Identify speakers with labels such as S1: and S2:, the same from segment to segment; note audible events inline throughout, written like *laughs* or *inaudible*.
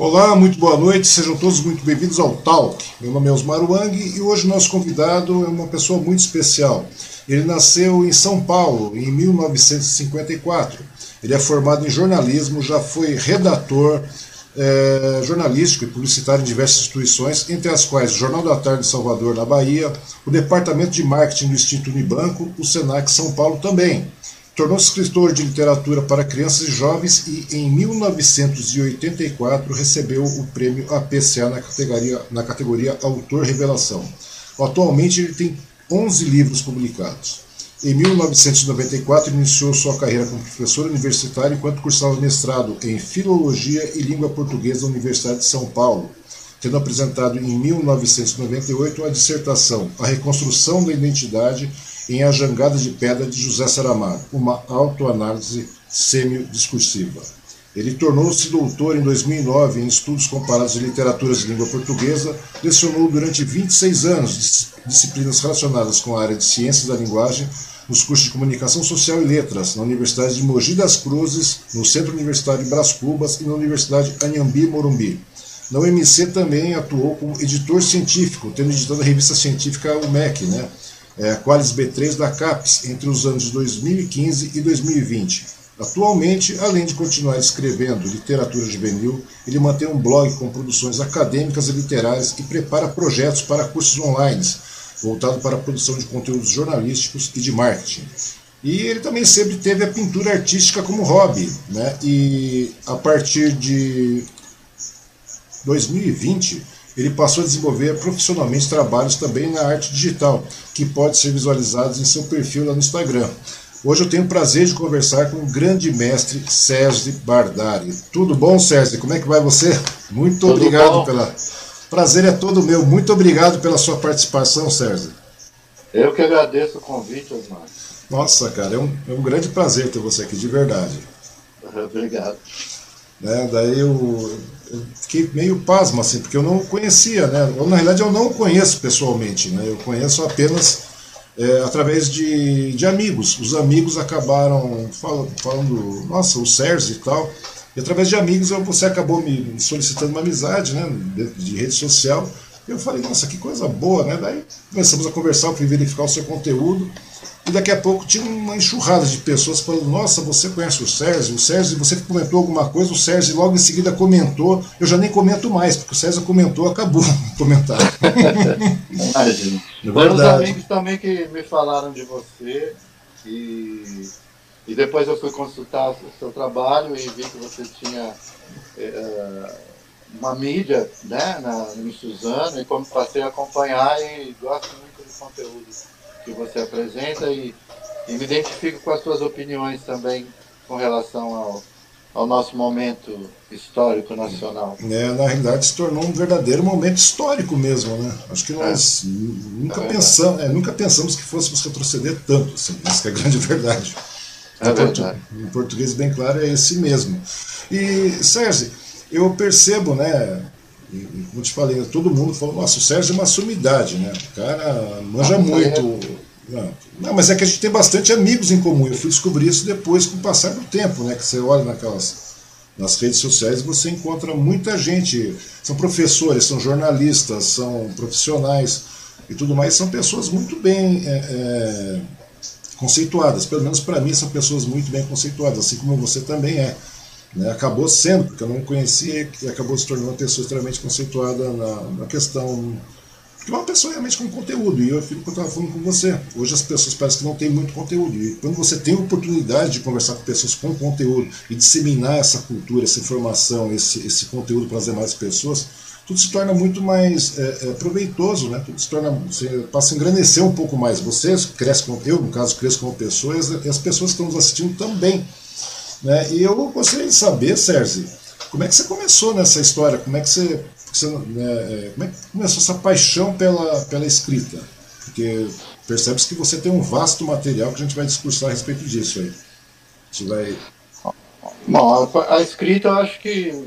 S1: Olá, muito boa noite, sejam todos muito bem-vindos ao Talk. Meu nome é Osmar Wang e hoje nosso convidado é uma pessoa muito especial. Ele nasceu em São Paulo em 1954. Ele é formado em jornalismo, já foi redator é, jornalístico e publicitário em diversas instituições, entre as quais o Jornal da Tarde de Salvador, na Bahia, o Departamento de Marketing do Instituto Unibanco, o Senac São Paulo também. Tornou-se escritor de literatura para crianças e jovens e, em 1984, recebeu o prêmio APCA na categoria, na categoria Autor Revelação. Atualmente, ele tem 11 livros publicados. Em 1994, iniciou sua carreira como professor universitário enquanto cursava mestrado em Filologia e Língua Portuguesa na Universidade de São Paulo, tendo apresentado em 1998 a dissertação A Reconstrução da Identidade em A Jangada de Pedra de José Saramago, uma autoanálise semi-discursiva. Ele tornou-se doutor em 2009 em estudos comparados de literaturas de língua portuguesa, lecionou durante 26 anos disciplinas relacionadas com a área de ciências da linguagem nos cursos de Comunicação Social e Letras na Universidade de Mogi das Cruzes, no Centro Universitário de Bras Cubas e na Universidade Anhambi Morumbi. Na UMC também atuou como editor científico, tendo editado a revista científica UMEC, né? É, Qualis B3 da CAPES, entre os anos de 2015 e 2020. Atualmente, além de continuar escrevendo literatura juvenil, ele mantém um blog com produções acadêmicas e literárias e prepara projetos para cursos online, voltado para a produção de conteúdos jornalísticos e de marketing. E ele também sempre teve a pintura artística como hobby, né? E a partir de 2020, ele passou a desenvolver profissionalmente trabalhos também na arte digital, que pode ser visualizados em seu perfil lá no Instagram. Hoje eu tenho o prazer de conversar com o grande mestre Sérgio Bardari. Tudo bom, Sérgio? Como é que vai você? Muito Tudo obrigado bom. pela. Prazer é todo meu. Muito obrigado pela sua participação, Sérgio.
S2: Eu que agradeço o convite, Osmar.
S1: Nossa, cara, é um, é um grande prazer ter você aqui, de verdade.
S2: Obrigado.
S1: Né, daí eu, eu, fiquei meio pasmo, assim, porque eu não conhecia, né? Ou, na realidade eu não conheço pessoalmente, né? Eu conheço apenas é, através de, de amigos. Os amigos acabaram falando, falando, nossa, o Sérgio e tal. E através de amigos você acabou me solicitando uma amizade, né, de, de rede social. E eu falei, nossa, que coisa boa, né? Daí começamos a conversar, eu fui verificar o seu conteúdo. E daqui a pouco tinha uma enxurrada de pessoas falando: Nossa, você conhece o Sérgio? O Sérgio, você comentou alguma coisa, o Sérgio logo em seguida comentou. Eu já nem comento mais, porque o Sérgio comentou, acabou *laughs* o comentário. *laughs*
S2: Imagina. É uns amigos também que me falaram de você e, e depois eu fui consultar o seu trabalho e vi que você tinha é, uma mídia né, na, em Suzano e como passei a acompanhar e gosto muito do conteúdo que você apresenta e, e me identifico com as suas opiniões também com relação ao, ao nosso momento histórico nacional.
S1: É, na realidade se tornou um verdadeiro momento histórico mesmo, né? Acho que nós é. nunca, é pensamos, é, nunca pensamos que fôssemos retroceder tanto, assim, essa é a *laughs* grande verdade.
S2: É verdade.
S1: Em português bem claro é esse mesmo. E Sérgio, eu percebo, né? Como te falei, todo mundo falou, nossa, o Sérgio é uma sumidade, né? O cara manja ah, muito. Não, não, mas é que a gente tem bastante amigos em comum. Eu fui descobrir isso depois com o passar do tempo, né? Que você olha naquelas nas redes sociais você encontra muita gente. São professores, são jornalistas, são profissionais e tudo mais. São pessoas muito bem é, é, conceituadas. Pelo menos para mim, são pessoas muito bem conceituadas, assim como você também é. Né? Acabou sendo, porque eu não conhecia, e acabou se tornando uma pessoa extremamente conceituada na, na questão porque é uma pessoa realmente com conteúdo, e eu fico que eu estava falando com você. Hoje as pessoas parecem que não têm muito conteúdo. E quando você tem a oportunidade de conversar com pessoas com conteúdo e disseminar essa cultura, essa informação, esse, esse conteúdo para as demais pessoas, tudo se torna muito mais é, é, proveitoso, né? Tudo se torna. Você passa a engrandecer um pouco mais. Você cresce como eu, no caso, cresço como pessoa, e as pessoas que estão nos assistindo também. Né? E eu gostaria de saber, Sérgio, como é que você começou nessa história? Como é que você você, né, é, como é que começou essa paixão pela, pela escrita? Porque percebe-se que você tem um vasto material que a gente vai discursar a respeito disso aí. Você vai...
S2: Bom, a escrita eu acho que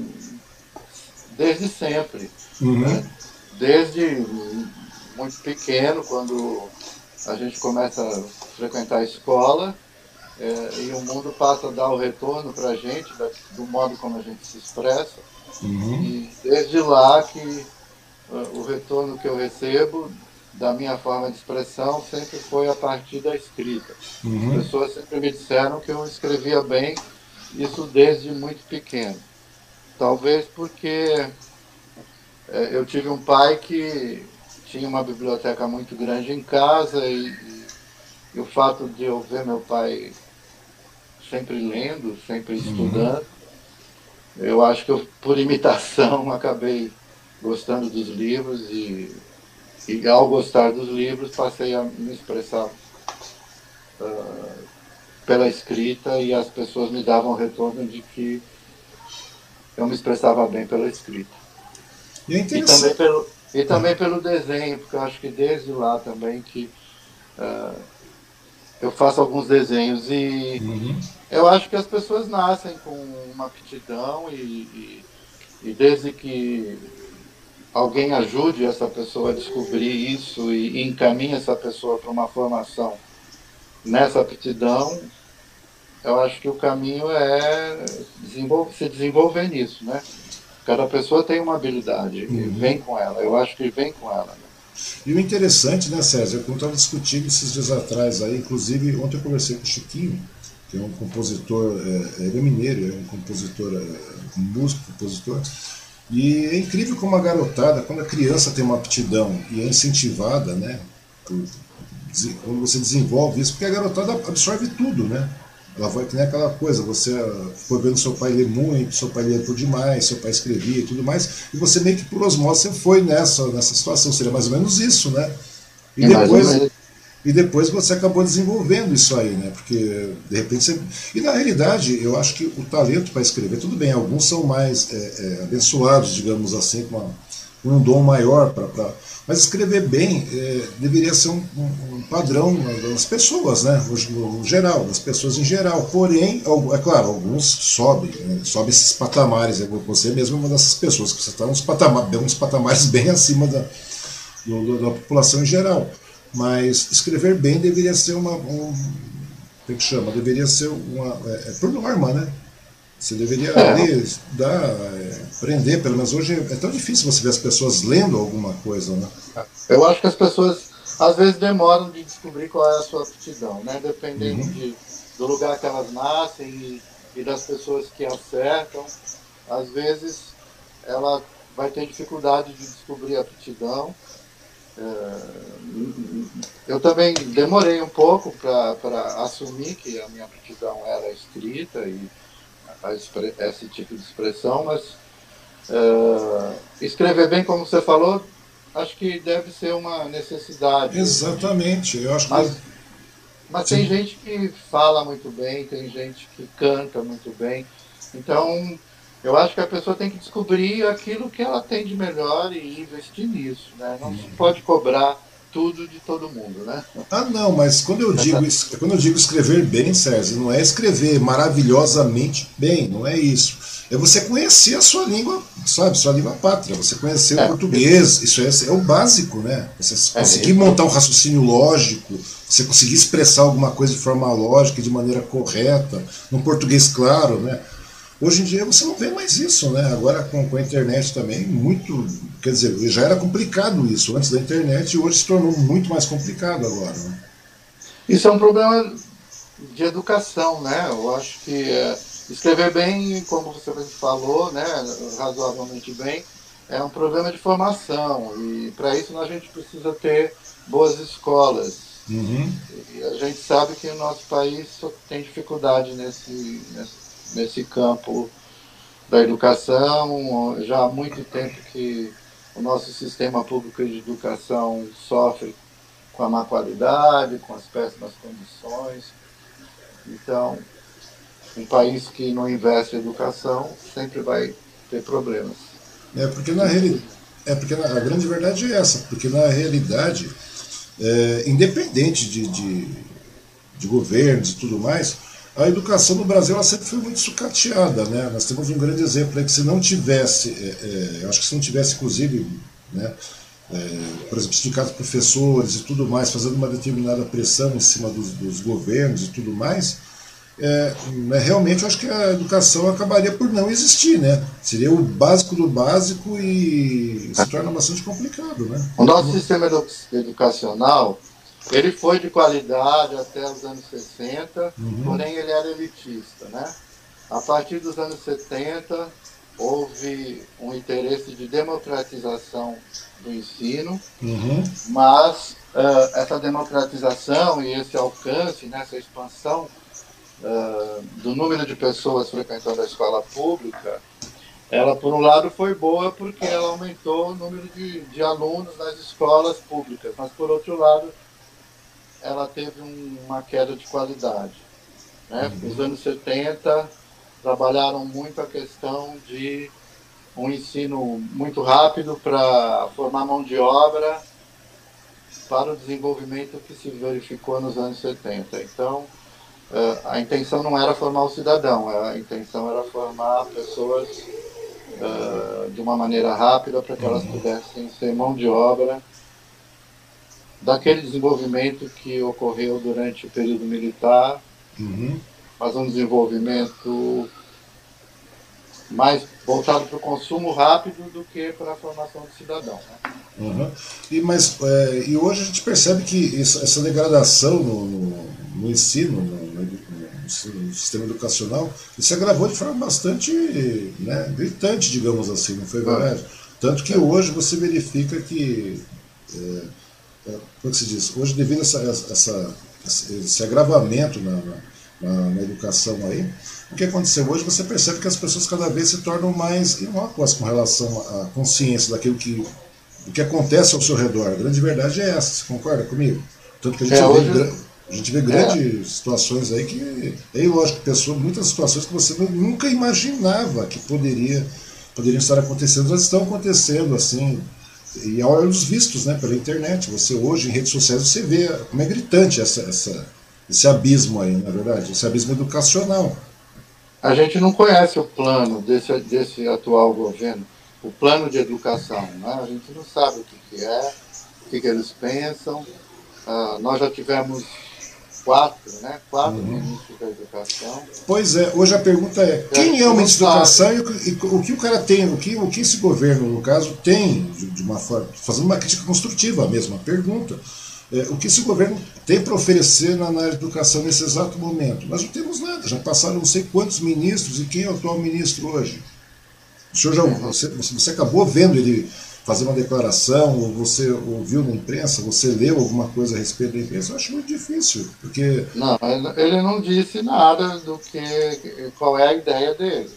S2: desde sempre. Uhum. Né? Desde muito pequeno, quando a gente começa a frequentar a escola é, e o mundo passa a dar o retorno para a gente, do modo como a gente se expressa. Uhum. E, desde lá que uh, o retorno que eu recebo da minha forma de expressão sempre foi a partir da escrita. Uhum. As pessoas sempre me disseram que eu escrevia bem, isso desde muito pequeno. Talvez porque é, eu tive um pai que tinha uma biblioteca muito grande em casa e, e, e o fato de eu ver meu pai sempre lendo, sempre uhum. estudando, uhum. eu acho que eu, por imitação *laughs* acabei gostando dos livros e, e ao gostar dos livros passei a me expressar uh, pela escrita e as pessoas me davam retorno de que eu me expressava bem pela escrita.
S1: E, é
S2: e também pelo e também pelo desenho, porque eu acho que desde lá também que uh, eu faço alguns desenhos e uhum. Eu acho que as pessoas nascem com uma aptidão e, e, e, desde que alguém ajude essa pessoa a descobrir isso e, e encaminhe essa pessoa para uma formação nessa aptidão, eu acho que o caminho é desenvolver, se desenvolver nisso, né? Cada pessoa tem uma habilidade uhum. e vem com ela. Eu acho que vem com ela. Né?
S1: E o interessante, né, César, eu estava discutindo esses dias atrás aí, inclusive ontem eu conversei com o Chiquinho, é um compositor, é, ele é mineiro, é um compositor, é, um músico, compositor, e é incrível como a garotada, quando a criança tem uma aptidão e é incentivada, né, por, quando você desenvolve isso, porque a garotada absorve tudo, né? Ela vai que nem aquela coisa, você foi vendo seu pai ler muito, seu pai ler por demais, seu pai escrevia e tudo mais, e você meio que por osmose você foi nessa, nessa situação, seria mais ou menos isso, né? E é depois, e depois você acabou desenvolvendo isso aí, né? Porque de repente você. E na realidade, eu acho que o talento para escrever, tudo bem, alguns são mais é, é, abençoados, digamos assim, com, uma, com um dom maior para mas escrever bem é, deveria ser um, um, padrão das pessoas, né? No geral, das pessoas em geral. Porém, é claro, alguns sobem, né? sobem esses patamares. Você mesmo é uma dessas pessoas, que você está uns, patamar, uns patamares *laughs* bem acima da, do, da população em geral. Mas escrever bem deveria ser uma. Um, como é que chama? Deveria ser uma. É, é por norma, né? Você deveria é. ler, estudar, é, aprender, pelo menos hoje é tão difícil você ver as pessoas lendo alguma coisa, né?
S2: Eu acho que as pessoas às vezes demoram de descobrir qual é a sua aptidão, né? Dependendo uhum. de, do lugar que elas nascem e, e das pessoas que acertam, às vezes ela vai ter dificuldade de descobrir a aptidão. É, eu também demorei um pouco para assumir que a minha aptidão era escrita e esse tipo de expressão, mas uh, escrever bem, como você falou, acho que deve ser uma necessidade.
S1: Exatamente, eu acho
S2: mas, que... mas tem gente que fala muito bem, tem gente que canta muito bem, então eu acho que a pessoa tem que descobrir aquilo que ela tem de melhor e investir nisso, né? Não se pode cobrar tudo de todo mundo, né?
S1: Ah, não, mas quando eu digo, quando eu digo escrever bem, Sérgio, não é escrever maravilhosamente bem, não é isso. É você conhecer a sua língua, sabe, sua língua pátria, você conhecer é. o português, isso é, é, o básico, né? Você é conseguir montar um raciocínio lógico, você conseguir expressar alguma coisa de forma lógica, de maneira correta, num português claro, né? Hoje em dia você não vê mais isso, né? Agora com, com a internet também, muito. Quer dizer, já era complicado isso antes da internet e hoje se tornou muito mais complicado agora. Né?
S2: Isso é um problema de educação, né? Eu acho que é, escrever bem, como você falou, né, razoavelmente bem, é um problema de formação. E para isso a gente precisa ter boas escolas. Uhum. E a gente sabe que o nosso país tem dificuldade nesse, nesse nesse campo da educação. Já há muito tempo que o nosso sistema público de educação sofre com a má qualidade, com as péssimas condições. Então, um país que não investe em educação sempre vai ter problemas.
S1: É porque na realidade, é porque a grande verdade é essa, porque na realidade, é, independente de, de, de governos e tudo mais, a educação no Brasil ela sempre foi muito sucateada, né? Nós temos um grande exemplo aí que se não tivesse, é, é, acho que se não tivesse inclusive, né, é, por exemplo, sindicatos professores e tudo mais, fazendo uma determinada pressão em cima dos, dos governos e tudo mais, é, né, realmente eu acho que a educação acabaria por não existir, né? Seria o básico do básico e se torna bastante complicado, né?
S2: O nosso sistema educacional, ele foi de qualidade até os anos 60, uhum. porém ele era elitista, né? A partir dos anos 70, houve um interesse de democratização do ensino, uhum. mas uh, essa democratização e esse alcance, né, essa expansão uh, do número de pessoas frequentando a escola pública, ela, por um lado, foi boa porque ela aumentou o número de, de alunos nas escolas públicas, mas, por outro lado, ela teve um, uma queda de qualidade. Né? Uhum. Nos anos 70, trabalharam muito a questão de um ensino muito rápido para formar mão de obra para o desenvolvimento que se verificou nos anos 70. Então, eh, a intenção não era formar o cidadão, a intenção era formar pessoas eh, de uma maneira rápida para que elas pudessem ser mão de obra daquele desenvolvimento que ocorreu durante o período militar, uhum. mas um desenvolvimento mais voltado para o consumo rápido do que para a formação do cidadão. Né?
S1: Uhum. E, mas, é, e hoje a gente percebe que isso, essa degradação no, no, no ensino, no, no, sistema educacional, isso agravou de forma bastante né, gritante, digamos assim, não foi verdade? Tanto que hoje você verifica que, é, é, como é se diz, hoje devido a essa, essa, esse agravamento na, na, na educação aí, o que aconteceu hoje, você percebe que as pessoas cada vez se tornam mais inócuas com relação à consciência daquilo que, do que acontece ao seu redor. A grande verdade é essa, você concorda comigo? Tanto que a gente é, vê, hoje... a gente vê grandes é. situações aí que, é lógico, pessoas, muitas situações que você nunca imaginava que poderia, poderiam estar acontecendo, mas estão acontecendo assim, e a hora dos vistos, né, pela internet. Você hoje, em redes sociais, você vê como é gritante essa, essa, esse abismo aí, na verdade, esse abismo educacional.
S2: A gente não conhece o plano desse, desse atual governo, o plano de educação. Né? A gente não sabe o que, que é, o que, que eles pensam. Uh, nós já tivemos quatro, né? Quatro uhum. ministros da educação.
S1: Pois é, hoje a pergunta é, quem é o ministro da educação e, e, o que o cara tem, o que, o que esse governo, no caso, tem, de, de uma forma, fazendo uma crítica construtiva mesmo, a pergunta é, o que esse governo tem para oferecer na, na, educação nesse exato momento. Nós não temos nada, já passaram não sei quantos ministros e quem é o atual ministro hoje? O senhor já, você, você acabou vendo ele fazer uma declaração, ou você ouviu na imprensa, você leu alguma coisa a respeito da imprensa, eu acho muito difícil, porque...
S2: Não, ele não disse nada do que, qual é a ideia dele.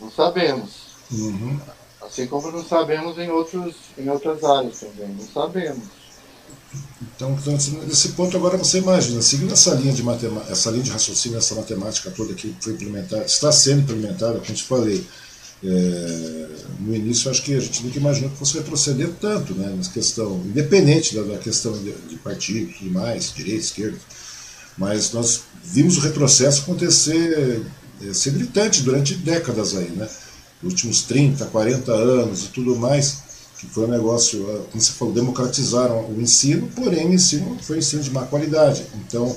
S2: Não sabemos. Uhum. Assim como não sabemos em, outros, em outras áreas também, não sabemos.
S1: Então, então, nesse ponto agora você imagina, seguindo essa linha de matemática, essa linha de raciocínio, essa matemática toda que foi implementada, está sendo implementada, como te falei, é, no início acho que a gente nunca imaginou que fosse retroceder tanto, né, nessa questão, independente da, da questão de, de partido e tudo mais, direita, esquerda, mas nós vimos o retrocesso acontecer, é, ser gritante durante décadas aí, né, nos últimos 30, 40 anos e tudo mais, que foi um negócio, como você falou, democratizaram o ensino, porém o ensino foi um ensino de má qualidade. Então,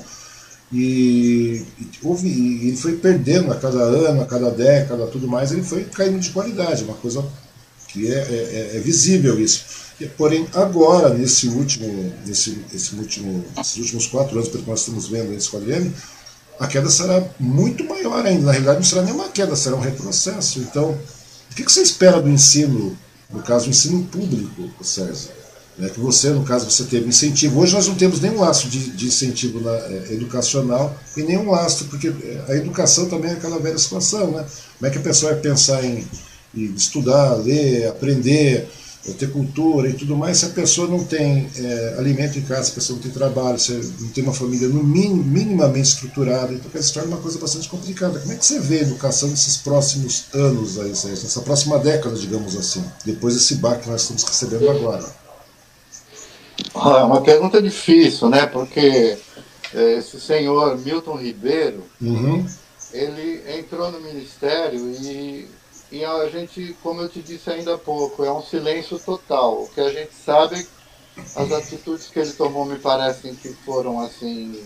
S1: e, e, houve, e ele foi perdendo a cada ano, a cada década, tudo mais, ele foi caindo de qualidade, uma coisa que é, é, é, é visível isso. E, porém, agora, nesse último, nesse, esse último, nesses últimos quatro anos, pelo que nós estamos vendo nesse quadriênio, a queda será muito maior ainda. Na realidade, não será nem uma queda, será um retrocesso. Então, o que você espera do ensino no caso, o ensino público, César. Né, que você, no caso, você teve incentivo. Hoje nós não temos nenhum laço de, de incentivo na, é, educacional e nenhum laço, porque é, a educação também é aquela velha situação. Né? Como é que a pessoa vai pensar em, em estudar, ler, aprender, ter cultura e tudo mais, se a pessoa não tem é, alimento em casa, se a pessoa não tem trabalho, se não tem uma família no minim, minimamente estruturada, então se torna uma coisa bastante complicada. Como é que você vê a educação nesses próximos anos, aí, nessa próxima década, digamos assim, depois desse baque que nós estamos recebendo agora?
S2: É uma pergunta difícil, né? Porque é, esse senhor Milton Ribeiro, uhum. ele entrou no ministério e e a gente, como eu te disse ainda há pouco, é um silêncio total. O que a gente sabe, as atitudes que ele tomou me parecem que foram assim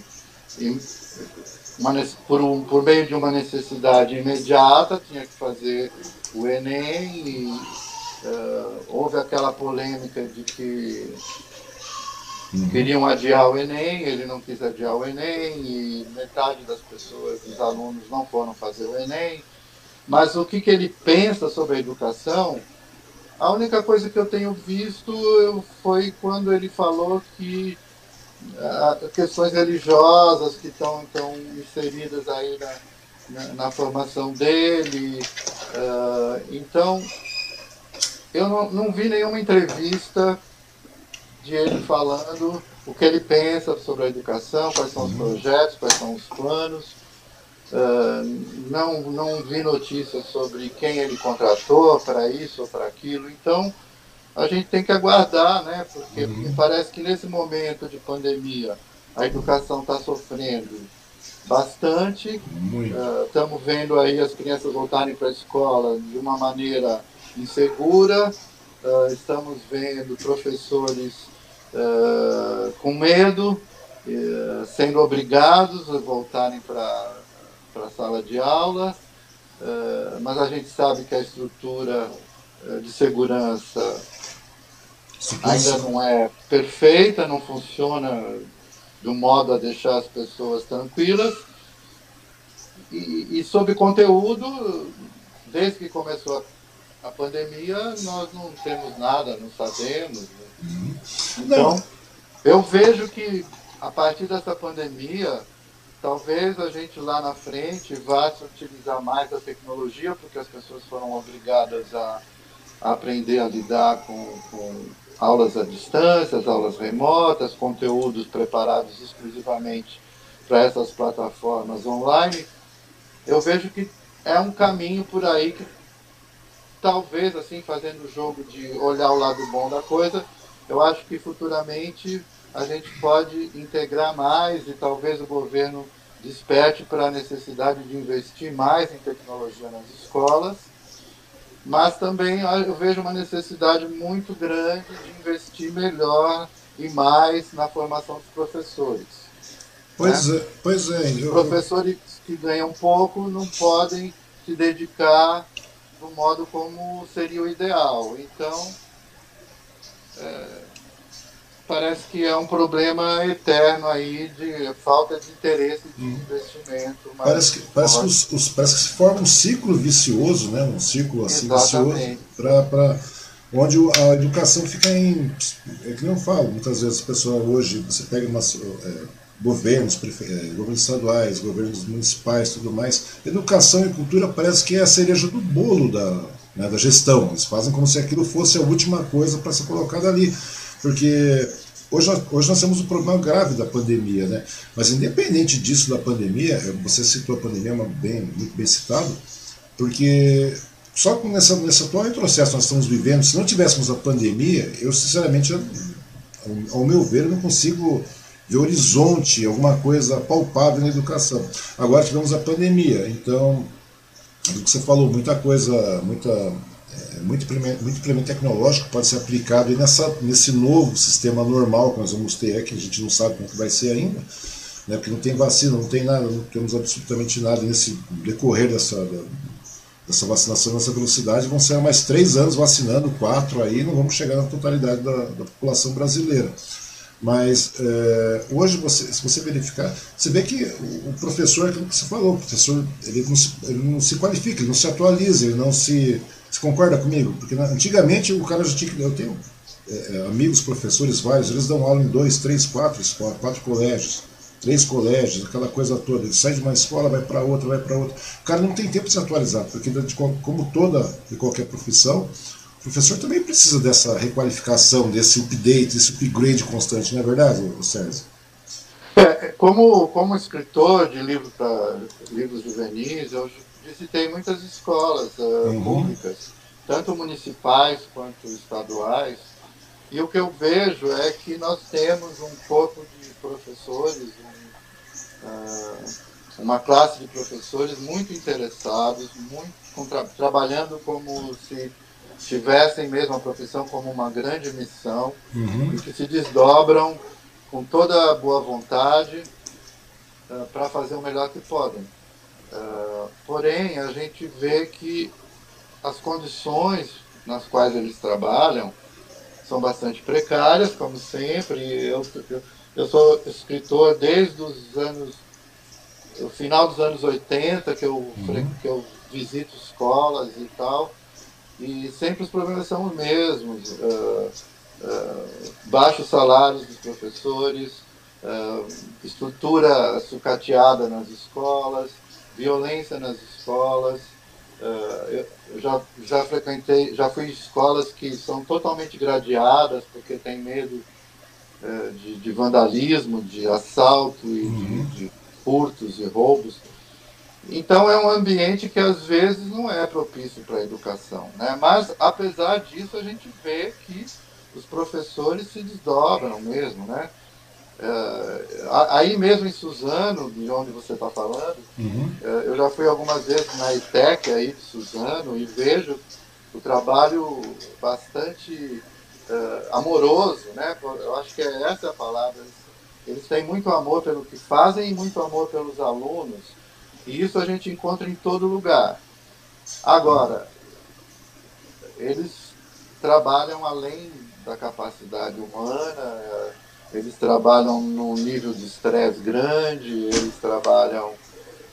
S2: uma, por, um, por meio de uma necessidade imediata, tinha que fazer o Enem e uh, houve aquela polêmica de que uhum. queriam adiar o Enem, ele não quis adiar o Enem e metade das pessoas, dos alunos não foram fazer o Enem. Mas o que, que ele pensa sobre a educação, a única coisa que eu tenho visto foi quando ele falou que uh, questões religiosas que estão inseridas aí na, na, na formação dele. Uh, então, eu não, não vi nenhuma entrevista de ele falando o que ele pensa sobre a educação, quais são os uhum. projetos, quais são os planos. Uh, não, não vi notícias sobre quem ele contratou para isso ou para aquilo. Então, a gente tem que aguardar, né? Porque uhum. parece que nesse momento de pandemia a educação está sofrendo bastante. Estamos uh, vendo aí as crianças voltarem para a escola de uma maneira insegura. Uh, estamos vendo professores uh, com medo, sendo obrigados a voltarem para a sala de aula. mas a gente sabe que a estrutura de segurança ainda não é perfeita, não funciona do modo a deixar as pessoas tranquilas. E, e sobre conteúdo, desde que começou a, a, pandemia, nós não temos nada, não sabemos. Né? Então, eu vejo que a partir dessa pandemia, talvez a gente lá na frente vá se utilizar mais da tecnologia, porque as pessoas foram obrigadas a, a aprender a lidar com, com aulas à distância, aulas remotas, conteúdos preparados exclusivamente para essas plataformas online, eu vejo que é um caminho por aí que talvez assim fazendo o jogo de olhar o lado bom da coisa, eu acho que futuramente a gente pode integrar mais e talvez o governo desperte para a necessidade de investir mais em tecnologia nas escolas mas também eu vejo uma necessidade muito grande de investir melhor e mais na formação dos professores.
S1: Pois né? é, pois é.
S2: Eu... Professores que ganham pouco não podem se dedicar do modo como seria o ideal. Então, é, parece que é um problema eterno aí de falta de interesse de hum. investimento.
S1: Parece que, parece que, os, os, parece que se forma um ciclo vicioso, né? um ciclo assim Exatamente. vicioso, para onde a educação fica em. É que não falo, muitas vezes a pessoa hoje, você pega umas, é, governos, é, governos estaduais, governos municipais tudo mais, educação e cultura parece que é a cereja do bolo da, né, da gestão. Eles fazem como se aquilo fosse a última coisa para ser colocada ali porque hoje, hoje nós temos um problema grave da pandemia, né? Mas independente disso da pandemia, é, você citou a pandemia, é bem, muito bem citado, porque só com nessa, nesse atual retrocesso que nós estamos vivendo, se não tivéssemos a pandemia, eu sinceramente, ao, meu ver, não consigo ver horizonte, alguma coisa palpável na educação. Agora tivemos a pandemia, então, do que você falou, muita coisa, muita é, muito, implemento, muito implemento tecnológico pode ser aplicado nessa, nesse novo sistema normal que nós vamos ter, que a gente não sabe como que vai ser ainda, né, porque não tem vacina, não tem nada, não temos absolutamente nada nesse decorrer dessa, dessa vacinação nessa velocidade. Vão ser mais três anos vacinando, quatro aí, não vamos chegar na totalidade da, da população brasileira. Mas é, hoje, você, se você verificar, você vê que o professor, aquilo que você falou, o professor ele não, se, ele não se qualifica, ele não se atualiza, ele não se você concorda comigo? Porque antigamente o cara já tinha que. Eu tenho é, amigos, professores vários, eles dão aula em dois, três, quatro escolas, quatro colégios, três colégios, aquela coisa toda. Ele sai de uma escola, vai para outra, vai para outra. O cara não tem tempo de se atualizar, porque como toda e qualquer profissão, o professor também precisa dessa requalificação, desse update, desse upgrade constante, não é verdade, Sérgio?
S2: É, como, como escritor de livro pra, livros juvenis, eu visitei muitas escolas uh, uhum. públicas, tanto municipais quanto estaduais, e o que eu vejo é que nós temos um corpo de professores, um, uh, uma classe de professores muito interessados, muito tra trabalhando como se tivessem mesmo a profissão como uma grande missão
S1: uhum.
S2: e que se desdobram com toda a boa vontade uh, para fazer o melhor que podem. Uh, porém, a gente vê que as condições nas quais eles trabalham são bastante precárias, como sempre. Eu, eu, eu sou escritor desde os anos, o final dos anos 80, que eu, uhum. que eu visito escolas e tal, e sempre os problemas são os mesmos. Uh, uh, baixos salários dos professores, uh, estrutura sucateada nas escolas, violência nas escolas. eu já, já frequentei, já fui em escolas que são totalmente gradeadas porque tem medo de, de, vandalismo, de assalto e uhum. de, de furtos e roubos. Então é um ambiente que às vezes não é propício para a educação, né? Mas apesar disso a gente vê que os professores se desdobram mesmo, né? É, aí mesmo em Suzano, de onde você está falando, uhum. é, eu já fui algumas vezes na ITEC aí de Suzano e vejo o trabalho bastante é, amoroso, né? Eu acho que é essa a palavra. Eles têm muito amor pelo que fazem e muito amor pelos alunos e isso a gente encontra em todo lugar. Agora, eles trabalham além da capacidade humana, eles trabalham num nível de estresse grande, eles trabalham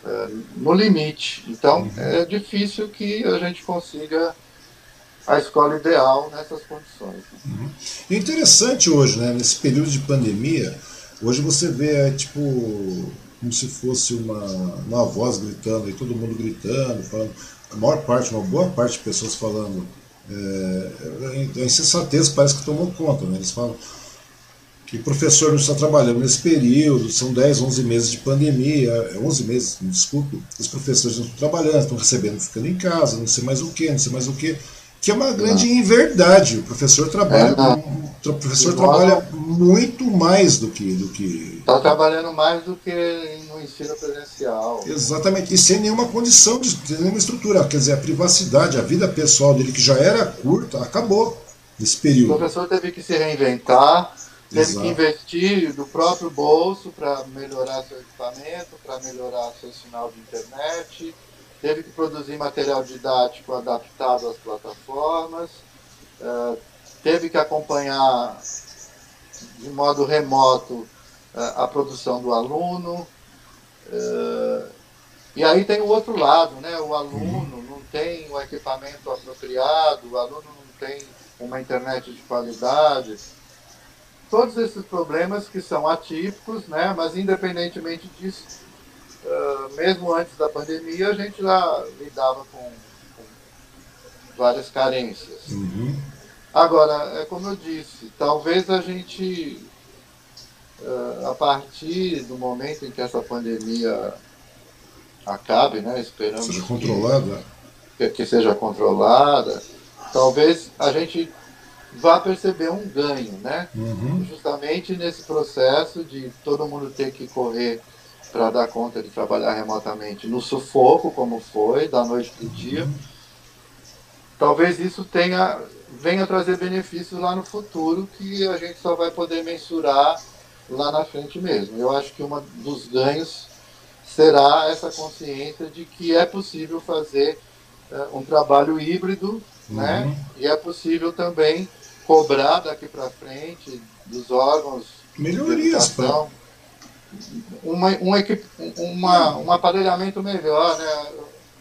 S2: é, no limite. Então, uhum. é difícil que a gente consiga a escola ideal nessas condições.
S1: Uhum. É interessante hoje, né, nesse período de pandemia, hoje você vê, tipo, como se fosse uma, uma voz gritando, e todo mundo gritando, falando, a maior parte, uma boa parte de pessoas falando. É, a insensatez parece que tomou conta, né? eles falam que o professor não está trabalhando nesse período, são 10, 11 meses de pandemia, 11 meses, me desculpe, os professores não estão trabalhando, estão recebendo, ficando em casa, não sei mais o que, não sei mais o que, que é uma grande não. inverdade. O professor trabalha, é, o professor trabalha muito mais do que do que
S2: está trabalhando mais do que no ensino presencial.
S1: Exatamente, e sem nenhuma condição de nenhuma estrutura, quer dizer, a privacidade, a vida pessoal dele que já era curta, acabou nesse período.
S2: O professor teve que se reinventar, teve Exato. que investir do próprio bolso para melhorar seu equipamento, para melhorar seu sinal de internet teve que produzir material didático adaptado às plataformas, uh, teve que acompanhar de modo remoto uh, a produção do aluno. Uh, e aí tem o outro lado, né? O aluno não tem o equipamento apropriado, o aluno não tem uma internet de qualidade. Todos esses problemas que são atípicos, né? mas independentemente disso, uh, mesmo antes da pandemia, a gente já lidava com, com várias carências. Uhum. Agora, é como eu disse, talvez a gente, uh, a partir do momento em que essa pandemia acabe, né, esperamos
S1: seja controlada.
S2: Que, que seja controlada, talvez a gente vá perceber um ganho, né? Uhum. Justamente nesse processo de todo mundo ter que correr para dar conta de trabalhar remotamente no sufoco, como foi, da noite para o dia. Talvez isso tenha, venha trazer benefícios lá no futuro que a gente só vai poder mensurar lá na frente mesmo. Eu acho que um dos ganhos será essa consciência de que é possível fazer uh, um trabalho híbrido, uhum. né? E é possível também cobrar daqui para frente dos órgãos
S1: melhorias para
S2: uma, um, uma, um aparelhamento melhor, né?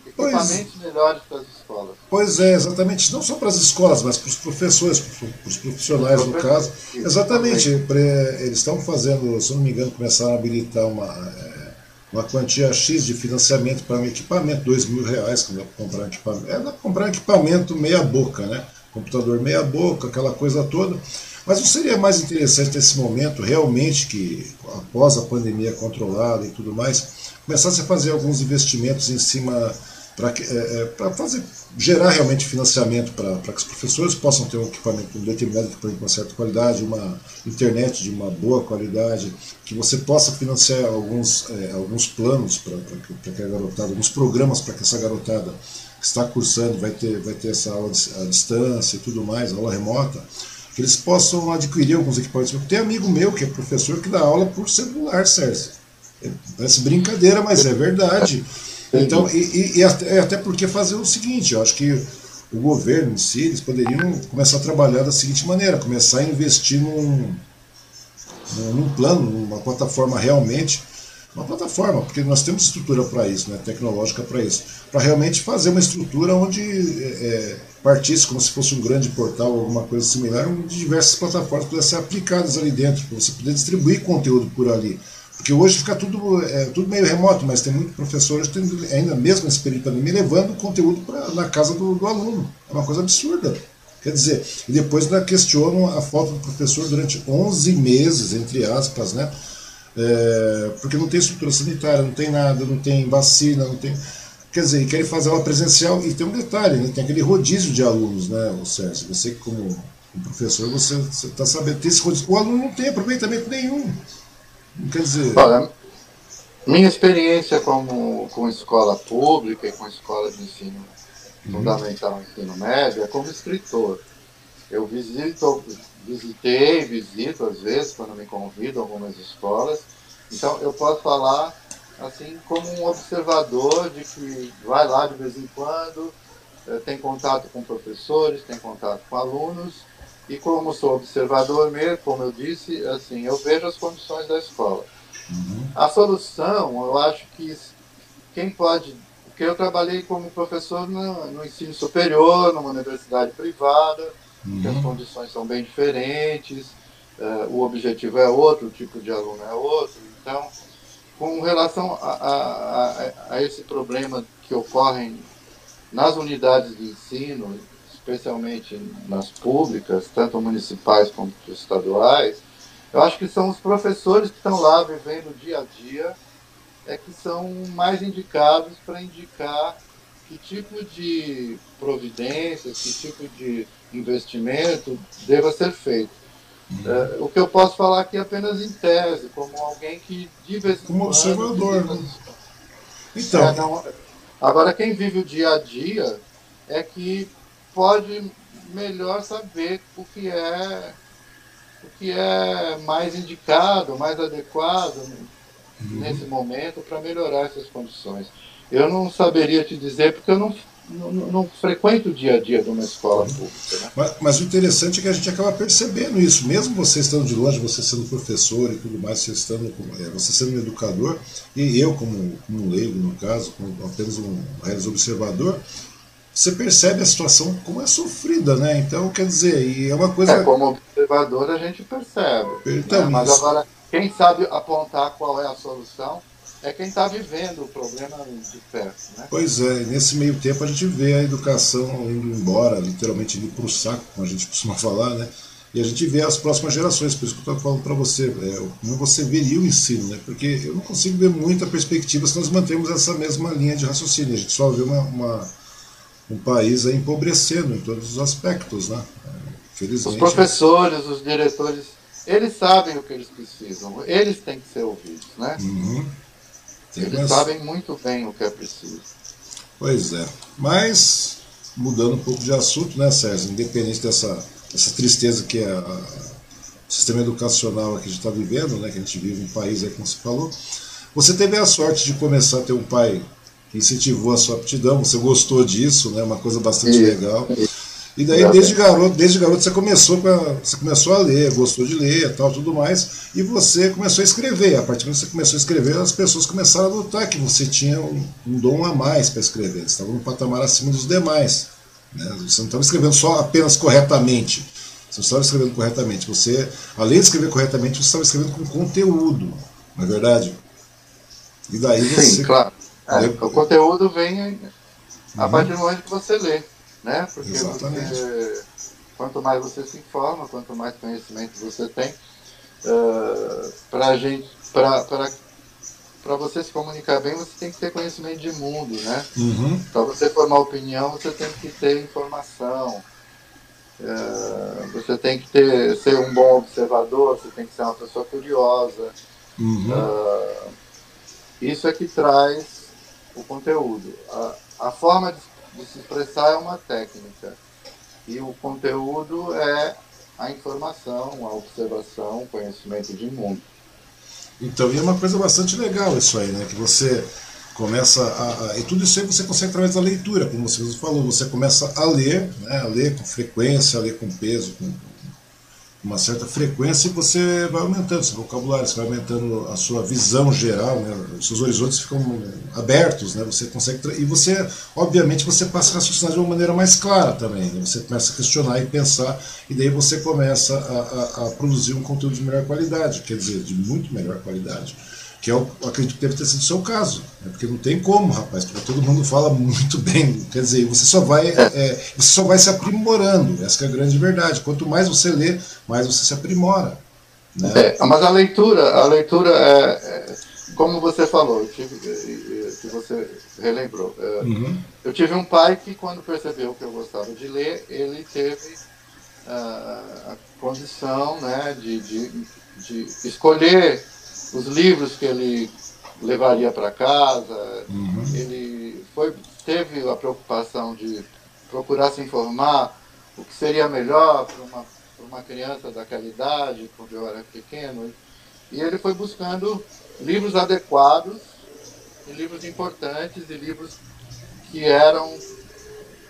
S2: equipamentos pois, melhores para as escolas.
S1: Pois é, exatamente. Não só para as escolas, mas para os professores, para os profissionais, no caso. Exatamente. Eles estão fazendo, se não me engano, começaram a habilitar uma, é, uma quantia X de financiamento para um equipamento, dois mil reais, para comprar um equipamento. É, comprar um equipamento meia boca, né? Computador meia boca, aquela coisa toda. Mas não seria mais interessante nesse momento, realmente, que após a pandemia controlada e tudo mais, começasse a fazer alguns investimentos em cima para é, é fazer gerar realmente financiamento para que os professores possam ter um equipamento, um determinado equipamento com uma certa qualidade, uma internet de uma boa qualidade, que você possa financiar alguns, é, alguns planos para que a garotada, alguns programas para que essa garotada que está cursando vai ter, vai ter essa aula à distância e tudo mais, aula remota, que eles possam adquirir alguns equipamentos. Tem amigo meu que é professor que dá aula por celular, Sérgio. Parece brincadeira, mas é verdade. Então, e, e, e até, até porque fazer o seguinte, eu acho que o governo em si, eles poderiam começar a trabalhar da seguinte maneira, começar a investir num, num plano, numa plataforma realmente, uma plataforma, porque nós temos estrutura para isso, né, tecnológica para isso, para realmente fazer uma estrutura onde é, é, partisse como se fosse um grande portal ou alguma coisa similar, onde diversas plataformas pudessem ser aplicadas ali dentro, para você poder distribuir conteúdo por ali. Porque hoje fica tudo, é, tudo meio remoto, mas tem muitos professores ainda mesmo nesse período de pandemia, levando conteúdo pra, na casa do, do, aluno. É uma coisa absurda. Quer dizer, e depois ainda questionam a falta do professor durante 11 meses, entre aspas, né? É, porque não tem estrutura sanitária, não tem nada, não tem vacina, não tem. Quer dizer, querem fazer aula presencial e tem um detalhe, né? tem aquele rodízio de alunos, né, o Sérgio? Você, como professor, você está sabendo, tem esse rodízio. O aluno não tem aproveitamento nenhum. Quer dizer.
S2: Olha, minha experiência como, com escola pública e com escola de ensino uhum. fundamental ensino médio é como escritor. Eu visito, visitei, visito às vezes, quando me convidam algumas escolas. Então eu posso falar assim como um observador de que vai lá de vez em quando, eh, tem contato com professores, tem contato com alunos e como sou observador mesmo, como eu disse, assim, eu vejo as condições da escola. Uhum. A solução, eu acho que quem pode. Porque eu trabalhei como professor no, no ensino superior, numa universidade privada, uhum. as condições são bem diferentes, uh, o objetivo é outro, o tipo de aluno é outro. Então, com relação a, a, a, esse problema que ocorre nas unidades de ensino, especialmente nas públicas, tanto municipais quanto estaduais, eu acho que são os professores que estão lá vivendo dia a dia é que são mais indicados para indicar que tipo de providências, que tipo de investimento deva ser feito. É, o que eu posso falar aqui é apenas em tese, como alguém que de vez em
S1: Como observador. Né?
S2: Então. É, não, agora, quem vive o dia a dia é que pode melhor saber o que é o que é mais indicado, mais adequado uhum. nesse momento para melhorar essas condições. Eu não saberia te dizer porque eu não, não, não frequento o dia a dia de uma escola pública. Né?
S1: Mas, mas, o interessante é que a gente acaba percebendo isso, mesmo você estando de longe, você sendo professor e tudo mais, você, estando, é, você sendo um educador, e eu como, como leigo, no caso, como apenas um real observador, você percebe a situação como é sofrida, né? Então, quer dizer, e é uma coisa.
S2: É, como observador a gente percebe. Então, né? Mas isso... agora, quem sabe apontar qual é a solução é quem está vivendo o problema de perto. Né?
S1: Pois é, nesse meio tempo a gente vê a educação indo embora, literalmente indo para o saco, como a gente costuma *laughs* falar, né? E a gente vê as próximas gerações, por isso que eu estou falando para você, é, como você veria o ensino, né? Porque eu não consigo ver muita perspectiva se nós mantemos essa mesma linha de raciocínio. A gente só vê uma, uma um país empobrecendo em todos os aspectos, né?
S2: Felizmente. Os professores, os diretores, eles sabem o que eles precisam, eles têm que ser ouvidos, né? Uhum. Eles mas... sabem muito bem o que é preciso.
S1: Pois é. Mas, mudando um pouco de assunto, né, Sérgio? Independente dessa, dessa tristeza que é a, o sistema educacional que a gente está vivendo, né, que a gente vive um país aí, como você falou, você teve a sorte de começar a ter um pai que incentivou a sua aptidão, você gostou disso, né? Uma coisa bastante legal. Isso. E daí desde garoto, desde garoto você começou a, você começou a ler, gostou de ler, tal, tudo mais, e você começou a escrever. A partir do que você começou a escrever, as pessoas começaram a notar que você tinha um, um dom a mais para escrever. Você estava num patamar acima dos demais. Né? Você não estava escrevendo só apenas corretamente. Você não estava escrevendo corretamente. Você, além de escrever corretamente, você estava escrevendo com conteúdo. Não é verdade?
S2: E daí você. Sim, claro é, o conteúdo vem a uhum. partir do momento que você lê, né? Porque você, quanto mais você se informa, quanto mais conhecimento você tem, uh, para gente, para para você se comunicar bem, você tem que ter conhecimento de mundo, né? Uhum. Para você formar opinião, você tem que ter informação. Uh, você tem que ter, ser um bom observador, você tem que ser uma pessoa curiosa. Uhum. Uh, isso é que traz o conteúdo. A, a forma de se expressar é uma técnica e o conteúdo é a informação, a observação, o conhecimento de mundo.
S1: Então, e é uma coisa bastante legal isso aí, né? Que você começa a, a, e tudo isso aí você consegue através da leitura, como você falou, você começa a ler, né, a ler com frequência, a ler com peso, com uma certa frequência e você vai aumentando seu vocabulário, você vai aumentando a sua visão geral, né? os seus horizontes ficam abertos, né? você consegue e você, obviamente, você passa a raciocinar de uma maneira mais clara também, né? você começa a questionar e pensar e daí você começa a, a, a produzir um conteúdo de melhor qualidade, quer dizer, de muito melhor qualidade que eu acredito que deve ter sido o seu caso, né? porque não tem como, rapaz, porque todo mundo fala muito *laughs* bem, quer dizer, você só vai, é, é, você só vai se aprimorando, essa é a grande verdade. Quanto mais você lê, mais você se aprimora. Né?
S2: É, mas a leitura, a leitura é, é como você falou, tive, que você relembrou. É, uhum. Eu tive um pai que, quando percebeu que eu gostava de ler, ele teve uh, a condição né, de, de, de escolher os livros que ele levaria para casa. Uhum. Ele foi, teve a preocupação de procurar se informar o que seria melhor para uma, uma criança daquela idade, quando eu era pequeno. E ele foi buscando livros adequados, e livros importantes e livros que eram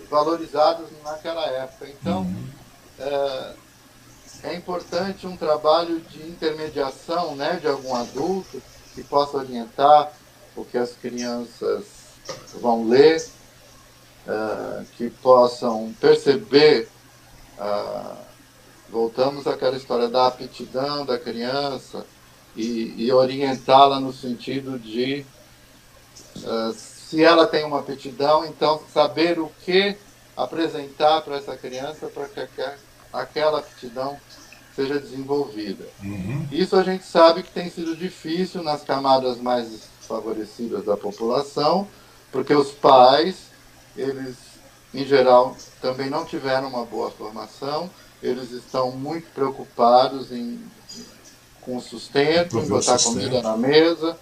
S2: valorizados naquela época. Então, uhum. é, é importante um trabalho de intermediação né, de algum adulto que possa orientar o que as crianças vão ler, uh, que possam perceber, uh, voltamos àquela história da aptidão da criança e, e orientá-la no sentido de, uh, se ela tem uma aptidão, então saber o que apresentar para essa criança para que aquela aptidão seja desenvolvida. Uhum. Isso a gente sabe que tem sido difícil nas camadas mais favorecidas da população, porque os pais, eles, em geral, também não tiveram uma boa formação, eles estão muito preocupados em, com o sustento, em botar comida na mesa,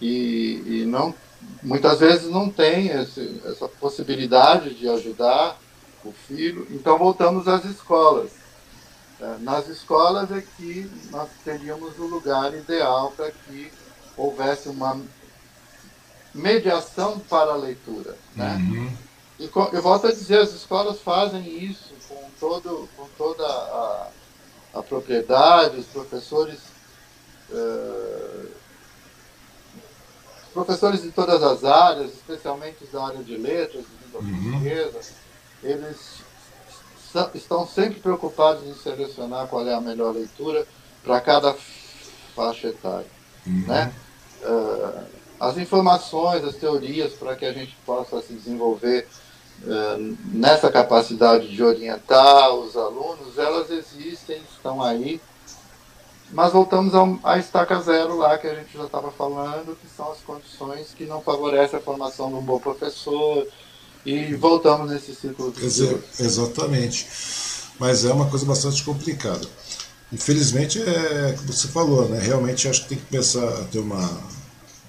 S2: e, e não, muitas vezes não tem esse, essa possibilidade de ajudar o filho. Então voltamos às escolas nas escolas é que nós teríamos o lugar ideal para que houvesse uma mediação para a leitura. Né? Uhum. E eu volto a dizer, as escolas fazem isso com, todo, com toda a, a propriedade, os professores. Uh, professores de todas as áreas, especialmente da área de letras, de língua uhum. portuguesa, eles estão sempre preocupados em selecionar qual é a melhor leitura para cada faixa etária. Uhum. Né? Uh, as informações, as teorias para que a gente possa se desenvolver uh, nessa capacidade de orientar os alunos, elas existem, estão aí, mas voltamos à estaca zero lá que a gente já estava falando, que são as condições que não favorecem a formação de um bom professor, e voltamos nesse ciclo.
S1: Exa exatamente. Mas é uma coisa bastante complicada. Infelizmente, é como você falou, né? realmente acho que tem que começar a ter uma,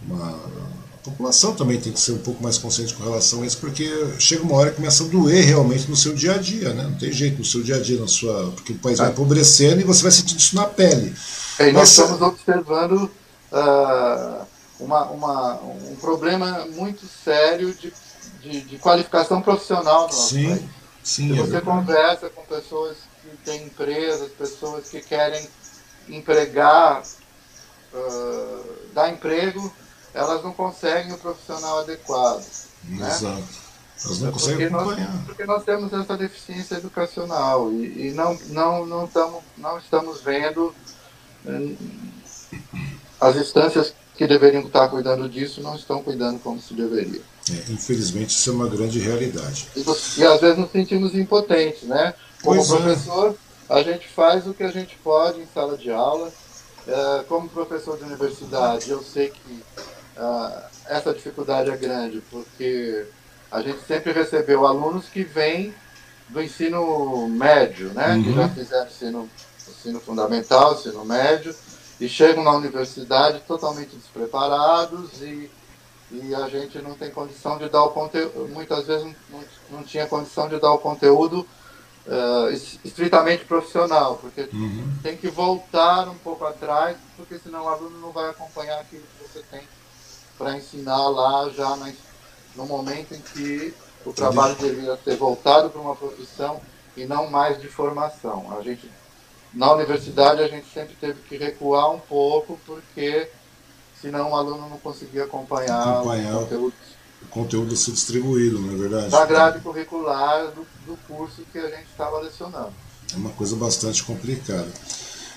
S1: uma. A população também tem que ser um pouco mais consciente com relação a isso, porque chega uma hora que começa a doer realmente no seu dia a dia, né? Não tem jeito, no seu dia a dia, na sua. Porque o país vai empobrecendo e você vai sentir isso na pele.
S2: É, e nós estamos observando uh, uma, uma, um problema muito sério de de, de qualificação profissional no
S1: sim, país. Sim,
S2: Se é você conversa com pessoas que têm empresas, pessoas que querem empregar, uh, dar emprego, elas não conseguem o profissional adequado. Né?
S1: Exato. Elas não é conseguem
S2: porque acompanhar. Nós, porque nós temos essa deficiência educacional e, e não, não, não, tamo, não estamos vendo uh, as instâncias que deveriam estar cuidando disso não estão cuidando como se deveria.
S1: É, infelizmente, isso é uma grande realidade.
S2: E, e, às vezes nos sentimos impotentes, né? Como pois é. professor, é. a gente faz o que a gente pode em sala de aula. É, como professor de universidade, eu sei que uh, essa dificuldade é grande, porque a gente sempre recebeu alunos que vêm do ensino médio, né? Uhum. Que já fizeram ensino, ensino fundamental, ensino médio, e chegam na universidade totalmente despreparados e e a gente não tem condição de dar o conteúdo, muitas vezes não, não tinha condição de dar o conteúdo uh, estritamente profissional, porque uhum. tem que voltar um pouco atrás, porque senão o aluno não vai acompanhar aquilo que você tem para ensinar lá já no momento em que o trabalho deveria ter voltado para uma profissão e não mais de formação. A gente, na universidade a gente sempre teve que recuar um pouco porque senão o aluno não conseguia acompanhar, acompanhar o conteúdo.
S1: O conteúdo ser distribuído, não é verdade?
S2: Da grade curricular do, do curso que a gente estava lecionando.
S1: É uma coisa bastante complicada.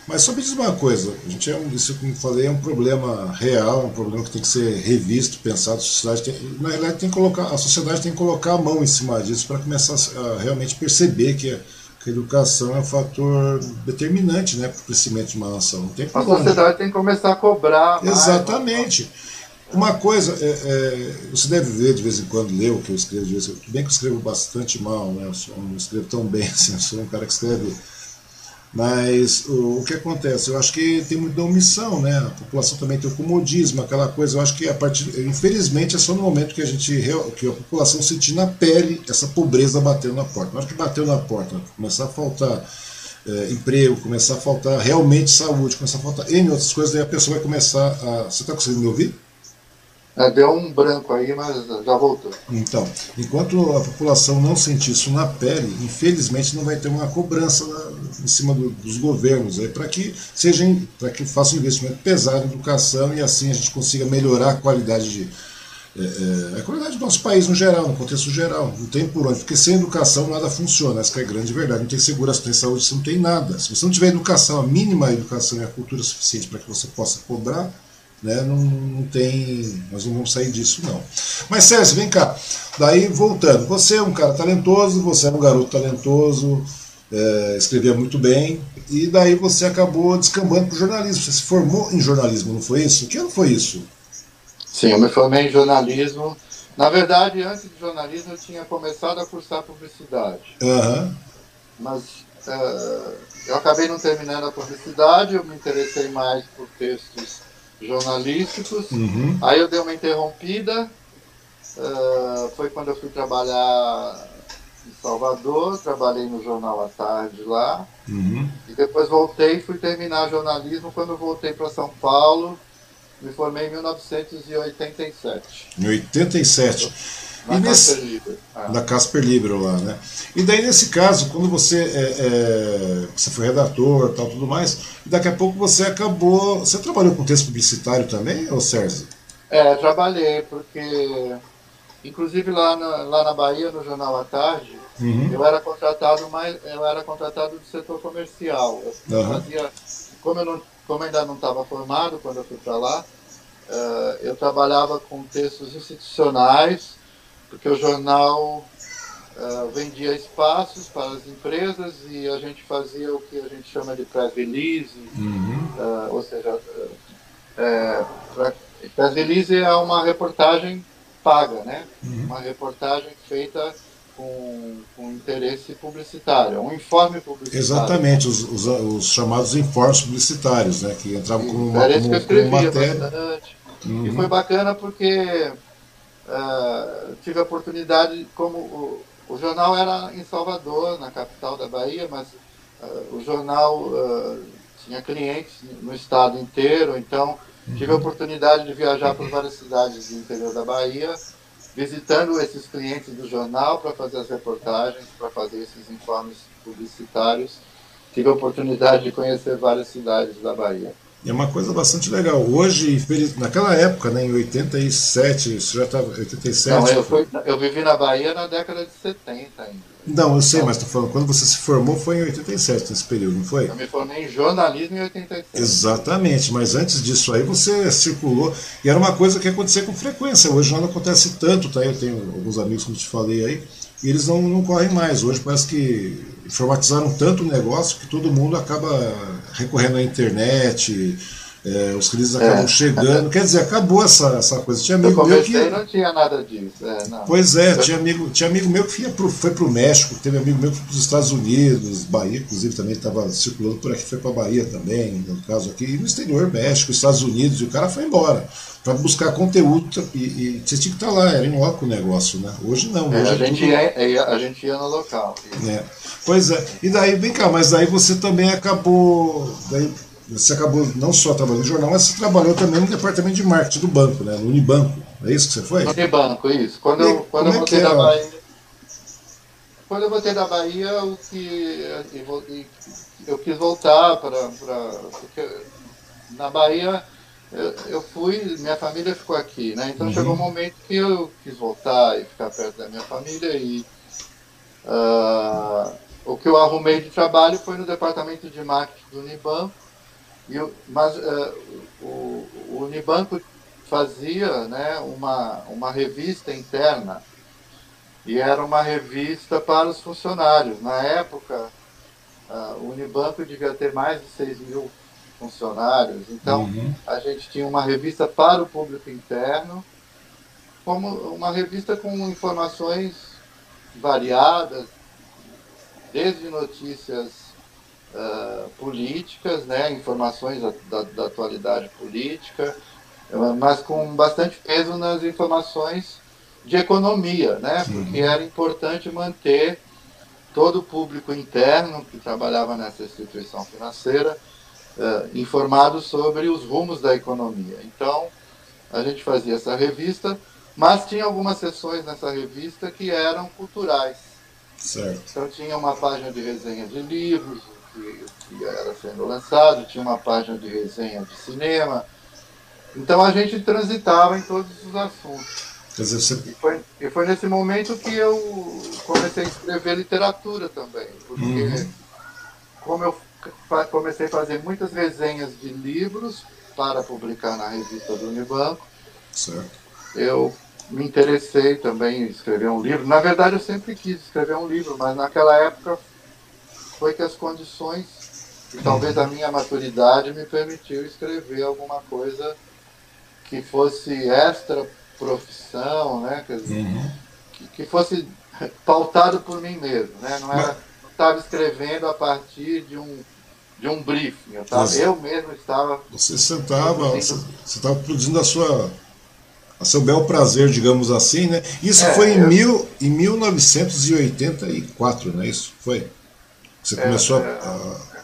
S1: Mas só me diz uma coisa, a gente é um, isso eu falei é um problema real, é um problema que tem que ser revisto, pensado, a sociedade tem, na realidade tem que colocar, a sociedade tem que colocar a mão em cima disso para começar a realmente perceber que a, que a, educação é um fator determinante né, para o crescimento de uma nação. Não tem
S2: a sociedade tem que começar a cobrar.
S1: Exatamente. Mais, uma coisa, é, é, você deve ver de vez em quando, ler o que eu escrevo de vez em quando. Bem que eu escrevo bastante mal, né? Eu não escrevo tão bem *laughs* assim, eu sou um cara que escreve mas o, o, que acontece? Eu acho que tem muita omissão, né? A população também tem o comodismo, aquela coisa. Eu acho que a partir, infelizmente, é só no momento que a gente que a população sentir na pele essa pobreza batendo na porta. Na hora que bateu na porta, começar a faltar é, emprego, começar a faltar realmente saúde, começar a faltar N outras coisas, aí a pessoa vai começar a. Você está conseguindo me ouvir?
S2: É, deu um branco aí, mas já voltou.
S1: Então, enquanto a população não sentir isso na pele, infelizmente não vai ter uma cobrança na, em cima do, dos governos para que para que façam um investimento pesado em educação e assim a gente consiga melhorar a qualidade de é, é, a qualidade do nosso país no geral, no contexto geral. Não tem por onde, porque sem educação nada funciona, essa é a grande verdade. Não tem segurança, não tem saúde, você não tem nada. Se você não tiver educação, a mínima educação e a cultura suficiente para que você possa cobrar, né? Não, não, tem. Nós não vamos sair disso, não. Mas Sérgio, vem cá. Daí, voltando, você é um cara talentoso, você é um garoto talentoso, é, escrevia muito bem, e daí você acabou descambando para o jornalismo. Você se formou em jornalismo, não foi isso? Que ano foi isso?
S2: Sim, eu me formei em jornalismo. Na verdade, antes de jornalismo, eu tinha começado a cursar publicidade.
S1: Uhum.
S2: Mas uh, eu acabei não terminando a publicidade, eu me interessei mais por textos jornalísticos.
S1: Uhum.
S2: Aí eu dei uma interrompida. Uh, foi quando eu fui trabalhar em Salvador, trabalhei no Jornal à Tarde lá.
S1: Uhum.
S2: E depois voltei e fui terminar jornalismo. Quando voltei para São Paulo, me formei em 1987.
S1: Em 87.
S2: Na e Casper Libero.
S1: Ah. Na Casper Libero lá, né? E daí, nesse caso, quando você, é, é, você foi redator tal, tudo mais, daqui a pouco você acabou. Você trabalhou com texto publicitário também, ou Sérgio?
S2: É, trabalhei, porque inclusive lá na, lá na Bahia, no Jornal à Tarde,
S1: uhum.
S2: eu era contratado mais, eu era contratado do setor comercial. Eu
S1: uhum.
S2: fazia, como eu não, como ainda não estava formado quando eu fui para lá, uh, eu trabalhava com textos institucionais porque o jornal uh, vendia espaços para as empresas e a gente fazia o que a gente chama de press release,
S1: uhum.
S2: uh, ou seja, é, press release é uma reportagem paga, né?
S1: Uhum.
S2: Uma reportagem feita com, com, interesse publicitário, um informe publicitário.
S1: Exatamente, os, os, os chamados informes publicitários, né? Que entravam como uma, como,
S2: que eu escrevia
S1: matéria. Uhum.
S2: E foi bacana porque uh, tive a oportunidade, como o, o, jornal era em Salvador, na capital da Bahia, mas uh, o jornal uh, tinha clientes no estado inteiro, então tive a oportunidade de viajar por várias cidades do interior da Bahia, visitando esses clientes do jornal para fazer as reportagens, para fazer esses informes publicitários. Tive a oportunidade de conhecer várias cidades da Bahia.
S1: É uma coisa bastante legal. Hoje, naquela época, né, em 87, isso já estava. 87.
S2: Não, eu, fui, eu vivi na Bahia na década de 70 ainda.
S1: Não, eu sei, mas estou falando, quando você se formou foi em 87, nesse período, não foi?
S2: Eu me formei em jornalismo em 87.
S1: Exatamente, mas antes disso aí você circulou, e era uma coisa que acontecia com frequência, hoje não acontece tanto, tá? Eu tenho alguns amigos eu te falei aí, e eles não, não correm mais. Hoje parece que informatizaram tanto o negócio que todo mundo acaba recorrendo à internet, é, os crises acabam é. chegando. Quer dizer, acabou essa, essa coisa. Tinha amigo
S2: eu
S1: meu que.
S2: não tinha nada disso. É,
S1: pois é, tinha amigo, tinha amigo meu que pro, foi para o México, teve amigo meu que foi para os Estados Unidos, Bahia, inclusive, também estava circulando por aqui, foi para Bahia também, no caso aqui, e no exterior, México, Estados Unidos, e o cara foi embora para buscar conteúdo e, e, você tinha que estar tá lá, era em loco o negócio, né? Hoje não.
S2: É,
S1: hoje
S2: a, é gente tudo... ia, a gente ia no local.
S1: É. Pois é. E daí, vem cá, mas daí você também acabou. Daí você acabou não só trabalhando no jornal, mas você trabalhou também no departamento de marketing do banco, né? No Unibanco. É isso que você foi?
S2: No Unibanco, isso. Quando e, eu, quando eu é voltei da Bahia. Quando eu voltei da Bahia, o que eu quis voltar para. Na Bahia eu, fui, minha família ficou aqui, né? Então uhum. chegou um momento que eu quis voltar e ficar perto da minha família e uh, o que eu arrumei de trabalho foi no departamento de marketing do Unibanco, e mas uh, o, o Unibanco fazia né, uma, uma revista interna e era uma revista para os funcionários. Na época, uh, o Unibanco devia ter mais de 6 mil funcionários. Então, uhum. a gente tinha uma revista para o público interno, como uma revista com informações variadas, desde notícias uh, políticas, né, informações da, da, da, atualidade política, mas com bastante peso nas informações de economia, né, porque uhum. era importante manter todo o público interno que trabalhava nessa instituição financeira uh, informados sobre os rumos da economia. Então, a gente fazia essa revista, mas tinha algumas sessões nessa revista que eram culturais.
S1: Certo.
S2: Então, tinha uma página de resenha de livros, que, que era sendo lançado, tinha uma página de resenha de cinema. Então, a gente transitava em todos os assuntos.
S1: Dizer, você...
S2: e, foi, e foi nesse momento que eu comecei a escrever literatura também, porque uhum. como eu comecei a fazer muitas resenhas de livros para publicar na revista do Unibanco.
S1: Certo.
S2: Eu me interessei também em escrever um livro. Na verdade, eu sempre quis escrever um livro, mas naquela época foi que as condições e talvez a minha maturidade me permitiu escrever alguma coisa que fosse extra profissão, né? Dizer, uhum. que, que, fosse pautado por mim mesmo, né? Não era estava escrevendo a partir de um de um briefing. Eu, tava, eu mesmo estava.
S1: Você sentava, você estava produzindo a sua. A seu bel prazer, digamos assim, né? Isso é, foi em, eu... mil, em 1984, não é isso? Foi? Você é, começou é,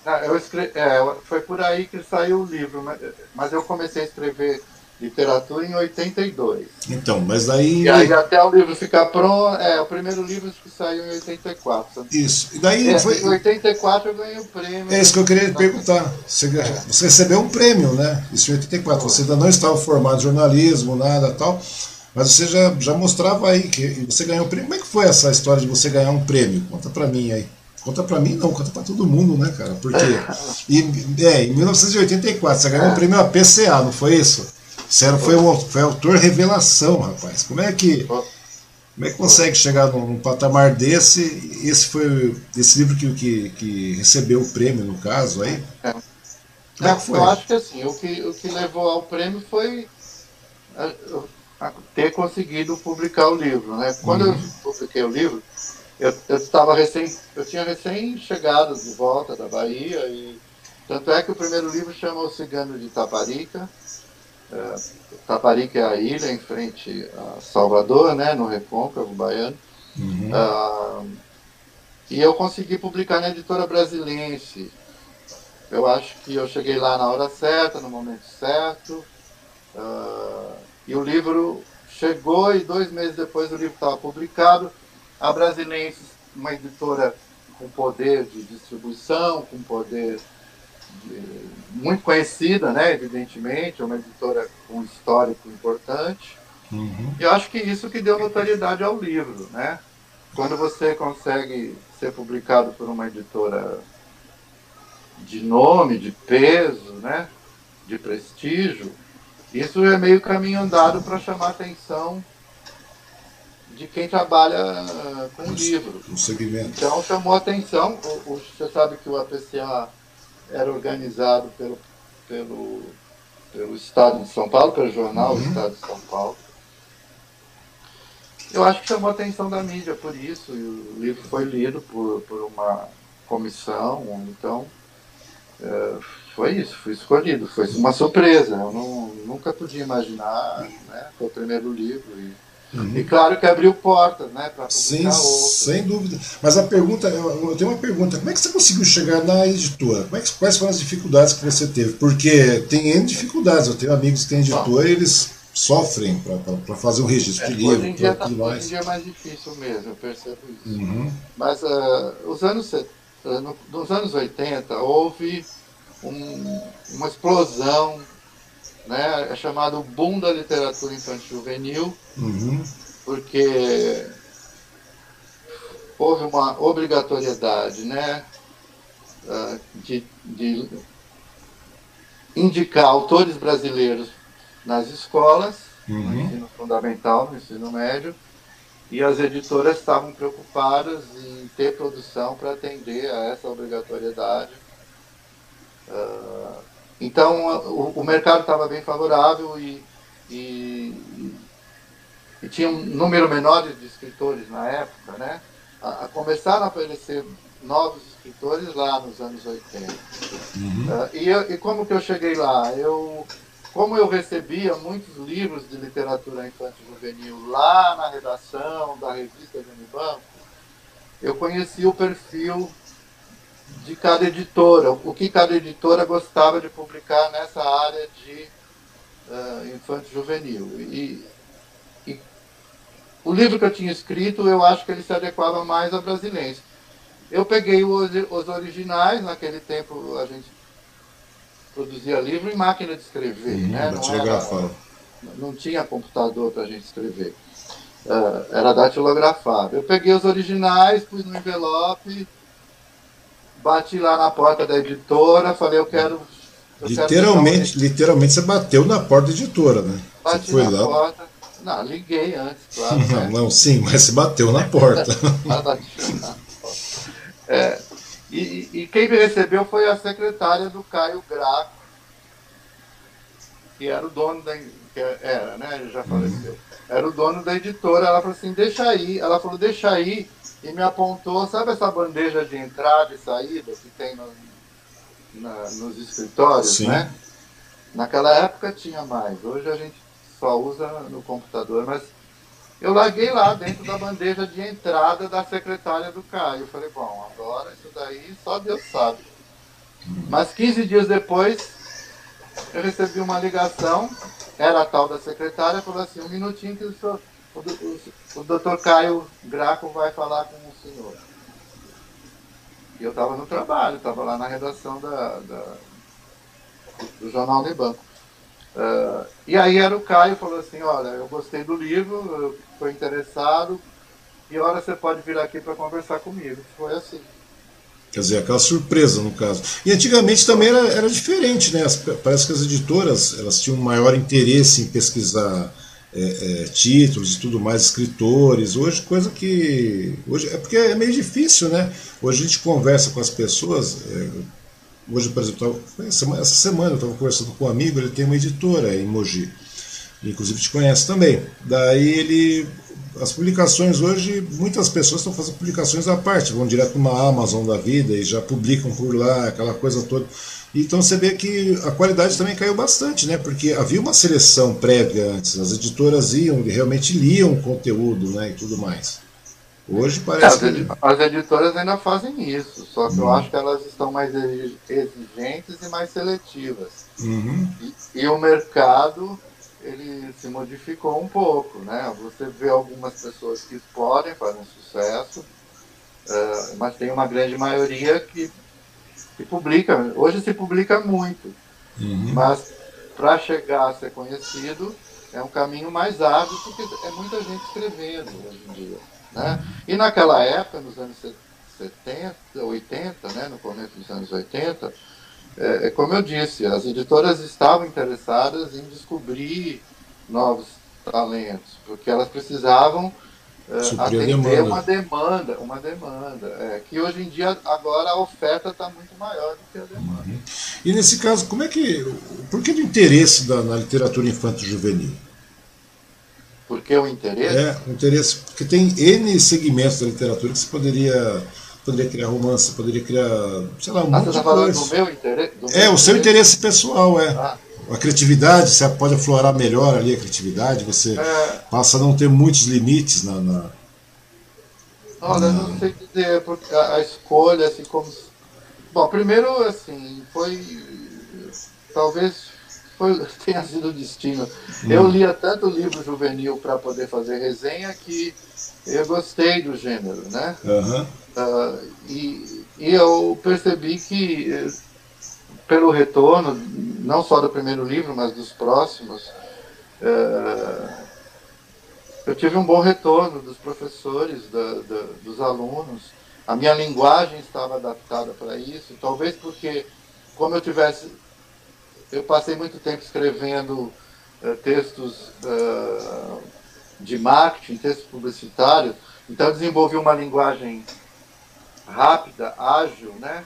S1: a.
S2: a... Eu escre... É, foi por aí que saiu o livro, mas, mas eu comecei a escrever literatura em 82.
S1: Então, mas aí.
S2: E aí até o livro ficar pronto, é o primeiro livro que saiu em 84.
S1: Isso. E daí
S2: é,
S1: foi.
S2: Em 84 eu ganhei o prêmio.
S1: É isso que eu queria lhe perguntar. Você, você recebeu um prêmio, né? Isso em 84. Você ainda não estava formado em jornalismo, nada tal. Mas você já, já mostrava aí que você ganhou um prêmio. Como é que foi essa história de você ganhar um prêmio? Conta pra mim aí. Conta pra mim não, conta pra todo mundo, né, cara? Porque e, é, em 1984 você ganhou um prêmio APCA, não foi isso? Você foi, o, foi autor revelação, rapaz. Como é que. Como é que consegue chegar num, num patamar desse? Esse foi esse livro que, que, que recebeu o prêmio, no caso, aí?
S2: É. Como é que foi? Eu acho que assim, o que, o que levou ao prêmio foi a ter conseguido publicar o livro. Né? Quando uhum. eu publiquei o livro, eu, eu estava recém, eu tinha recém chegado de volta da Bahia e tanto é que o primeiro livro chama O Cigano de Taparica é, Taparica é a ilha em frente a Salvador, né, no Recôncavo Baiano. Uhum. Uh, e eu consegui publicar na editora brasilense. Eu acho que eu cheguei lá na hora certa, no momento certo. Uh, e o livro chegou e dois meses depois o livro estava publicado. A Brasilense, uma editora com poder de distribuição, com poder muito conhecida, né, evidentemente, uma editora com um histórico importante. Uhum. E eu acho que isso que deu notoriedade ao livro, né? Quando você consegue ser publicado por uma editora de nome, de peso, né, de prestígio, isso é meio caminho andado para chamar a atenção de quem trabalha com o livro.
S1: No segmento.
S2: Então chamou a atenção. O, o, você sabe que o APCA era organizado pelo, pelo pelo Estado de São Paulo, pelo jornal uhum. Estado de São Paulo. Eu acho que chamou a atenção da mídia por isso, e o livro foi lido por, por uma comissão, então é, foi isso, fui escolhido, foi uma surpresa, eu não, nunca podia imaginar, né, foi o primeiro livro, e Uhum. E claro que abriu portas, né, para
S1: Sim, sem dúvida. Mas a pergunta, eu tenho uma pergunta: como é que você conseguiu chegar na editora? É que, quais foram as dificuldades que você teve? Porque tem N dificuldades. Eu tenho amigos que têm editora e eles sofrem para fazer um registro
S2: é,
S1: de livro.
S2: Hoje em, dia tá, hoje em dia é mais difícil mesmo, eu percebo isso. Uhum. Mas uh, os anos, uh, no, nos anos 80 houve um, uma explosão né, é chamado boom da literatura infantil juvenil, uhum. porque houve uma obrigatoriedade né, ah, de, de indicar autores brasileiros nas escolas, uhum. no ensino fundamental, no ensino médio, e as editoras estavam preocupadas em ter produção para atender a essa obrigatoriedade. Uh, então, o, o mercado estava bem favorável e, e, e, tinha um número menor de escritores na época, né? A, a começaram a aparecer novos escritores lá nos anos 80. Uhum. Uh, e, eu, e como que eu cheguei lá? Eu, como eu recebia muitos livros de literatura infantil juvenil lá na redação da revista de Unibanco, eu conheci o perfil de cada editora, o que cada editora gostava de publicar nessa área de uh, infanto juvenil. E, e, o livro que eu tinha escrito, eu acho que ele se adequava mais a brasileiros. Eu peguei os, os originais, naquele tempo a gente produzia livro em máquina de escrever, uhum, né? Não, era, não tinha computador para a gente escrever. Uh, era datilografado. Eu peguei os originais, pus no envelope, bati lá na porta da editora, falei, eu quero.
S1: Eu literalmente, quero literalmente você bateu na porta da editora, né?
S2: Bati
S1: você foi
S2: na
S1: lá.
S2: porta. Não, liguei antes, claro.
S1: Não, né? *laughs* não, sim, mas você *laughs* bateu na porta.
S2: é, e, e, quem me recebeu foi a secretária do Caio Graco, que era o dono da. Que era, né? Já faleceu. Uhum. Era o dono da editora. Ela falou assim: deixa aí. Ela falou: deixa aí e me apontou, sabe essa bandeja de entrada e saída que tem no, na, nos escritórios, Sim. né? Naquela época tinha mais, hoje a gente só usa no computador, mas eu larguei lá dentro da bandeja de entrada da secretária do Caio. Eu falei, bom, agora isso daí só Deus sabe. Mas 15 dias depois, eu recebi uma ligação, era a tal da secretária, falou assim, um minutinho que o senhor o, doutor Caio Graco vai falar com o senhor. E eu estava no trabalho, estava lá na redação da, da, do Jornal Nebanco. Uh, e aí era o Caio falou assim, olha, eu gostei do livro, estou interessado, e hora você pode vir aqui para conversar comigo. Foi assim.
S1: Quer dizer, aquela surpresa no caso. E antigamente também era, era diferente, né? As, parece que as editoras elas tinham maior interesse em pesquisar é, é, títulos e tudo mais, escritores. Hoje, coisa que. Hoje, é porque é meio difícil, né? Hoje a gente conversa com as pessoas. É, hoje, por exemplo, essa semana eu estava conversando com um amigo, ele tem uma editora em Mogi. Inclusive te conhece também. Daí ele. As publicações hoje, muitas pessoas estão fazendo publicações à parte, vão direto numa Amazon da vida e já publicam por lá, aquela coisa toda. Então você vê que a qualidade também caiu bastante, né? Porque havia uma seleção prévia antes, as editoras iam e realmente liam o conteúdo, né? E tudo mais. Hoje parece
S2: é, que... As editoras ainda fazem isso, só que uhum. eu acho que elas estão mais exigentes e mais seletivas. Uhum. E, e, o mercado ele se modificou um pouco, né? Você vê algumas pessoas que podem fazer sucesso, uh, mas tem uma grande maioria que se publica, hoje se publica muito, uhum. mas para chegar a ser conhecido é um caminho mais árduo porque é muita gente escrevendo hoje em dia. Né? Uhum. E naquela época, nos anos 70, 80, né, no começo dos anos 80, é, é, como eu disse, as editoras estavam interessadas em descobrir novos talentos, porque elas precisavam uh, atender demanda. uma demanda, uma demanda. É, que hoje em dia agora a oferta está muito maior do que a demanda. Uhum.
S1: E nesse caso, como é que. Por que o interesse da, na literatura infanto-juvenil?
S2: Por que o interesse?
S1: É, o interesse, porque tem N segmentos da literatura que você poderia poderia criar romance, poderia criar, sei lá, um ah, monte
S2: você tá falando do meu interesse? Do
S1: é, meu o seu interesse pessoal, é. Ah. A criatividade, você pode aflorar melhor ali a criatividade, você é... passa a não ter muitos limites na. na
S2: Olha, na... não sei dizer, porque a, a escolha, assim, como. Bom, primeiro, assim, foi. Talvez foi, *laughs* tenha sido o destino. Hum. Eu lia tanto livro juvenil para poder fazer resenha que eu gostei do gênero, né?
S1: Uhum.
S2: Uh, e, e eu percebi que, eh, pelo retorno, não só do primeiro livro, mas dos próximos, uh, eu tive um bom retorno dos professores, da, da, dos alunos. A minha linguagem estava adaptada para isso, talvez porque, como eu tivesse. Eu passei muito tempo escrevendo uh, textos de marketing, textos publicitários, então eu desenvolvi uma linguagem rápida, ágil, né?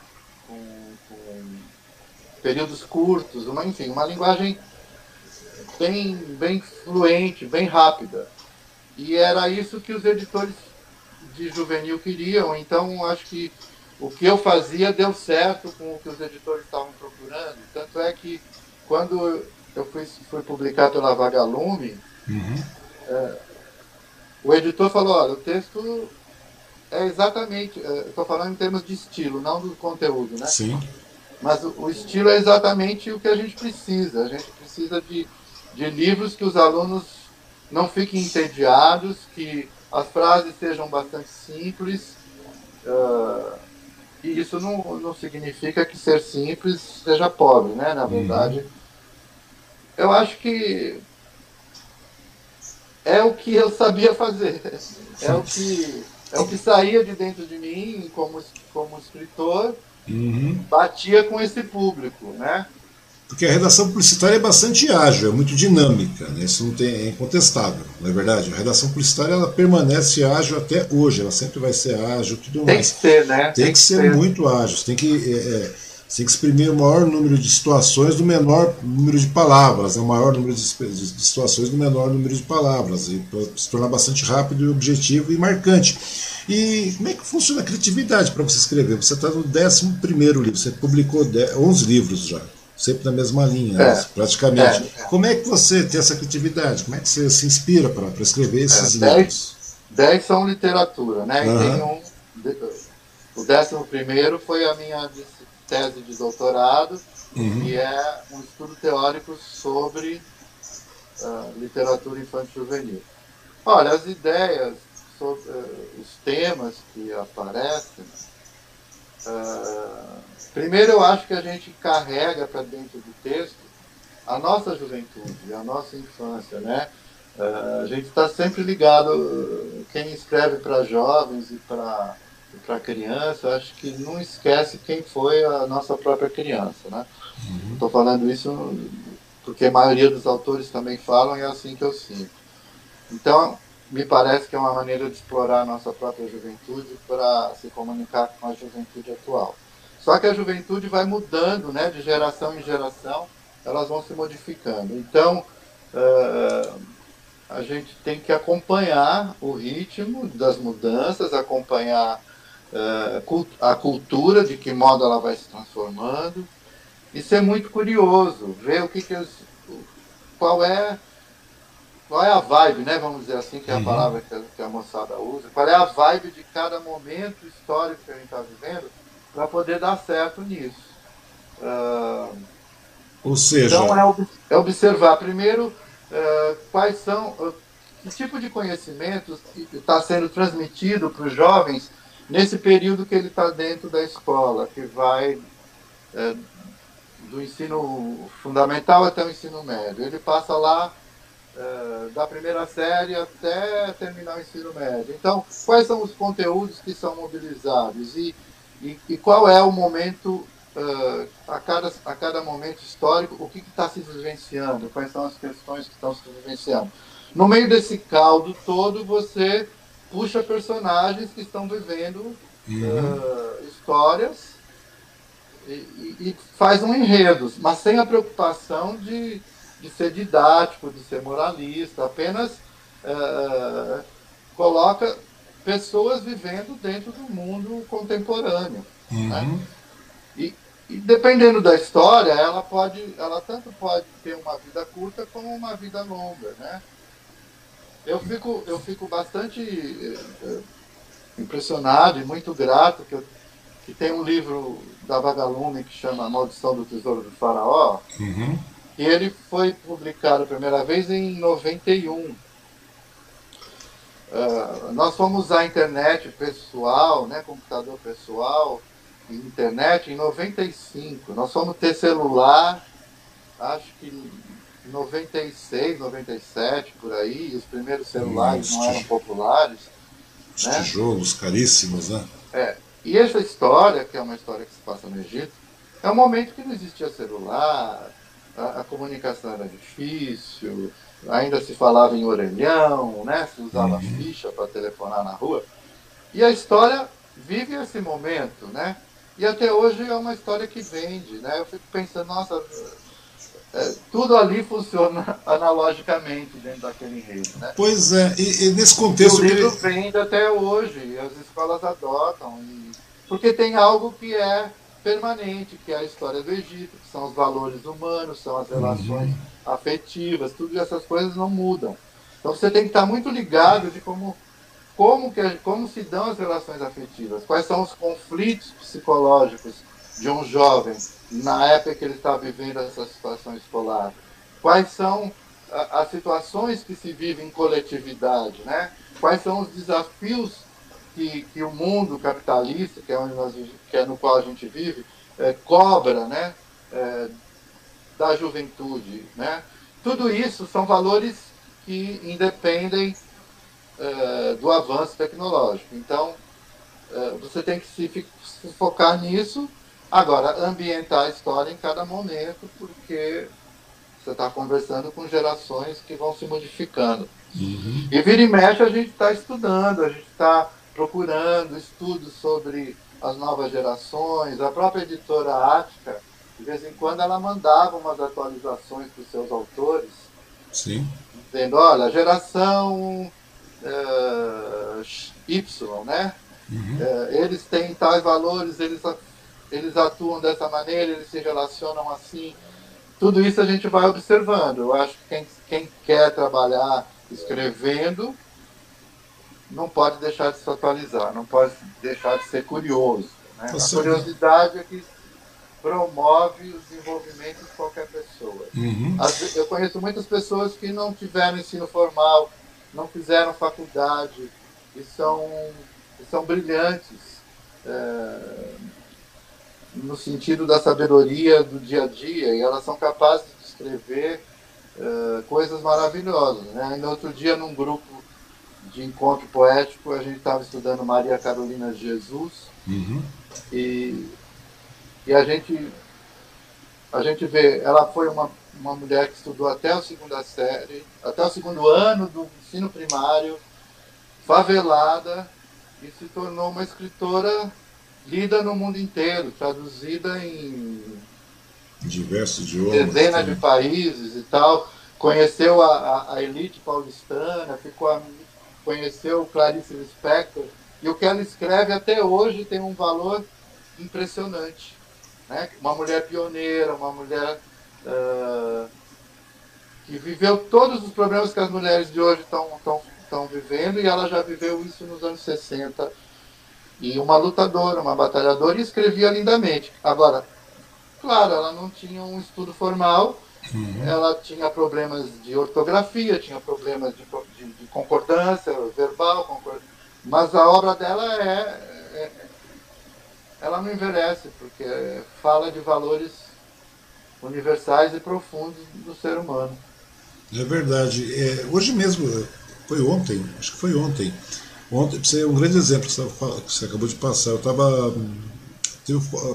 S2: Períodos curtos, uma, enfim, uma linguagem bem, bem fluente, bem rápida. E era isso que os editores de juvenil queriam, então acho que o que eu fazia deu certo com o que os editores estavam procurando. Tanto é que quando eu fui, fui publicar pela Vagalume, uhum. é, o editor falou, olha, o texto é exatamente, é, estou falando em termos de estilo, não do conteúdo, né?
S1: Sim.
S2: Mas o, o, estilo é exatamente o que a gente precisa. A gente precisa de, de livros que os alunos não fiquem entediados, que as frases sejam bastante simples. Uh, e isso não, não significa que ser simples seja pobre, né? Na uhum. verdade, uhum. eu acho que é o que eu sabia fazer. É o que é o que saía de dentro de mim como, como escritor, uhum. batia com esse público, né?
S1: Porque a redação publicitária é bastante ágil, é muito dinâmica, né? isso não tem, é incontestável, não é verdade? A redação publicitária ela permanece ágil até hoje, ela sempre vai ser ágil, tudo
S2: tem
S1: mais.
S2: Tem que ser, né?
S1: Tem, tem que, ser, ser, muito ágil, tem que, é, é, tem que exprimir o maior número de situações do menor número de palavras, né? o maior número de, situações do menor número de palavras, e se tornar bastante rápido e objetivo e marcante. E como é que funciona a criatividade para você escrever? Você está no 11 livro, você publicou 11 livros já, sempre na mesma linha, é, praticamente. É, é. Como é que você tem essa criatividade? Como é que você se inspira para escrever esses
S2: é, livros? 10 são literatura, né? Uhum. tem um, o décimo primeiro foi a minha tese de doutorado, uhum. que é um estudo teórico sobre uh, literatura infantil juvenil. Olha, as ideias sobre uh, os temas que aparecem, uh, primeiro eu acho que a gente carrega para dentro do texto a nossa juventude, a nossa infância, né? Uh, a gente está sempre ligado, quem escreve para jovens e para para criança, acho que não esquece quem foi a nossa própria criança, né? Estou uhum. falando isso porque a maioria dos autores também falam e é assim que eu sinto. Então, me parece que é uma maneira de explorar a nossa própria juventude para se comunicar com a juventude atual. Só que a juventude vai mudando, né, de geração em geração, elas vão se modificando. Então, uh, a gente tem que acompanhar o ritmo das mudanças, acompanhar uh, a cultura, de que modo ela vai se transformando, e ser muito curioso, ver o que, que os, qual é qual é a vibe, né? Vamos dizer assim, que é a uhum. palavra que a, que a, moçada usa. Qual é a vibe de cada momento histórico que a gente está vivendo para poder dar certo nisso. Uh,
S1: Ou seja.
S2: Então é, é observar primeiro uh, quais são. Uh, que tipo de conhecimentos está sendo transmitido para os jovens nesse período que ele está dentro da escola, que vai do ensino fundamental até o ensino médio. Ele passa lá eh, da primeira série até terminar o ensino médio. Então, quais são os conteúdos que são mobilizados e, e, e qual é o momento, uh, a, cada, a cada momento histórico, o que está se vivenciando, quais são as questões que estão se vivenciando. No meio desse caldo todo, você puxa personagens que estão vivendo uhum. uh, histórias e, e, faz um enredo, mas sem a preocupação de, de ser didático, de ser moralista, apenas uh, coloca pessoas vivendo dentro do mundo contemporâneo. Uhum. Né? E, e dependendo da história, ela pode, ela tanto pode ter uma vida curta como uma vida longa, né? Eu fico, eu fico bastante eh, impressionado e muito grato que, eu, que tem um livro da Vagalume que chama A Maldição do Tesouro do Faraó, uhum. E ele foi publicado a primeira vez em 91. Uh, ah, nós fomos usar a internet pessoal, né, computador pessoal, internet em 95. Nós fomos ter celular, acho que em 96, 97, por aí, os primeiros celulares hum, não eram populares.
S1: Os né? tijolos caríssimos, né?
S2: É. E essa história, que é uma história que se passa no Egito, é um momento que não existia celular, a, a comunicação era difícil, ainda se falava em orelhão, né? se usava uhum. ficha para telefonar na rua. E a história vive esse momento, né? E até hoje é uma história que vende, né? Eu fico pensando, nossa, é, tudo ali funciona *laughs* analogicamente dentro daquele enredo, né?
S1: Pois é, e, e nesse contexto...
S2: E o livro que... vende até hoje, as escolas adotam, e... porque tem algo que é permanente, que é a história do Egito, que são os valores humanos, são as relações uhum. afetivas, tudo essas coisas não mudam. Então você tem que estar muito ligado de como como, que, como se dão as relações afetivas, quais são os conflitos psicológicos de um jovem na época que ele está vivendo essa situação escolar, quais são as situações que se vivem em coletividade, né? quais são os desafios que, que o mundo capitalista, que é, onde nós, que é no qual a gente vive, é, cobra né? É, da juventude. Né? Tudo isso são valores que independem é, do avanço tecnológico. Então, é, você tem que se, se, focar nisso. Agora, ambientar a história em cada momento, porque você está conversando com gerações que vão se modificando. Uhum. E vira e mexe a gente está estudando, a gente está procurando estudos sobre as novas gerações. A própria editora Ática, de vez em quando, ela mandava umas atualizações para os seus autores.
S1: Sim.
S2: Dizendo, olha, a geração uh, Y, né? Uhum. Uh, eles têm tais valores, eles, eles atuam dessa maneira, eles se relacionam assim. Tudo isso a gente vai observando. Eu acho que quem, quem quer trabalhar escrevendo não pode deixar de se atualizar, não pode deixar de ser curioso. Né? A curiosidade é que promove o desenvolvimento de qualquer pessoa. Uhum. Eu conheço muitas pessoas que não tiveram ensino formal, não fizeram faculdade e são, e são brilhantes é, no sentido da sabedoria do dia a dia e elas são capazes de escrever é, coisas maravilhosas. Né? Ainda outro dia, num grupo de encontro poético, a gente estava estudando Maria Carolina Jesus uhum. e, e a gente a gente vê, ela foi uma uma mulher que estudou até a segunda série, até o segundo ano do ensino primário, favelada, e se tornou uma escritora lida no mundo inteiro, traduzida em
S1: diversos idiomas,
S2: dezenas de países e tal. Conheceu a, a, a elite paulistana, ficou a, conheceu Clarice Lispector, e o que ela escreve até hoje tem um valor impressionante. Né? Uma mulher pioneira, uma mulher uh, que viveu todos os problemas que as mulheres de hoje estão vivendo e ela já viveu isso nos anos 60. E uma lutadora, uma batalhadora, e escrevia lindamente. Agora, claro, ela não tinha um estudo formal, uhum. ela tinha problemas de ortografia, tinha problemas de, de, de concordância verbal, concord... mas a obra dela é, é, Ela não envelhece, porque fala de valores universais e profundos do ser humano.
S1: É verdade. É, hoje mesmo, foi ontem, acho que foi ontem. Ontem, você é um grande exemplo que você acabou de passar. Eu estava.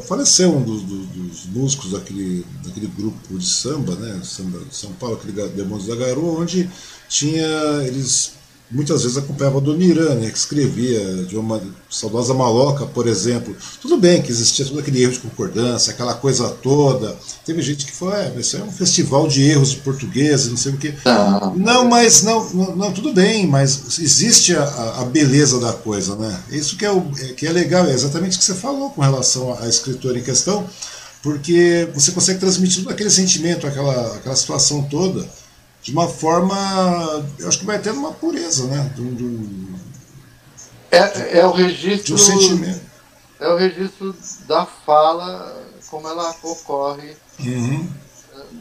S1: Faleceu um dos, dos, músicos daquele, daquele grupo de samba, né? Samba de São Paulo, aquele Demônios da Garoa, onde tinha. Eles muitas vezes acompanhava a Dona Irã, né, que escrevia de uma saudosa maloca, por exemplo. Tudo bem que existia todo aquele erro de concordância, aquela coisa toda. Teve gente que falou, é, isso é um festival de erros de português, não sei o quê. Não, não mas não, não, tudo bem, mas existe a, a beleza da coisa, né? Isso que é, o, é, que é legal, é exatamente o que você falou com relação à escritora em questão, porque você consegue transmitir todo aquele sentimento, aquela, aquela situação toda de uma forma, eu acho que vai tendo uma pureza, né? Do, do,
S2: é, é o registro.
S1: Do sentimento.
S2: É o registro da fala, como ela ocorre uhum.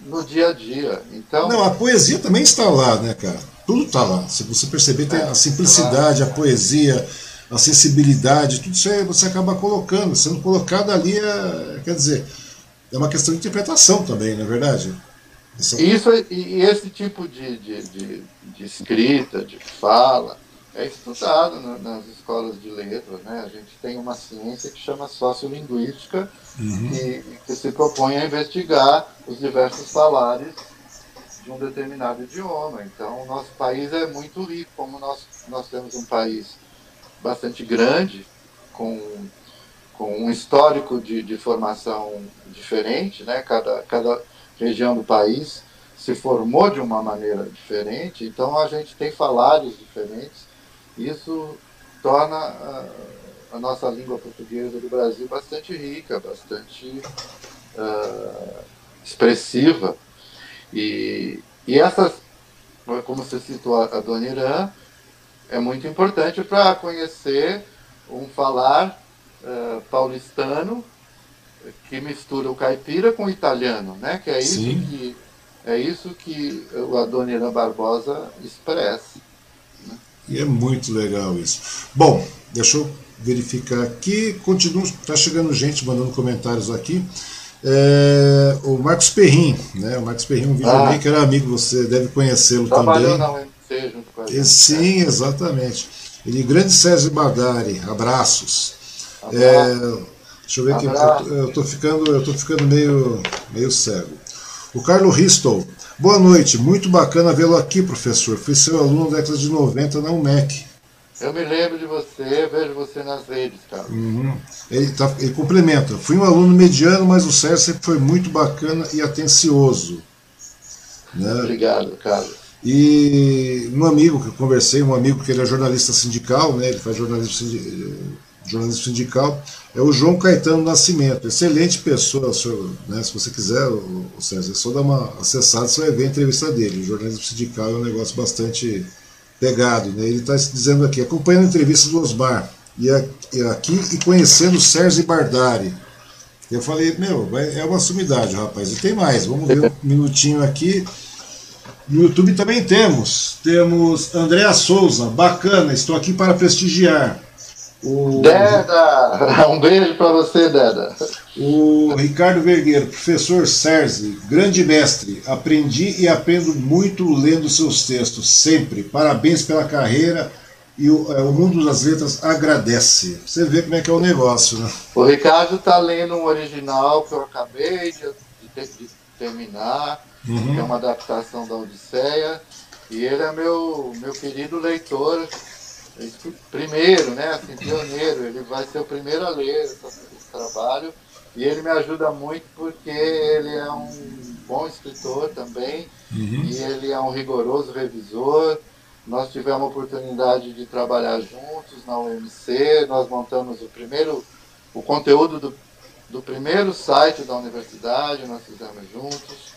S2: no dia a dia. Então,
S1: Não, a poesia também está lá, né, cara? Tudo está lá. Se você perceber, tem a simplicidade, a poesia, a sensibilidade, tudo isso aí você acaba colocando. Sendo colocado ali, é, quer dizer, é uma questão de interpretação também, não é verdade?
S2: Isso, e esse tipo de, de, de, de, escrita, de fala, é estudado nas escolas de letras. Né? A gente tem uma ciência que chama sociolinguística, uhum. que, que se propõe a investigar os diversos falares de um determinado idioma. Então, o nosso país é muito rico, como nós, nós temos um país bastante grande, com, com um histórico de, de formação diferente, né? cada, cada região do país se formou de uma maneira diferente, então a gente tem falares diferentes. Isso torna a, a nossa língua portuguesa do Brasil bastante rica, bastante uh, expressiva. E, e essas, como você citou a Dona Irã, é muito importante para conhecer um falar uh, paulistano que mistura o caipira com o italiano, né? Que é isso Sim. que é isso que o Adoniran Barbosa expressa. Né?
S1: E é muito legal isso. Bom, deixa eu verificar aqui. Continua, está chegando gente mandando comentários aqui. É, o Marcos Perrin, né? O Marcos Perrin, um videomaker, ah. amigo, você deve conhecê-lo também.
S2: Junto com a gente.
S1: Sim, exatamente. Ele, grande César Badari, abraços. É, Deixa eu ver aqui, eu estou ficando, eu tô ficando meio, meio cego. O Carlos Ristol. Boa noite, muito bacana vê-lo aqui, professor. Fui seu aluno na década de 90 na UMEC.
S2: Eu me lembro de você, vejo você nas redes, cara.
S1: Uhum. Ele, tá, ele complementa. Fui um aluno mediano, mas o Sérgio sempre foi muito bacana e atencioso.
S2: Né? Obrigado, Carlos.
S1: E um amigo que eu conversei, um amigo que ele é jornalista sindical, né? ele faz jornalismo sindical jornalismo sindical, é o João Caetano Nascimento. Excelente pessoa, senhor, né, se você quiser, o, o César, é só dar uma acessada, você vai ver a entrevista dele. O jornalismo sindical é um negócio bastante pegado. Né? Ele está dizendo aqui, acompanhando a entrevista do Osmar, e aqui e conhecendo Sérgio Bardari. Eu falei, meu, é uma sumidade, rapaz. E tem mais, vamos ver um *laughs* minutinho aqui. No YouTube também temos. Temos Andréa Souza, bacana, estou aqui para prestigiar.
S2: O... Deda! *laughs* Um beijo para você, Deda.
S1: O Ricardo Vergueiro, professor Serzi, grande mestre. Aprendi e aprendo muito lendo seus textos, sempre. Parabéns pela carreira e o, é, o mundo das letras agradece. Você vê como é que é o negócio, né?
S2: O Ricardo está lendo um original que eu acabei de, de, de terminar, uhum. que é uma adaptação da Odisseia. E ele é meu, meu querido leitor primeiro, né, assim, pioneiro, ele vai ser o primeiro a ler esse, esse trabalho e ele me ajuda muito porque ele é um bom escritor também uhum. e ele é um rigoroso revisor. Nós tivemos a oportunidade de trabalhar juntos na UMC, nós montamos o primeiro, o conteúdo do, do primeiro site da universidade, nós fizemos juntos.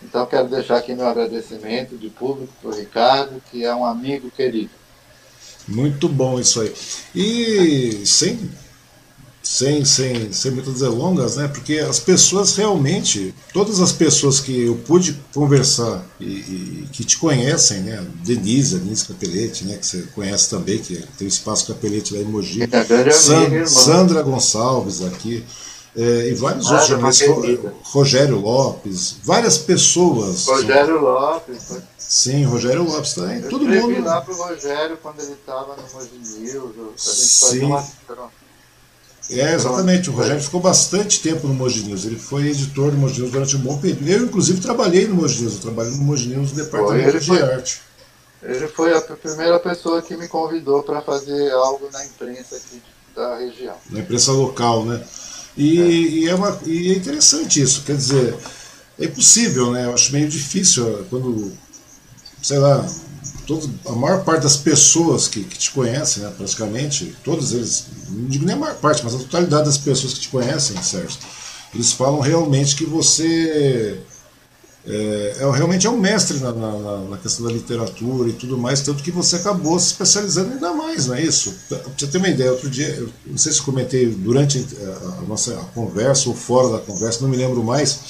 S2: Então quero deixar aqui meu agradecimento de público para o Ricardo, que é um amigo querido.
S1: Muito bom isso aí. E sem, sem, sem, sem muitas delongas, né? Porque as pessoas realmente, todas as pessoas que eu pude conversar e, e que te conhecem, né? Denise, Denise Capelete, né? Que você conhece também, que tem o Espaço Capelete lá em Mogi. É, San, Sandra Gonçalves aqui. É, e vários ah, outros jornalistas, Rogério Lopes, várias pessoas.
S2: Rogério Lopes.
S1: Sim, Rogério Lopes também.
S2: Eu
S1: Todo mundo.
S2: lá pro Rogério quando ele estava no Mogi News. Sim. Uma...
S1: É, exatamente. O Rogério ficou bastante tempo no Mogi News. Ele foi editor do Mogi News durante um bom período. Eu, inclusive, trabalhei no Mogi News. Eu trabalhei no Mogi News no departamento de
S2: foi,
S1: arte.
S2: ele foi a primeira pessoa que me convidou para fazer algo na imprensa aqui da região.
S1: Na imprensa local, né? E é. E, é uma, e é interessante isso, quer dizer, é impossível, né? Eu acho meio difícil quando, sei lá, todo, a maior parte das pessoas que, que te conhecem, né, praticamente, todos eles, não digo nem a maior parte, mas a totalidade das pessoas que te conhecem, Sérgio, eles falam realmente que você é, é, realmente é um mestre na, na, na, questão da literatura e tudo mais, tanto que você acabou se especializando ainda mais, não é isso? Pra você ter uma ideia, outro dia, eu não sei se comentei durante a, nossa conversa ou fora da conversa, não me lembro mais,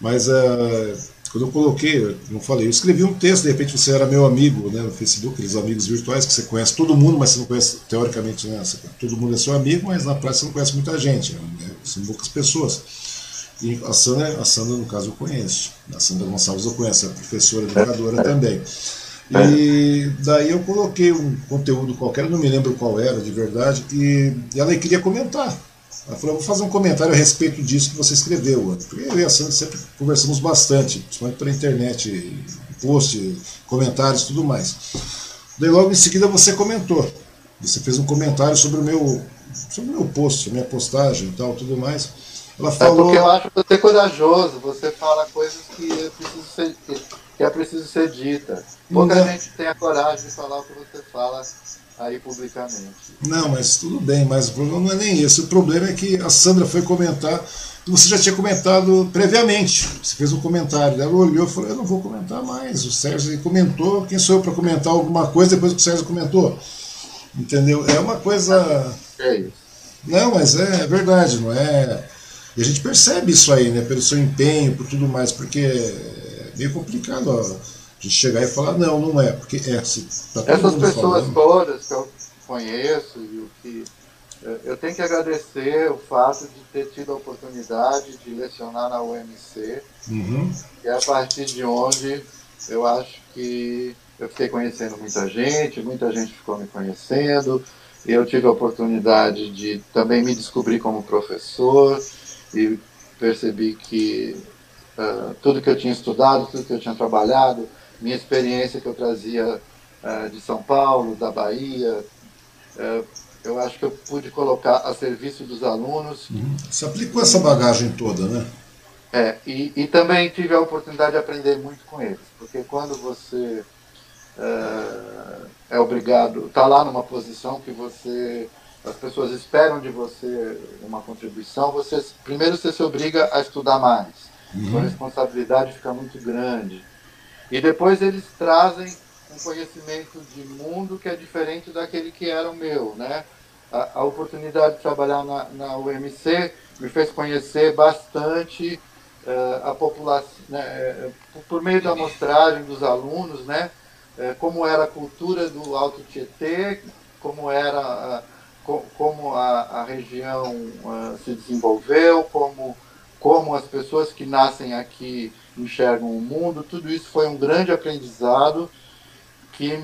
S1: mas é, quando eu coloquei, não falei, eu escrevi um texto, de repente você era meu amigo né, no Facebook, aqueles amigos virtuais que você conhece todo mundo, mas você não conhece, teoricamente, né, todo mundo é seu amigo, mas na prática você não conhece muita gente, né, são poucas pessoas. E a Sandra, a Sandra, no caso, eu conheço. A Sandra Gonçalves eu conheço, é professora, educadora também. E daí eu coloquei um conteúdo qualquer, não me lembro qual era de verdade, e ela queria comentar. Ela falou, vou fazer um comentário a respeito disso que você escreveu. Porque eu e a Sandra sempre conversamos bastante, principalmente pela internet, post, comentários e tudo mais. Daí logo em seguida você comentou. Você fez um comentário sobre o meu, sobre o meu post, minha postagem e tal, tudo mais.
S2: Ela falou... É porque eu acho você corajoso, você fala coisas que é preciso ser, que é preciso ser dita. Pouca Não. gente tem a coragem de falar o que você fala aí publicamente.
S1: Não, mas tudo bem, mas o problema não é nem esse. O problema é que a Sandra foi comentar você já tinha comentado previamente. Você fez um comentário, ela olhou e falou: Eu não vou comentar mais. O Sérgio comentou, quem sou eu para comentar alguma coisa depois que o Sérgio comentou? Entendeu? É uma coisa.
S2: É isso.
S1: Não, mas é verdade, não é. E a gente percebe isso aí, né? Pelo seu empenho, por tudo mais, porque é meio complicado ó, a gente chegar e falar, não, não é, porque é. Se
S2: tá Essas pessoas falando. todas que eu conheço e o que. Eu tenho que agradecer o fato de ter tido a oportunidade de lecionar na UMC,
S1: uhum.
S2: e é a partir de onde eu acho que eu fiquei conhecendo muita gente, muita gente ficou me conhecendo, eu tive a oportunidade de também me descobrir como professor, e percebi que uh, tudo que eu tinha estudado, tudo que eu tinha trabalhado, minha experiência que eu trazia uh, de São Paulo, da Bahia, uh, eu acho que eu pude colocar a serviço dos alunos.
S1: Uhum. Você aplicou essa bagagem toda, né?
S2: É, e, e também tive a oportunidade de aprender muito com eles, porque quando você é obrigado, está lá numa posição que você as pessoas esperam de você uma contribuição, você primeiro você se obriga a estudar mais. Uhum. A responsabilidade fica muito grande. E depois eles trazem um conhecimento de mundo que é diferente daquele que era o meu, né? A, a oportunidade de trabalhar na, na UMC me fez conhecer bastante uh, a população, né, eh, por meio da amostragem dos alunos, né? Uh, como era a cultura do Alto Tietê, como era como a, a região uh, se desenvolveu, como, como as pessoas que nascem aqui enxergam o mundo, tudo isso foi um grande aprendizado que,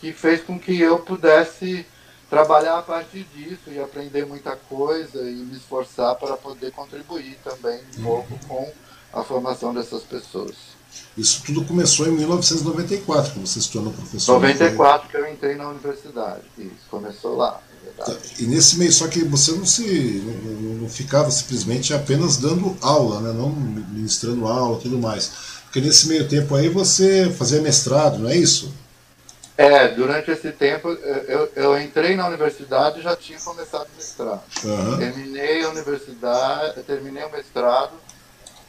S2: que fez com que eu pudesse trabalhar a partir disso e aprender muita coisa e me esforçar para poder contribuir também um pouco com a formação dessas pessoas.
S1: Isso tudo começou em 1994, quando você se tornou professor.
S2: 94 que eu entrei na universidade, isso, começou lá.
S1: E nesse meio, só que você não se não, não, ficava simplesmente apenas dando aula, né? não ministrando aula e tudo mais. Porque nesse meio tempo aí você fazia mestrado, não é isso?
S2: É, durante esse tempo eu, eu entrei na universidade e já tinha começado o mestrado.
S1: Uhum.
S2: Terminei a universidade, terminei o mestrado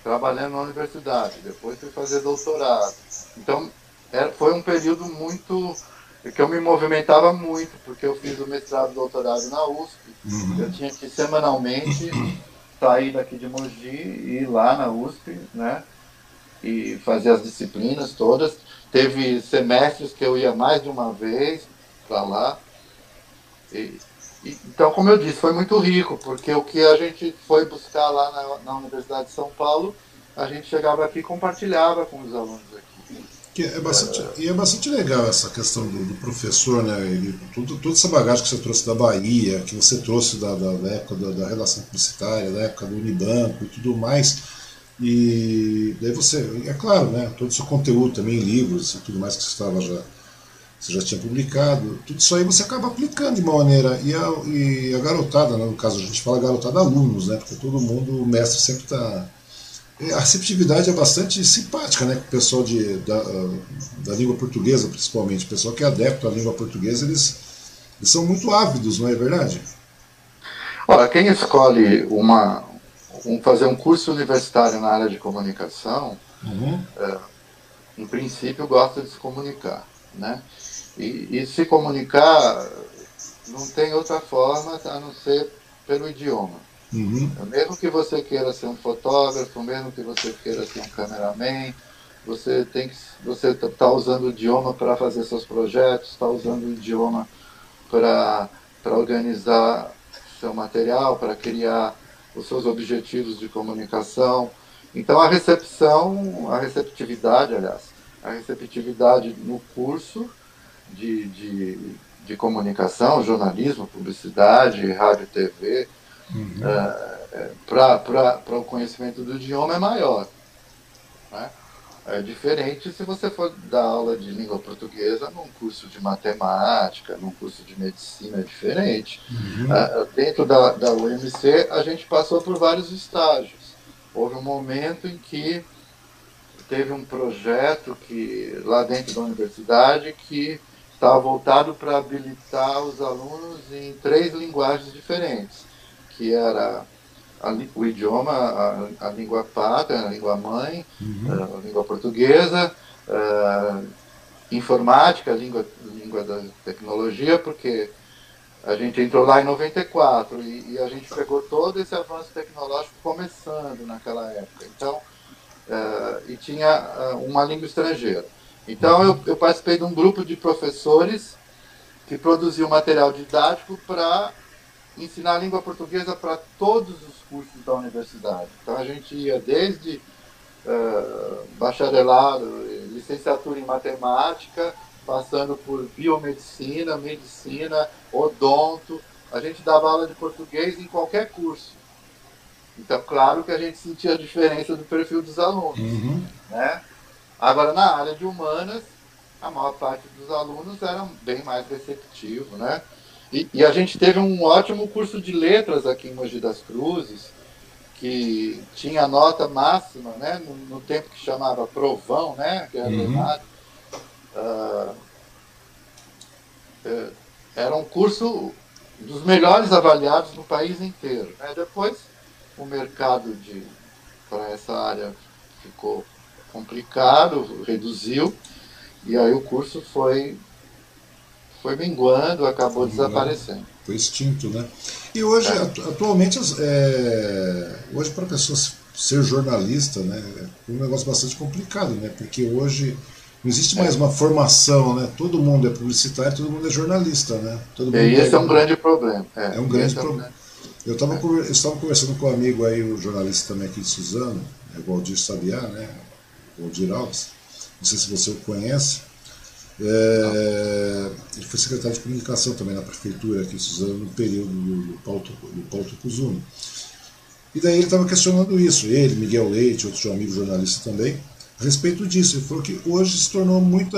S2: trabalhando na universidade. Depois fui fazer doutorado. Então era, foi um período muito é que eu me movimentava muito, porque eu fiz o mestrado e doutorado na USP. Uhum. Eu tinha que semanalmente sair daqui de Mogi e ir lá na USP, né? E fazer as disciplinas todas. Teve semestres que eu ia mais de uma vez para lá. E, e, então, como eu disse, foi muito rico, porque o que a gente foi buscar lá na, na Universidade de São Paulo, a gente chegava aqui e compartilhava com os alunos aqui.
S1: Que é bastante, e é bastante legal essa questão do, do professor, né? Ele, tudo, toda essa bagagem que você trouxe da Bahia, que você trouxe da, da, da época da, da, relação publicitária, da época do Unibanco e tudo mais. E daí você, é claro, né? Todo o seu conteúdo também, livros e tudo mais que você estava já você já tinha publicado, tudo isso aí você acaba aplicando de uma maneira. E a, e a garotada, né, no caso a gente fala garotada alunos, né? Porque todo mundo, o mestre sempre está. A receptividade é bastante simpática né, com o pessoal de, da, da língua portuguesa, principalmente. O pessoal que é adepto à língua portuguesa, eles, eles são muito ávidos, não é verdade?
S2: Olha, quem escolhe uma, um, fazer um curso universitário na área de comunicação, uhum. é, em princípio gosta de se comunicar. Né? E, e, se comunicar não tem outra forma a não ser pelo idioma. Uhum. Mesmo que você queira ser um fotógrafo, mesmo que você queira ser um cameraman, você tem que você está tá usando o idioma para fazer seus projetos, está usando o idioma para organizar seu material, para criar os seus objetivos de comunicação. Então a recepção, a receptividade, aliás, a receptividade no curso de, de, de comunicação, jornalismo, publicidade, rádio, TV, uhum. é, para o conhecimento do idioma é maior. Né? É diferente se você for dar aula de língua portuguesa num curso de matemática, num curso de medicina, é diferente. Uhum. É, dentro da, da UMC, a gente passou por vários estágios. Houve um momento em que teve um projeto que lá dentro da universidade que estava voltado para habilitar os alunos em três linguagens diferentes, que era a, o idioma, a, a, língua pátria, a língua mãe, uhum. a língua portuguesa, a informática, a língua, língua da tecnologia, porque a gente entrou lá em 94 e, e a gente pegou todo esse avanço tecnológico começando naquela época. Então, uh, e tinha uh, uma língua estrangeira. Então, eu, eu participei de um grupo de professores que produziu material didático para ensinar a língua portuguesa para todos os cursos da universidade. Então a gente ia desde uh, bacharelado, licenciatura em matemática, passando por biomedicina, medicina, odonto. A gente dava aula de português em qualquer curso. Então, claro que a gente sentia a diferença do perfil dos alunos. Uhum. Né? Agora, na área de humanas, a maior parte dos alunos eram bem mais receptivos, né? E, e, a gente teve um ótimo curso de letras aqui em Mogi das Cruzes, que tinha nota máxima, né, no, no tempo que chamava provão, né, que era uhum. uh, era um curso dos melhores avaliados no país inteiro. Né? Depois o mercado de para essa área ficou complicado, reduziu, e aí o curso foi foi minguando, acabou desaparecendo.
S1: Foi extinto, né? E hoje, é. atualmente, é, hoje para a pessoa ser jornalista, né, é um negócio bastante complicado, né? Porque hoje não existe mais é. uma formação, né? Todo mundo é publicitário, todo mundo é jornalista, né? Todo
S2: e esse é, é um grande problema.
S1: É, é um grande problema. Eu estava conversando com um amigo aí, o um jornalista também aqui de Suzano, é o Valdir Sabiá, né? O Valdir Alves. Não sei se você o conhece. É, ele foi secretário de comunicação também na prefeitura aqui em Suzano no período do, Paulo, do Paulo. E daí ele estava questionando isso, ele, Miguel Leite, outro amigo jornalista também, a respeito disso. Ele falou que hoje se tornou muita.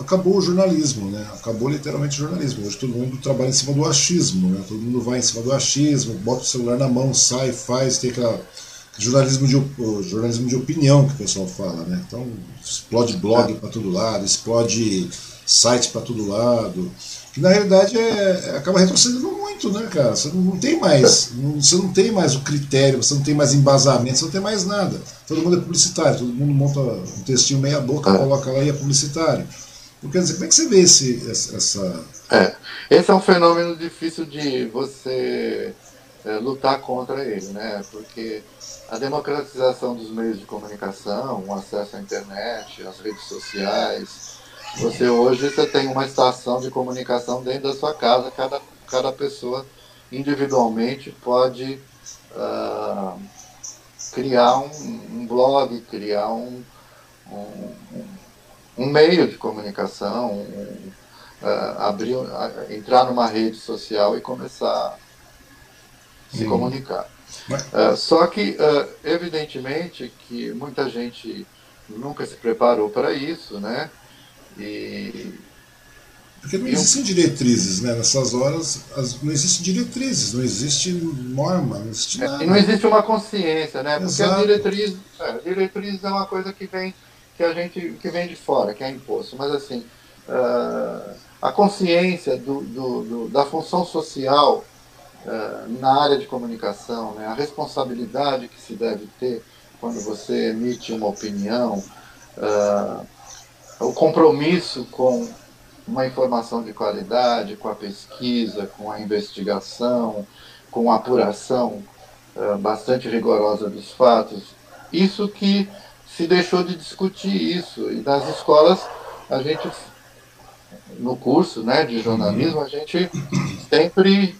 S1: acabou o jornalismo, né? Acabou literalmente o jornalismo. Hoje todo mundo trabalha em cima do achismo, né? Todo mundo vai em cima do achismo, bota o celular na mão, sai, faz, tem aquela jornalismo de, jornalismo de opinião que o pessoal fala, né? Então explode blog para todo lado, explode site para todo lado, que na realidade é, é, acaba retrocedendo muito, né, cara? Você não tem mais, não, você não tem mais o critério, você não tem mais embasamento, você não tem mais nada. Todo mundo é publicitário, todo mundo monta um textinho meia boca, é. coloca lá e é publicitário. Então, quer dizer, como é que você vê esse, essa.
S2: É. Esse é um fenômeno difícil de você é, lutar contra ele, né? Porque a democratização dos meios de comunicação, o acesso à internet, às redes sociais. Você hoje você tem uma estação de comunicação dentro da sua casa, cada, cada pessoa individualmente pode uh, criar um, um, blog, criar um, um, um, meio de comunicação, um, uh, abrir, uh, entrar numa rede social e começar a se comunicar. Uh, só que, uh, evidentemente, que muita gente nunca se preparou para isso, né? E,
S1: porque não existem diretrizes, né? Nessas horas as, não existem diretrizes, não existe norma, não existe
S2: nada. E não existe uma consciência, né? Porque Exato. a diretriz, é, diretriz é uma coisa que vem que a gente que vem de fora, que é imposto. Mas assim, uh, a consciência do, do, do, da função social na área de comunicação, né? a responsabilidade que se deve ter quando você emite uma opinião, uh, o compromisso com uma informação de qualidade, com a pesquisa, com a investigação, com a apuração uh, bastante rigorosa dos fatos. Isso que se deixou de discutir isso. E nas escolas, a gente, no curso né, de jornalismo, a gente sempre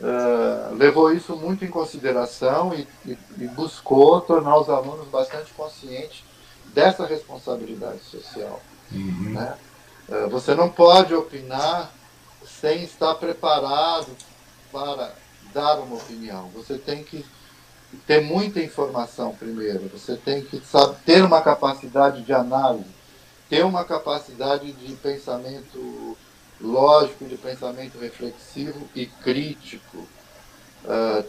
S2: uh, levou isso muito em consideração e, e, e buscou tornar os alunos bastante conscientes dessa responsabilidade social. Uhum. Né? É, você não pode opinar sem estar preparado para dar uma opinião. Você tem que ter muita informação primeiro. Você tem que saber, ter uma capacidade de análise, ter uma capacidade de pensamento lógico, de pensamento reflexivo e crítico. Uh,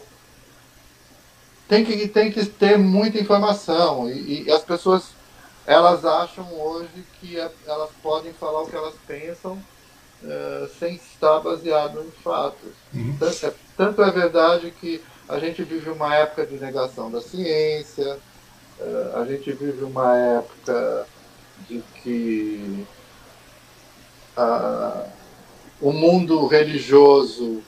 S2: tem, que, tem que ter muita informação. E, e as pessoas elas acham hoje que é, elas podem falar o que elas pensam uh, sem estar baseado em fatos. Uhum. Tanto, é, tanto, é, verdade que a gente vive uma época de negação da ciência, uh, a gente vive uma época de que uh, o mundo religioso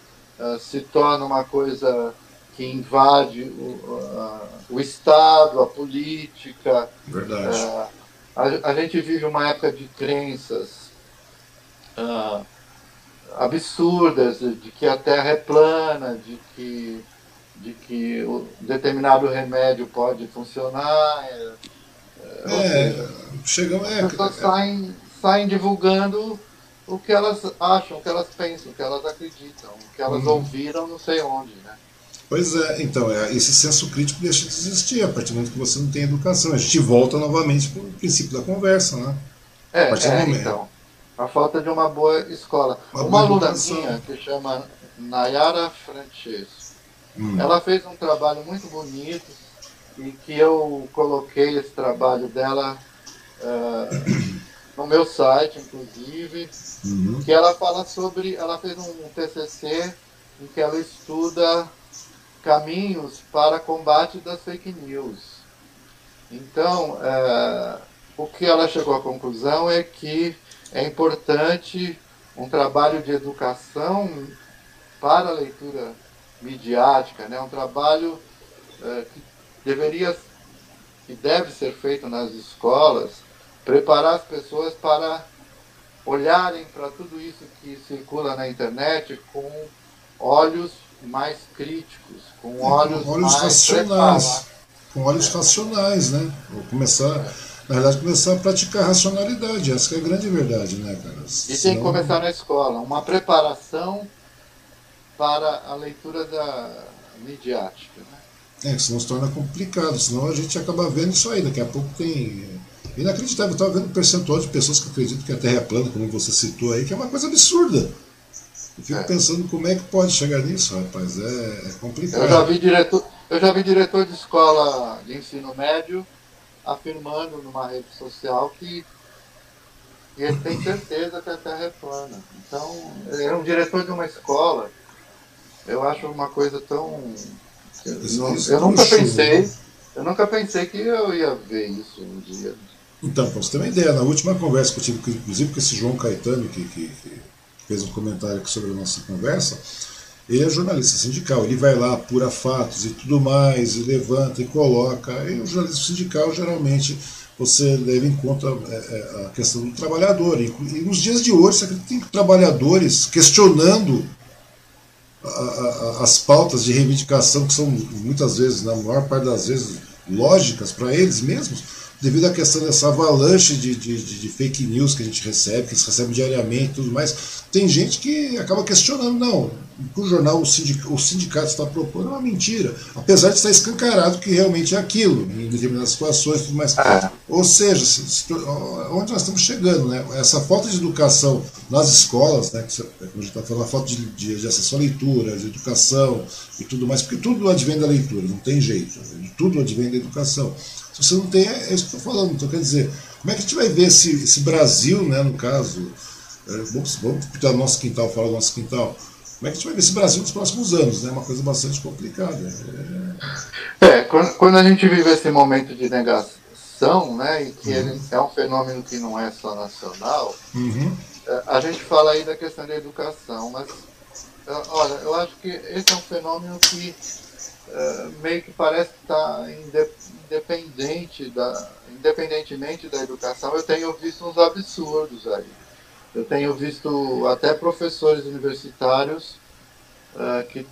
S2: se torna uma coisa que invade o, a, o Estado, a política.
S1: Verdade.
S2: Uh, a, a, gente vive uma época de crenças uh, absurdas, de que a Terra é plana, de que, de que um determinado remédio pode funcionar. É,
S1: é, chegam, é,
S2: as pessoas é, saem, saem divulgando o que elas acham, o que elas pensam, o que elas acreditam, o que elas uhum. ouviram não sei onde, né?
S1: Pois é, então, é, esse senso crítico deixa de existir a partir do momento que você não tem educação. A gente volta novamente para o princípio da conversa, né?
S2: É, é então. A falta de uma boa escola. Uma, uma aluna minha, que chama Nayara Francesco, hum. ela fez um trabalho muito bonito e que eu coloquei esse trabalho dela uh, no meu site, inclusive, uhum. que ela fala sobre, ela fez um TCC em que ela estuda caminhos para combate das fake news. Então, é, o que ela chegou à conclusão é que é importante um trabalho de educação para a leitura midiática, né? um trabalho é, que deveria que deve ser feito nas escolas, preparar as pessoas para olharem para tudo isso que circula na internet com olhos mais críticos, com olhos, com olhos racionais.
S1: Com olhos racionais, né? Vou começar, na verdade, começar a praticar racionalidade, essa é a grande verdade, né, cara?
S2: Senão... E tem que começar na escola, uma preparação para a leitura da midiática. Né?
S1: É, senão se torna complicado, senão a gente acaba vendo isso aí, daqui a pouco tem. Inacreditável, eu estava vendo o percentual de pessoas que acreditam que a Terra é plana, como você citou aí, que é uma coisa absurda. Eu fico é. pensando como é que pode chegar nisso, rapaz. É, é, complicado.
S2: Eu já, vi diretor, eu já vi diretor de escola de ensino médio afirmando numa rede social que, ele tem certeza que a Terra é plana. Então, ele é um diretor de uma escola. Eu acho uma coisa tão. Eu, eu nunca pensei. Eu nunca pensei que eu ia ver isso um dia.
S1: Então, para você ter uma ideia, na última conversa que eu tive, inclusive com esse João Caetano, que, que, que fez um comentário aqui sobre a nossa conversa, ele é jornalista sindical, ele vai lá, apura fatos e tudo mais, e levanta e coloca. E o jornalismo sindical, geralmente, você leva em conta é, é, a questão do trabalhador. E, nos dias de hoje, você tem trabalhadores questionando as pautas de reivindicação, que são muitas vezes, na maior parte das vezes, lógicas para eles mesmos, devido à questão dessa avalanche de, de, de, fake news que a gente recebe, que eles recebem diariamente e tudo mais, tem gente que acaba questionando, não, o jornal, o sindicato, o sindicato está propondo é uma mentira, apesar de estar escancarado que realmente é aquilo, em determinadas situações tudo mais. Ah. Ou seja, se, se, onde nós estamos chegando, né? essa falta de educação nas escolas, né? que a gente está falando, a falta de, de, de, acesso à leitura, de educação e tudo mais, porque tudo advém da leitura, não tem jeito, tudo advém da educação. Se você não tem, é, isso que eu estou falando, então quer dizer, como é que a gente vai ver esse, esse Brasil, né, no caso, é, vamos, vamos pintar o nosso quintal, falar do nosso quintal, como é que a gente vai ver esse Brasil nos próximos anos? É né? uma coisa bastante complicada.
S2: É, é quando, quando, a gente vive esse momento de negação, né, e que uhum. é um fenômeno que não é só nacional, uhum. É, a gente fala aí da questão da educação, mas é, olha, eu acho que esse é um fenômeno que uh, meio que parece que está independente da, independentemente da educação, eu tenho visto uns absurdos aí. Eu tenho visto até professores universitários uh, que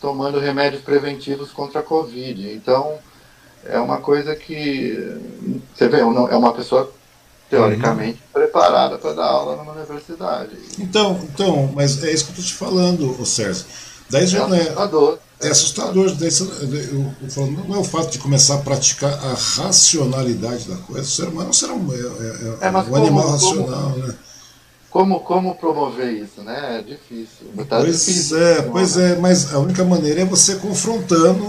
S2: tomando remédios preventivos contra a Covid. Então, é uma coisa que você vê, é uma pessoa teoricamente uhum. preparada para dar aula numa universidade.
S1: Então, então, mas é isso que eu estou te falando, Sérgio. Daí já é não é. É assustador. Eu, eu falo, não é o fato de começar a praticar a racionalidade da coisa. O ser humano é um, ser, é, é, é, é um como, animal racional,
S2: como,
S1: né?
S2: Como, como promover isso, né? É difícil.
S1: Tá pois difícil, é, pois é, mas a única maneira é você confrontando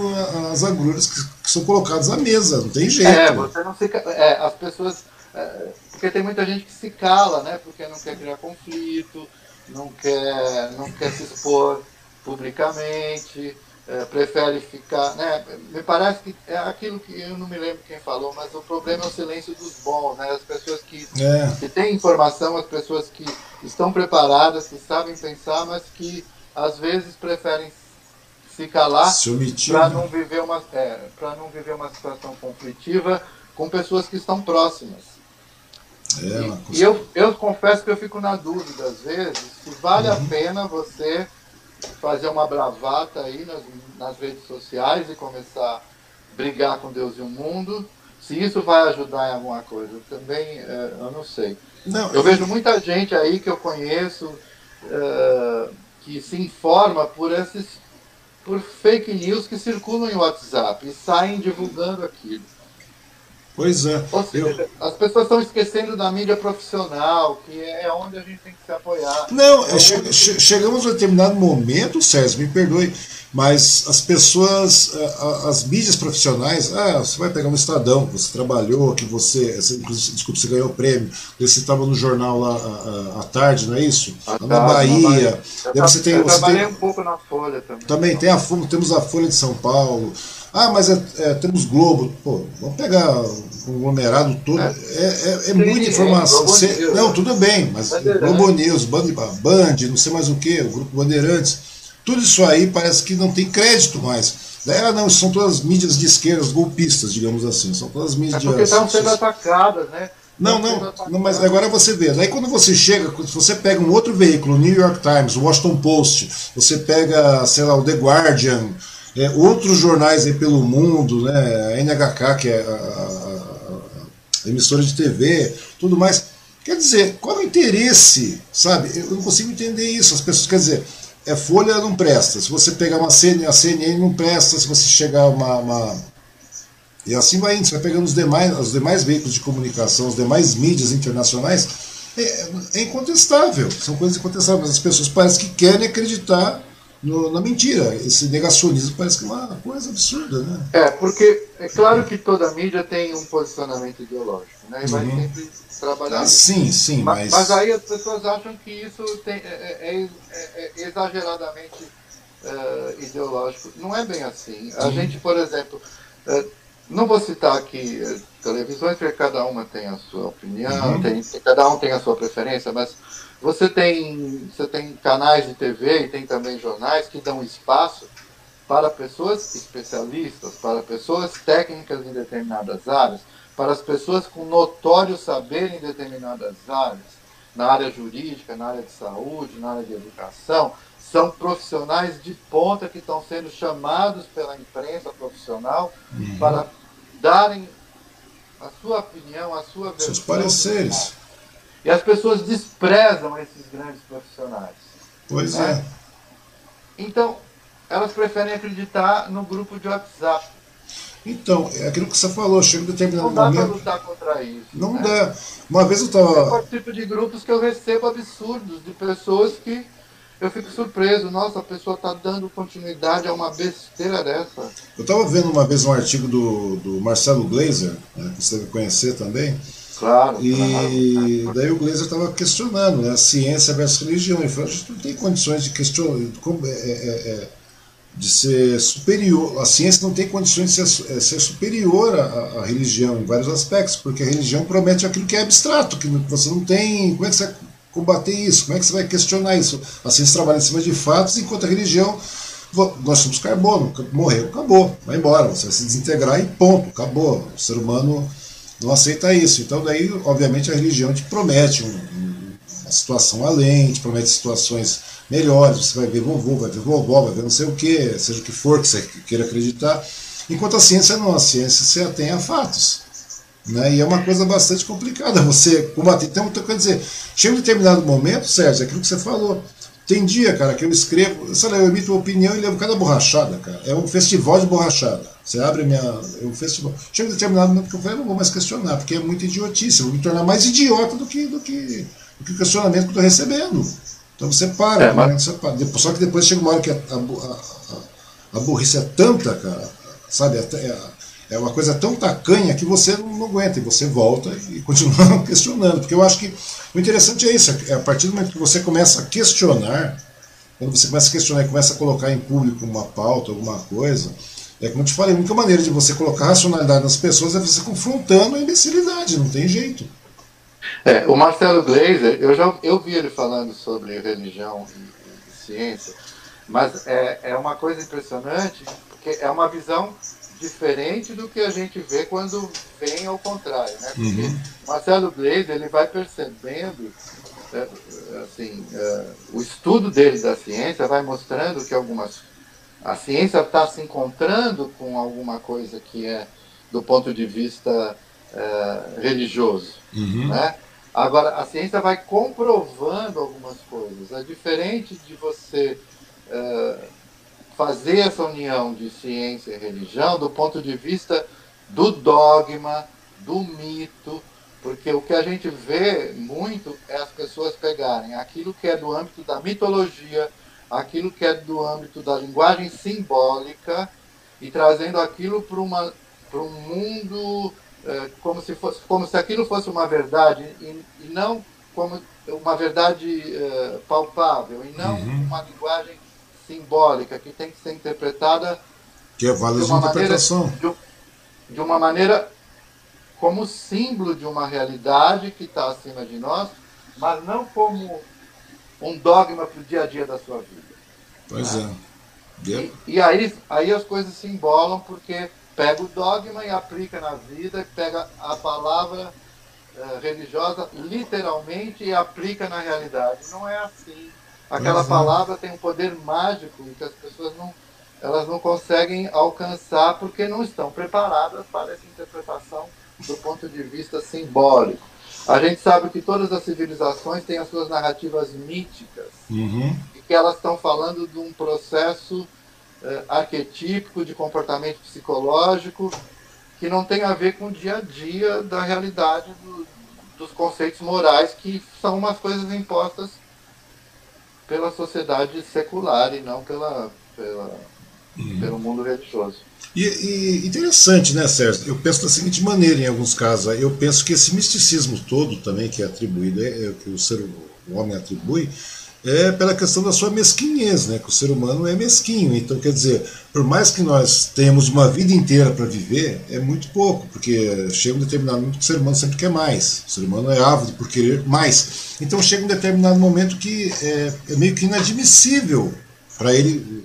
S1: as agruras que, que são colocadas à mesa, não tem jeito.
S2: É, você não fica. É, as pessoas. É, porque tem muita gente que se cala, né? Porque não quer criar conflito, não quer, não quer se expor publicamente é, prefere ficar. Né? Me parece que é aquilo que eu não me lembro quem falou, mas o problema é o silêncio dos bons, né? as pessoas que, é. que têm informação, as pessoas que estão preparadas, que sabem pensar, mas que às vezes preferem se calar para não viver uma é, para não viver uma situação conflitiva com pessoas que estão próximas. É, e, e eu, eu confesso que eu fico na dúvida às vezes se vale uhum. a pena você fazer uma bravata aí nas, nas redes sociais e começar a brigar com Deus e o mundo. Se isso vai ajudar em alguma coisa, também é, eu não sei. Não, eu vejo muita gente aí que eu conheço é, que se informa por esses por fake news que circulam em WhatsApp e saem divulgando aquilo.
S1: Pois é.
S2: Ou seja, eu... as pessoas estão esquecendo da mídia profissional, que é onde a gente tem que se apoiar.
S1: Não, é che che chegamos a um determinado momento, César, me perdoe, mas as pessoas, as mídias profissionais, ah, você vai pegar um Estadão, você trabalhou, que você, desculpa, você ganhou o prêmio, você estava no jornal lá à, tarde, não é isso?
S2: À na Bahia.
S1: Eu, você tem,
S2: eu
S1: você
S2: trabalhei
S1: tem,
S2: um pouco na Folha também.
S1: Também tem a, temos a Folha de São Paulo. Ah, mas é, é, temos Globo. Pô, vamos pegar o conglomerado todo. É, é, é muita informação. Cê, não, tudo bem, mas Globo News, Band, Band, não sei mais o que, o Grupo Bandeirantes, tudo isso aí parece que não tem crédito mais. Daí, ah, não, são todas mídias de esquerdas golpistas, digamos assim. São todas mídias. É
S2: porque estão sendo atacadas, né?
S1: Não, não, não, mas agora você vê. Daí quando você chega, se você pega um outro veículo, New York Times, Washington Post, você pega, sei lá, o The Guardian, é, outros jornais aí pelo mundo, né, a NHK, que é a, a, a, emissora de TV, tudo mais. Quer dizer, qual o interesse, sabe? Eu não consigo entender isso. As pessoas, quer dizer, é Folha não presta. Se você pegar uma CNN, a CNN não presta. Se você chegar uma, uma e assim vai indo, você vai pegando os demais, os demais veículos de comunicação, os demais mídias internacionais, é, é incontestável, são coisas incontestáveis. As pessoas parecem que querem acreditar no, na mentira. Esse negacionismo parece que é uma coisa absurda, né?
S2: É, porque é claro que toda mídia tem um posicionamento ideológico, né? E vai uhum. sempre trabalhar. Ah,
S1: sim, sim, mas...
S2: mas... aí as pessoas acham que isso tem, é, é, é, é exageradamente uh, ideológico. Não é bem assim. A gente, por exemplo, uh, não vou citar aqui uh, televisões, porque cada uma tem a sua opinião, uhum. tem, cada um tem a sua preferência, mas você tem, você tem canais de TV e tem também jornais que dão espaço para pessoas especialistas, para pessoas técnicas em determinadas áreas, para as pessoas com notório saber em determinadas áreas, na área jurídica, na área de saúde, na área de educação, são profissionais de ponta que estão sendo chamados pela imprensa profissional uhum. para darem a sua opinião, a sua versão.
S1: Seus pareceres.
S2: E as pessoas desprezam esses grandes profissionais.
S1: Pois né?
S2: Então, elas preferem acreditar no grupo de WhatsApp.
S1: Então, é aquilo que você falou, chega um determinado
S2: não dá
S1: momento.
S2: Não lutar contra isso.
S1: Não
S2: né?
S1: dá. Uma vez eu estava.
S2: Eu participo de grupos que eu recebo absurdos de pessoas que eu fico surpreso. Nossa, a pessoa está dando continuidade a uma besteira dessa.
S1: Eu estava vendo uma vez um artigo do, do Marcelo Glazer, né, que você deve conhecer também.
S2: Claro.
S1: E
S2: claro.
S1: daí o Glazer estava questionando né, a ciência versus religião. Ele falou: a gente não tem condições de questionar. É, é, é, de ser superior, a ciência não tem condições de ser, ser superior à, à, religião em vários aspectos, porque a religião promete aquilo que é abstrato, que você não tem. Como é que você vai combater isso? Como é que você vai questionar isso? A ciência trabalha em cima de fatos, enquanto a religião nós somos carbono, morreu, acabou, vai embora, você vai se desintegrar e ponto, acabou. O ser humano não aceita isso. Então, daí, obviamente, a religião te promete um, uma situação além, te promete situações melhores. Você vai ver vovô, vai ver vovó, vai ver não sei o que, seja o que for que você queira acreditar. Enquanto a ciência não, a ciência se atém a fatos. Né? E é uma coisa bastante complicada você combater. Então, quer dizer, chega um determinado momento, Sérgio, é aquilo que você falou. Tem dia, cara, que eu escrevo, sei lá, eu emito uma opinião e levo cada borrachada, cara. É um festival de borrachada. Você abre minha. É um festival. Chega um determinado momento que eu falei, eu não vou mais questionar, porque é muito idiotice. Eu vou me tornar mais idiota do que, do que, do que o questionamento que eu estou recebendo. Então você para, é, mas... você para. Só que depois chega uma hora que a, a, a, a burrice é tanta, cara, sabe? É, é uma coisa tão tacanha que você não aguenta e você volta e continua *laughs* questionando. Porque eu acho que o interessante é isso, é a partir do momento que você começa a questionar, quando você começa a questionar e começa a colocar em público uma pauta, alguma coisa, é como eu te falei, a única maneira de você colocar racionalidade nas pessoas é você confrontando a imbecilidade, não tem jeito.
S2: É, o Marcelo Gleiser, eu já eu vi ele falando sobre religião e, e ciência, mas é, é uma coisa impressionante, porque é uma visão diferente do que a gente vê quando vem ao contrário, né? Porque uhum. Marcelo Gleiser, ele vai percebendo, é, assim, é, o estudo dele da ciência vai mostrando que algumas a ciência está se encontrando com alguma coisa que é do ponto de vista é, religioso, uhum. né? Agora, a ciência vai comprovando algumas coisas. É diferente de você é, fazer essa união de ciência e religião do ponto de vista do dogma, do mito, porque o que a gente vê muito é as pessoas pegarem aquilo que é do âmbito da mitologia, aquilo que é do âmbito da linguagem simbólica e trazendo aquilo para um mundo é, como, se fosse, como se aquilo fosse uma verdade e, e não como uma verdade é, palpável e não uhum. uma linguagem simbólica que tem que ser interpretada
S1: que é válida de uma interpretação
S2: maneira, de, de uma maneira como símbolo de uma realidade que está acima de nós, mas não como um dogma para o dia a dia da sua vida.
S1: Pois né?
S2: é. E, e, aí, aí as coisas se embolam porque pega o dogma e aplica na vida, pega a palavra uh, religiosa literalmente e aplica na realidade. Não é assim. Aquela uhum. palavra tem um poder mágico que as pessoas não, elas não conseguem alcançar porque não estão preparadas para essa interpretação do ponto de vista simbólico. A gente sabe que todas as civilizações têm as suas narrativas míticas
S1: uhum.
S2: e que elas estão falando de um processo uh, arquetípico de comportamento psicológico que não tem a ver com o dia a dia da realidade do, dos conceitos morais, que são umas coisas impostas pela sociedade secular e não pela, pela uhum. pelo mundo religioso.
S1: E, e, interessante, né, Sérgio? Eu penso da seguinte maneira, em alguns casos. Eu penso que esse misticismo todo também que é atribuído, é, é que o ser o homem atribui, é pela questão da sua mesquinhez, né? Que o ser humano é mesquinho. Então, quer dizer, por mais que nós tenhamos uma vida inteira para viver, é muito pouco, porque chega um determinado momento que o ser humano sempre quer mais. O ser humano é ávido por querer mais. Então, chega um determinado momento que é, é meio que inadmissível para ele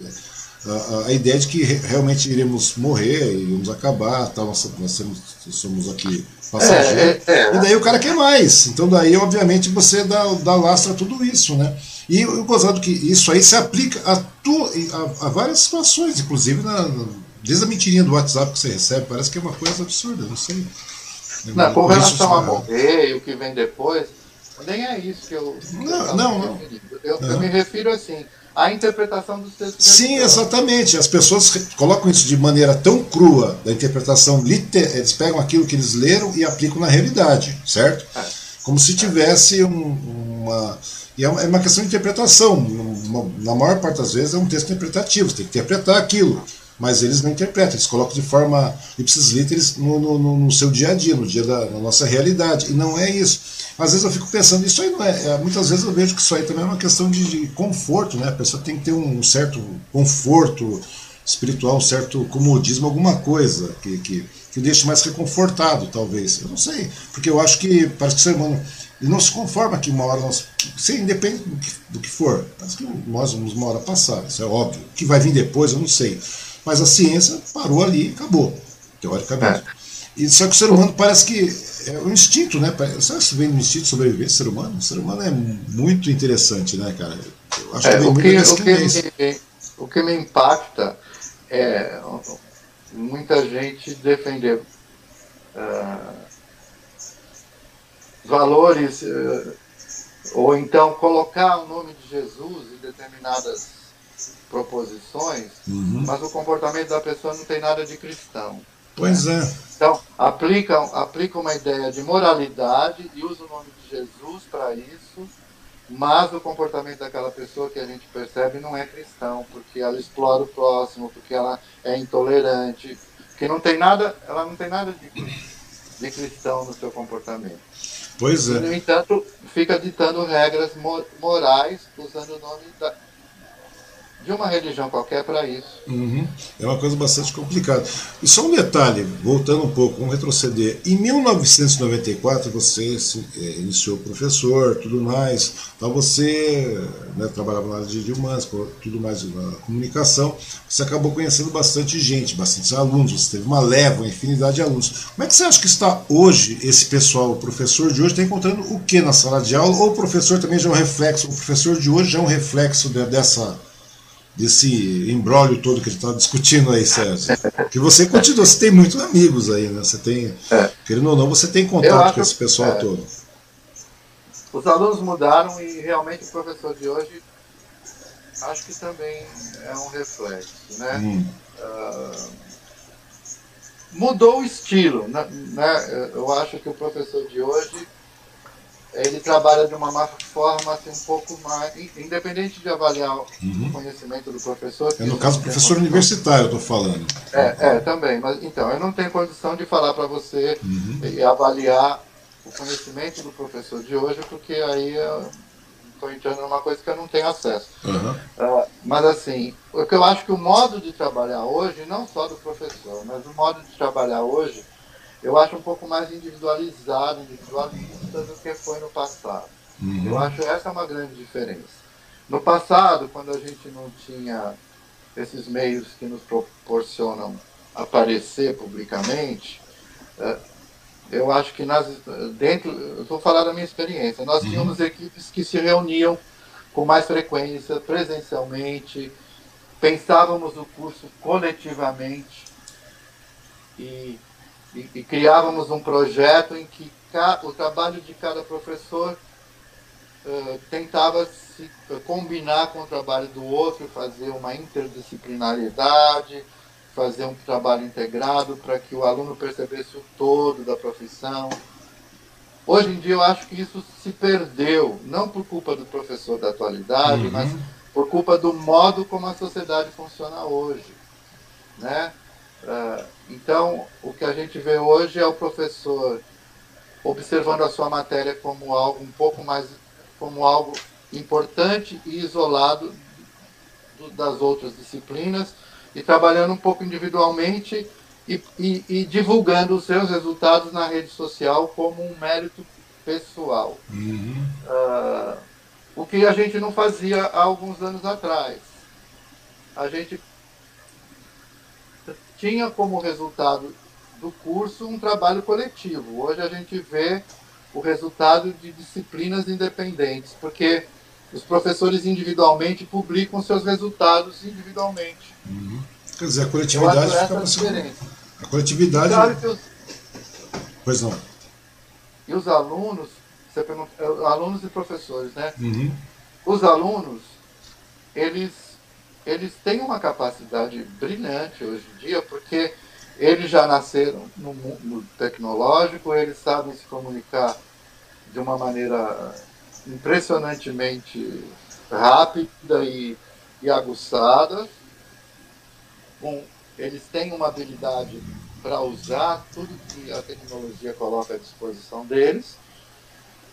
S1: a, a, ideia de que realmente iremos morrer, iremos acabar, tal, nós, nós somos, somos aqui passageiros. É, é, é. E daí o cara quer mais. Então, daí, obviamente, você dá, dá lastro a tudo isso, né? E o gozado que isso aí se aplica a, tu, a, a várias situações, inclusive na, desde a mentirinha do WhatsApp que você recebe, parece que é uma coisa absurda, não sei.
S2: Não, com relação a morrer e o que vem depois, nem é isso que eu.
S1: Não, não, não.
S2: Eu, eu, me refiro assim. a interpretação dos textos.
S1: Sim, exatamente. As pessoas colocam isso de maneira tão crua, da interpretação literal, eles pegam aquilo que eles leram e aplicam na realidade, certo? É. Como se tivesse um, uma. E é uma é questão de interpretação. Na maior parte das vezes é um texto interpretativo, você tem que interpretar aquilo mas eles não interpretam, eles colocam de forma ipsis literis no, no, no, seu dia a dia, no dia da nossa realidade, e não é isso. Às vezes eu fico pensando, isso aí não é, é, muitas vezes eu vejo que isso aí também é uma questão de, de conforto, né? A pessoa tem que ter um certo conforto espiritual, um certo comodismo, alguma coisa que, que, que o deixe mais reconfortado, talvez. Eu não sei, porque eu acho que parece que o ser humano ele não se conforma que uma hora nós. Sim, independe do que, do que for. Parece que nós vamos uma hora passar, isso é óbvio. O que vai vir depois, eu não sei. Mas a ciência parou ali e acabou, teoricamente. É. E, só que o ser humano parece que é um instinto, né? Sabe se vem do instinto de sobreviver, ser humano? O ser humano é muito interessante, né, cara?
S2: Eu acho é, que, o, que, o, que me, o que me impacta é muita gente defender uh, valores uh, ou então colocar o nome de Jesus em determinadas proposições, uhum. mas o comportamento da pessoa não tem nada de cristão.
S1: Pois
S2: né?
S1: é.
S2: Então, aplica, aplica uma ideia de moralidade e usa o nome de Jesus para isso, mas o comportamento daquela pessoa que a gente percebe não é cristão, porque ela explora o próximo, porque ela é intolerante, que não tem nada, ela não tem nada de, de cristão no seu comportamento.
S1: Pois é. E,
S2: no entanto, fica ditando regras morais usando o nome da, de uma religião qualquer para isso.
S1: Uhum. É uma coisa bastante complicada. E só um detalhe, voltando um pouco, vamos retroceder. Em 1994 você é, iniciou professor, tudo mais. Então você né, trabalhava na área de humanas, tudo mais na comunicação. Você acabou conhecendo bastante gente, bastante alunos. Você teve uma leva, uma infinidade de alunos. Como é que você acha que está hoje esse pessoal, o professor de hoje, está encontrando o que na sala de aula? Ou o professor também já é um reflexo? O professor de hoje já é um reflexo de, dessa desse embrólio todo que a gente está discutindo aí, Sérgio. Que você continua, você tem muitos amigos aí, né? Você tem, é. querendo ou não, você tem contato acho, com esse pessoal é, todo.
S2: Os alunos mudaram e realmente o professor de hoje acho que também é um reflexo, né? Hum. Uh, mudou o estilo, né? né? Eu acho que o professor de hoje ele trabalha de uma forma assim, um pouco mais. Independente de avaliar uhum. o conhecimento do professor.
S1: É no caso professor universitário, eu estou falando.
S2: É, é, também. Mas então, eu não tenho condição de falar para você uhum. e avaliar o conhecimento do professor de hoje, porque aí estou entrando numa coisa que eu não tenho acesso. Uhum. Uh, mas assim, o que eu acho que o modo de trabalhar hoje, não só do professor, mas o modo de trabalhar hoje eu acho um pouco mais individualizado, individualista do que foi no passado. Uhum. Eu acho essa uma grande diferença. No passado, quando a gente não tinha esses meios que nos proporcionam aparecer publicamente, é, eu acho que nas, dentro, eu vou falar da minha experiência, nós uhum. tínhamos equipes que se reuniam com mais frequência, presencialmente, pensávamos o curso coletivamente e e, e criávamos um projeto em que o trabalho de cada professor uh, tentava se uh, combinar com o trabalho do outro, fazer uma interdisciplinaridade, fazer um trabalho integrado para que o aluno percebesse o todo da profissão. Hoje em dia eu acho que isso se perdeu, não por culpa do professor da atualidade, uhum. mas por culpa do modo como a sociedade funciona hoje. Né? Uh, então, o que a gente vê hoje é o professor observando a sua matéria como algo um pouco mais, como algo importante e isolado do, das outras disciplinas e trabalhando um pouco individualmente e, e, e, divulgando os seus resultados na rede social como um mérito pessoal. Uhum. Uh, o que a gente não fazia há alguns anos atrás. A gente tinha como resultado do curso um trabalho coletivo. Hoje a gente vê o resultado de disciplinas independentes, porque os professores individualmente publicam seus resultados individualmente.
S1: Uhum. Quer dizer, a coletividade fica diferença. A coletividade. Claro que os... Pois não.
S2: E os alunos, você pergunta, é, alunos e professores, né? Uhum. Os alunos, eles, eles têm uma capacidade brilhante hoje em dia, porque eles já nasceram no mundo tecnológico, eles sabem se comunicar de uma maneira impressionantemente rápida e, e aguçada. Com, eles têm uma habilidade para usar tudo que a tecnologia coloca à disposição deles.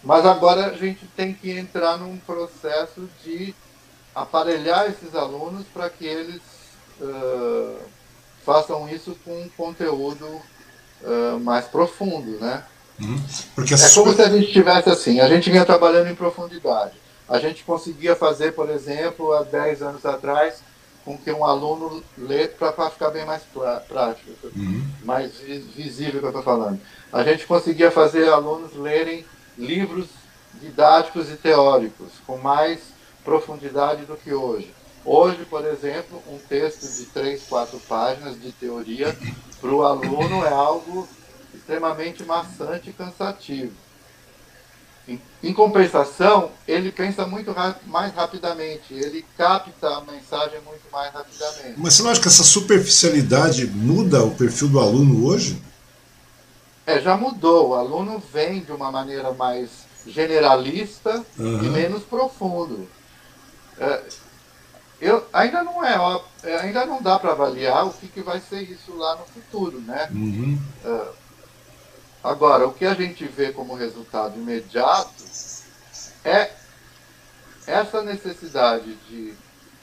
S2: Mas agora a gente tem que entrar num processo de aparelhar esses alunos para que eles uh, façam isso com um conteúdo uh, mais profundo, né? Uhum. Porque é como se a gente tivesse assim, a gente vinha trabalhando em profundidade. A gente conseguia fazer, por exemplo, há 10 anos atrás, com que um aluno lê para ficar bem mais prático, uhum. mais visível que eu estou falando. A gente conseguia fazer alunos lerem livros didáticos e teóricos com mais profundidade do que hoje. Hoje, por exemplo, um texto de três, quatro páginas de teoria para o aluno é algo extremamente maçante e cansativo. Em, em compensação, ele pensa muito mais rapidamente, ele capta a mensagem muito mais rapidamente.
S1: Mas você não acha que essa superficialidade muda o perfil do aluno hoje?
S2: É, já mudou. O aluno vem de uma maneira mais generalista uhum. e menos profundo. É, eu, ainda não é, ó, é, ainda não dá para avaliar o que, que vai ser isso lá no futuro, né? Uhum. É, agora, o que a gente vê como resultado imediato é essa necessidade de,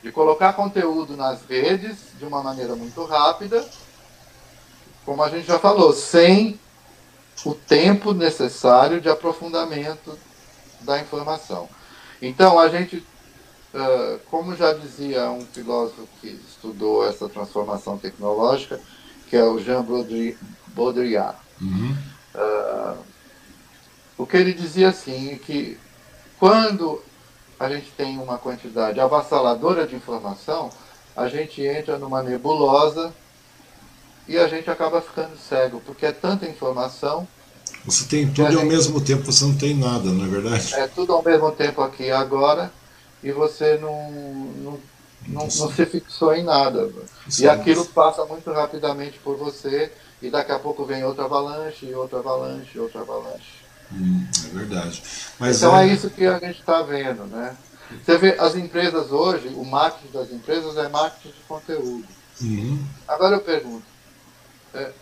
S2: de colocar conteúdo nas redes de uma maneira muito rápida, como a gente já falou, sem o tempo necessário de aprofundamento da informação. Então, a gente ah, como já dizia um filósofo que estudou essa transformação tecnológica, que é o Jean Baudrillard, uhum. uh, o que ele dizia assim, que quando a gente tem uma quantidade avassaladora de informação, a gente entra numa nebulosa e a gente acaba ficando cego, porque é tanta informação.
S1: Você tem tudo e ao gente... mesmo tempo, você não tem nada, não é verdade?
S2: É tudo ao mesmo tempo aqui e agora e você não, não, não, não se fixou em nada. Isso e aquilo passa muito rapidamente por você e daqui a pouco vem outra avalanche, outra avalanche, outra avalanche.
S1: Hum, é verdade. Mas
S2: então é... é isso que a gente está vendo, né? Você vê as empresas hoje, o marketing das empresas é marketing de conteúdo. Uhum. Agora eu pergunto, é,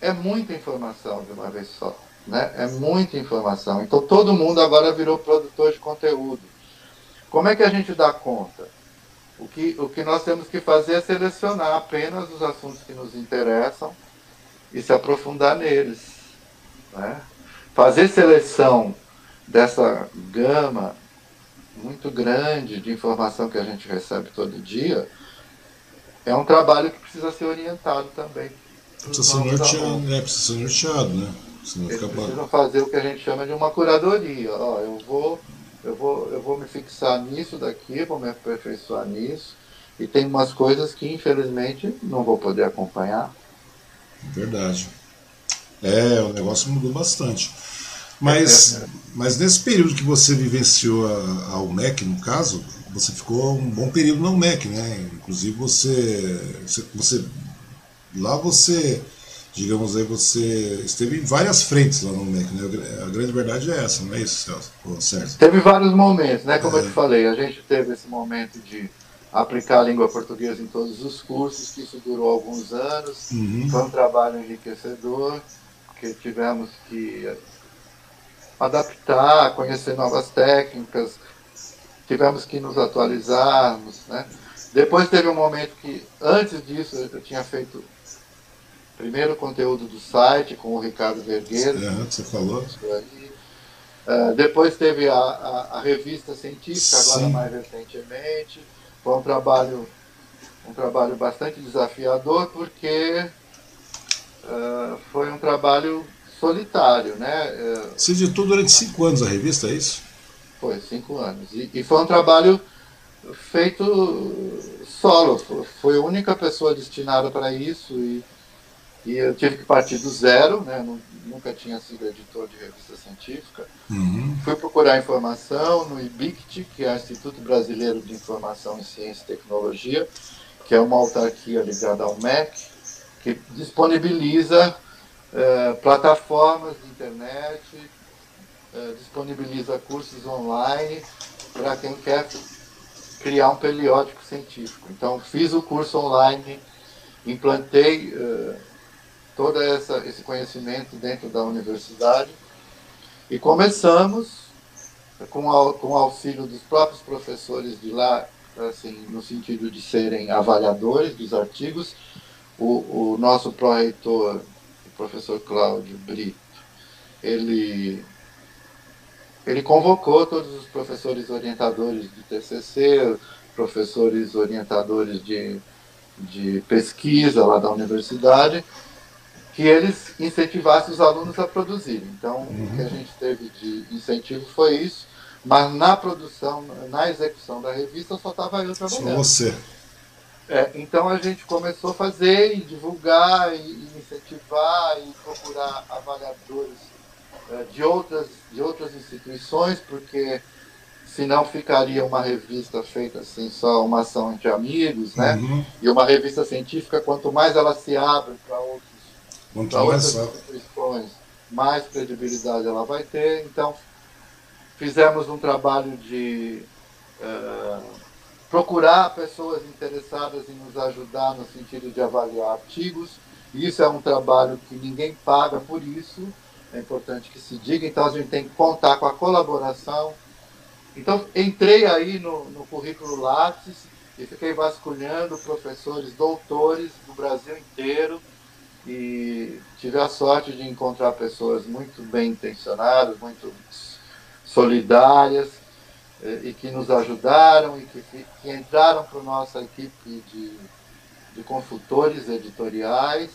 S2: é muita informação de uma vez só, né? É muita informação. Então todo mundo agora virou produtor de conteúdo. Como é que a gente dá conta? O que, o que nós temos que fazer é selecionar apenas os assuntos que nos interessam e se aprofundar neles. Né? Fazer seleção dessa gama muito grande de informação que a gente recebe todo dia é um trabalho que precisa ser orientado também.
S1: Precisa ser norteado, é, precisa ser norteado, né?
S2: Senão Eles precisam fazer o que a gente chama de uma curadoria. Ó, eu vou eu vou, eu vou me fixar nisso daqui, vou me aperfeiçoar nisso. E tem umas coisas que, infelizmente, não vou poder acompanhar.
S1: Verdade. É, o negócio mudou bastante. Mas, é, é, é. mas nesse período que você vivenciou a, a UMEC, no caso, você ficou um bom período na UMEC, né? Inclusive você, você, você lá você digamos aí, você esteve em várias frentes lá no MEC, né? A grande verdade é essa, não é isso, Celso?
S2: certo. Teve vários momentos, né? Como é. eu te falei, a gente teve esse momento de aplicar a língua portuguesa em todos os cursos, que isso durou alguns anos, uhum. foi um trabalho enriquecedor, que tivemos que adaptar, conhecer novas técnicas, tivemos que nos atualizarmos, né? Depois teve um momento que, antes disso, eu tinha feito primeiro conteúdo do site com o Ricardo Vergueiro.
S1: É, você falou.
S2: Uh, depois teve a, a, a revista científica, Sim. agora mais recentemente. Foi um trabalho, um trabalho bastante desafiador, porque uh, foi um trabalho solitário. Né?
S1: Uh, você editou durante cinco anos a revista, é isso?
S2: Foi, cinco anos. E, e foi um trabalho feito solo. Foi a única pessoa destinada para isso. E, E eu tive que partir do zero, né? nunca tinha sido editor de revista científica. Uhum. Fui procurar informação no IBICT, que é o Instituto Brasileiro de Informação em Ciência e Tecnologia, que é uma autarquia ligada ao MEC, que disponibiliza eh, plataformas de internet, eh, disponibiliza cursos online para quem quer criar um periódico científico. Então, fiz o curso online, implantei uh, todo essa, esse conhecimento dentro da universidade e começamos com, a, com o auxílio dos próprios professores de lá, assim, no sentido de serem avaliadores dos artigos. O, o nosso pró-reitor, o professor Cláudio Brito, ele ele convocou todos os professores orientadores de TCC, professores orientadores de, de pesquisa lá da universidade, que eles incentivassem os alunos a produzirem. Então, uhum. o que a uhum. gente teve de incentivo foi isso, mas na produção, na execução da revista, só estava eu trabalhando. Só
S1: você.
S2: É, então a gente começou a fazer e divulgar e, e incentivar e procurar avaliadores é, de outras, de outras instituições, porque senão ficaria uma revista feita assim, só uma ação entre amigos, né? Uhum. E uma revista científica, quanto mais ela se abre para outras instituições, mais credibilidade ela vai ter. Então, fizemos um trabalho de uh, procurar pessoas interessadas em nos ajudar no sentido de avaliar artigos. Isso é um trabalho que ninguém paga por isso, é importante que se diga, então a gente tem que contar com a colaboração. Então, entrei aí no, no currículo Lattes e fiquei vasculhando professores, doutores do Brasil inteiro e tive a sorte de encontrar pessoas muito bem intencionadas, muito solidárias eh, e que nos ajudaram e que, que entraram para nossa equipe de, de consultores editoriais.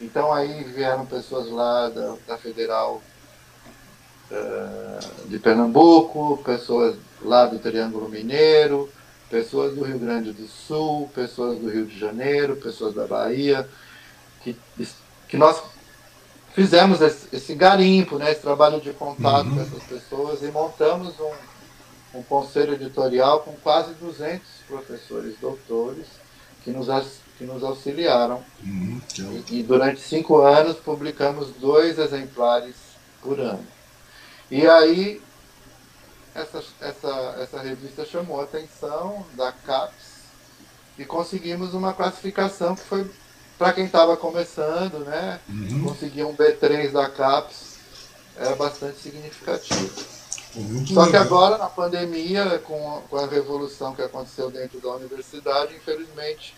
S2: Então aí vieram pessoas lá da, da Federal uh, de Pernambuco, pessoas lá do Triângulo Mineiro, pessoas do Rio Grande do Sul, pessoas do Rio de Janeiro, pessoas da Bahia, que, que nós fizemos esse, esse garimpo, né, esse trabalho de contato uhum. com essas pessoas e montamos um, um conselho editorial com quase 200 professores doutores que nos que nos auxiliaram. Uhum, e, e, durante cinco anos publicamos dois exemplares por ano. E aí essa, essa, essa revista chamou a atenção da CAPES e conseguimos uma classificação que foi para quem estava começando, né? Uhum. Conseguir um B3 da CAPES era bastante significativo. Muito Só legal. que agora, na pandemia, com a, com a revolução que aconteceu dentro da universidade, infelizmente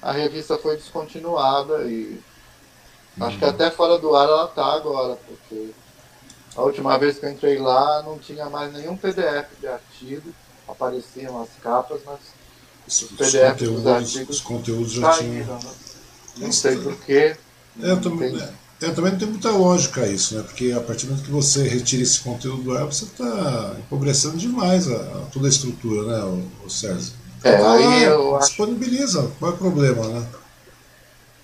S2: a revista foi descontinuada e uhum. acho que até fora do ar ela está agora, porque a última vez que eu entrei lá não tinha mais nenhum PDF de artigo, apareciam as capas, mas os, os PDFs dos artigos.
S1: Os conteúdos já tinham.
S2: Né? Não sei porquê.
S1: É, eu também, é, eu também não tem muita lógica isso, né? Porque a partir do momento que você retira esse conteúdo do ar, você está empobrecendo demais a, a, toda a estrutura, né, o, o César?
S2: É, então, aí eu
S1: disponibiliza, acho... qual é o problema, né?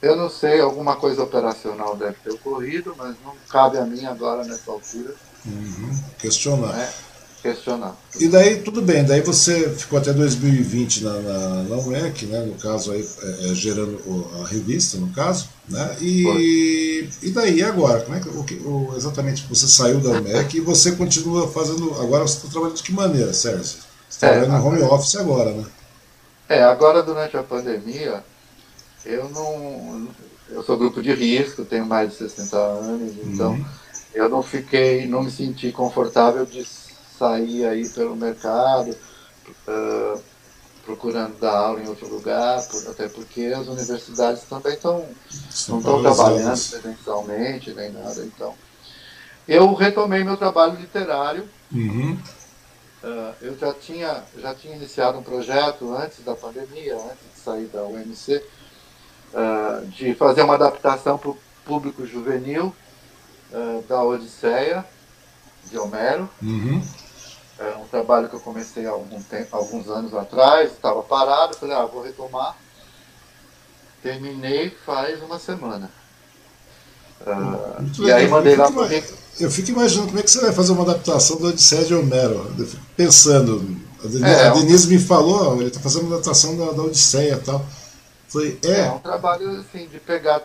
S2: Eu não sei, alguma coisa operacional deve ter ocorrido, mas não cabe a mim agora nessa altura.
S1: Uhum. Questionar.
S2: Né? Questionar.
S1: E daí, tudo bem, daí você ficou até 2020 na, na, na UEC, né? No caso aí, é, é, gerando a revista, no caso, né? E, e daí, agora? Como é que, o, o, exatamente, você saiu da UEC e você continua fazendo, agora você está trabalhando de que maneira, Sérgio? Você está é, trabalhando no home office agora, né?
S2: É, agora durante a pandemia, eu não. Eu sou grupo de risco, tenho mais de 60 anos, então uhum. eu não fiquei, não me senti confortável de sair aí pelo mercado, uh, procurando dar aula em outro lugar, por, até porque as universidades também estão não estão trabalhando presencialmente nem nada. Então, eu retomei meu trabalho literário. Uhum. Uh, eu já tinha, já tinha iniciado um projeto antes da pandemia, antes de sair da UMC, uh, ah, de fazer uma adaptação para o público juvenil uh, da Odisseia, de Homero. Uhum. É um trabalho que eu comecei há algum tempo, alguns anos atrás, estava parado, falei, ah, vou retomar. Terminei faz uma semana. Uh, e aí mandei lá para
S1: Eu fico imaginando como é que você vai fazer uma adaptação da Odisseia de Homero. Eu fico pensando. A Denise, é, a Denise me falou, ele está fazendo uma adaptação da, da Odisseia e tal.
S2: Foi, é. é um trabalho assim, de pegar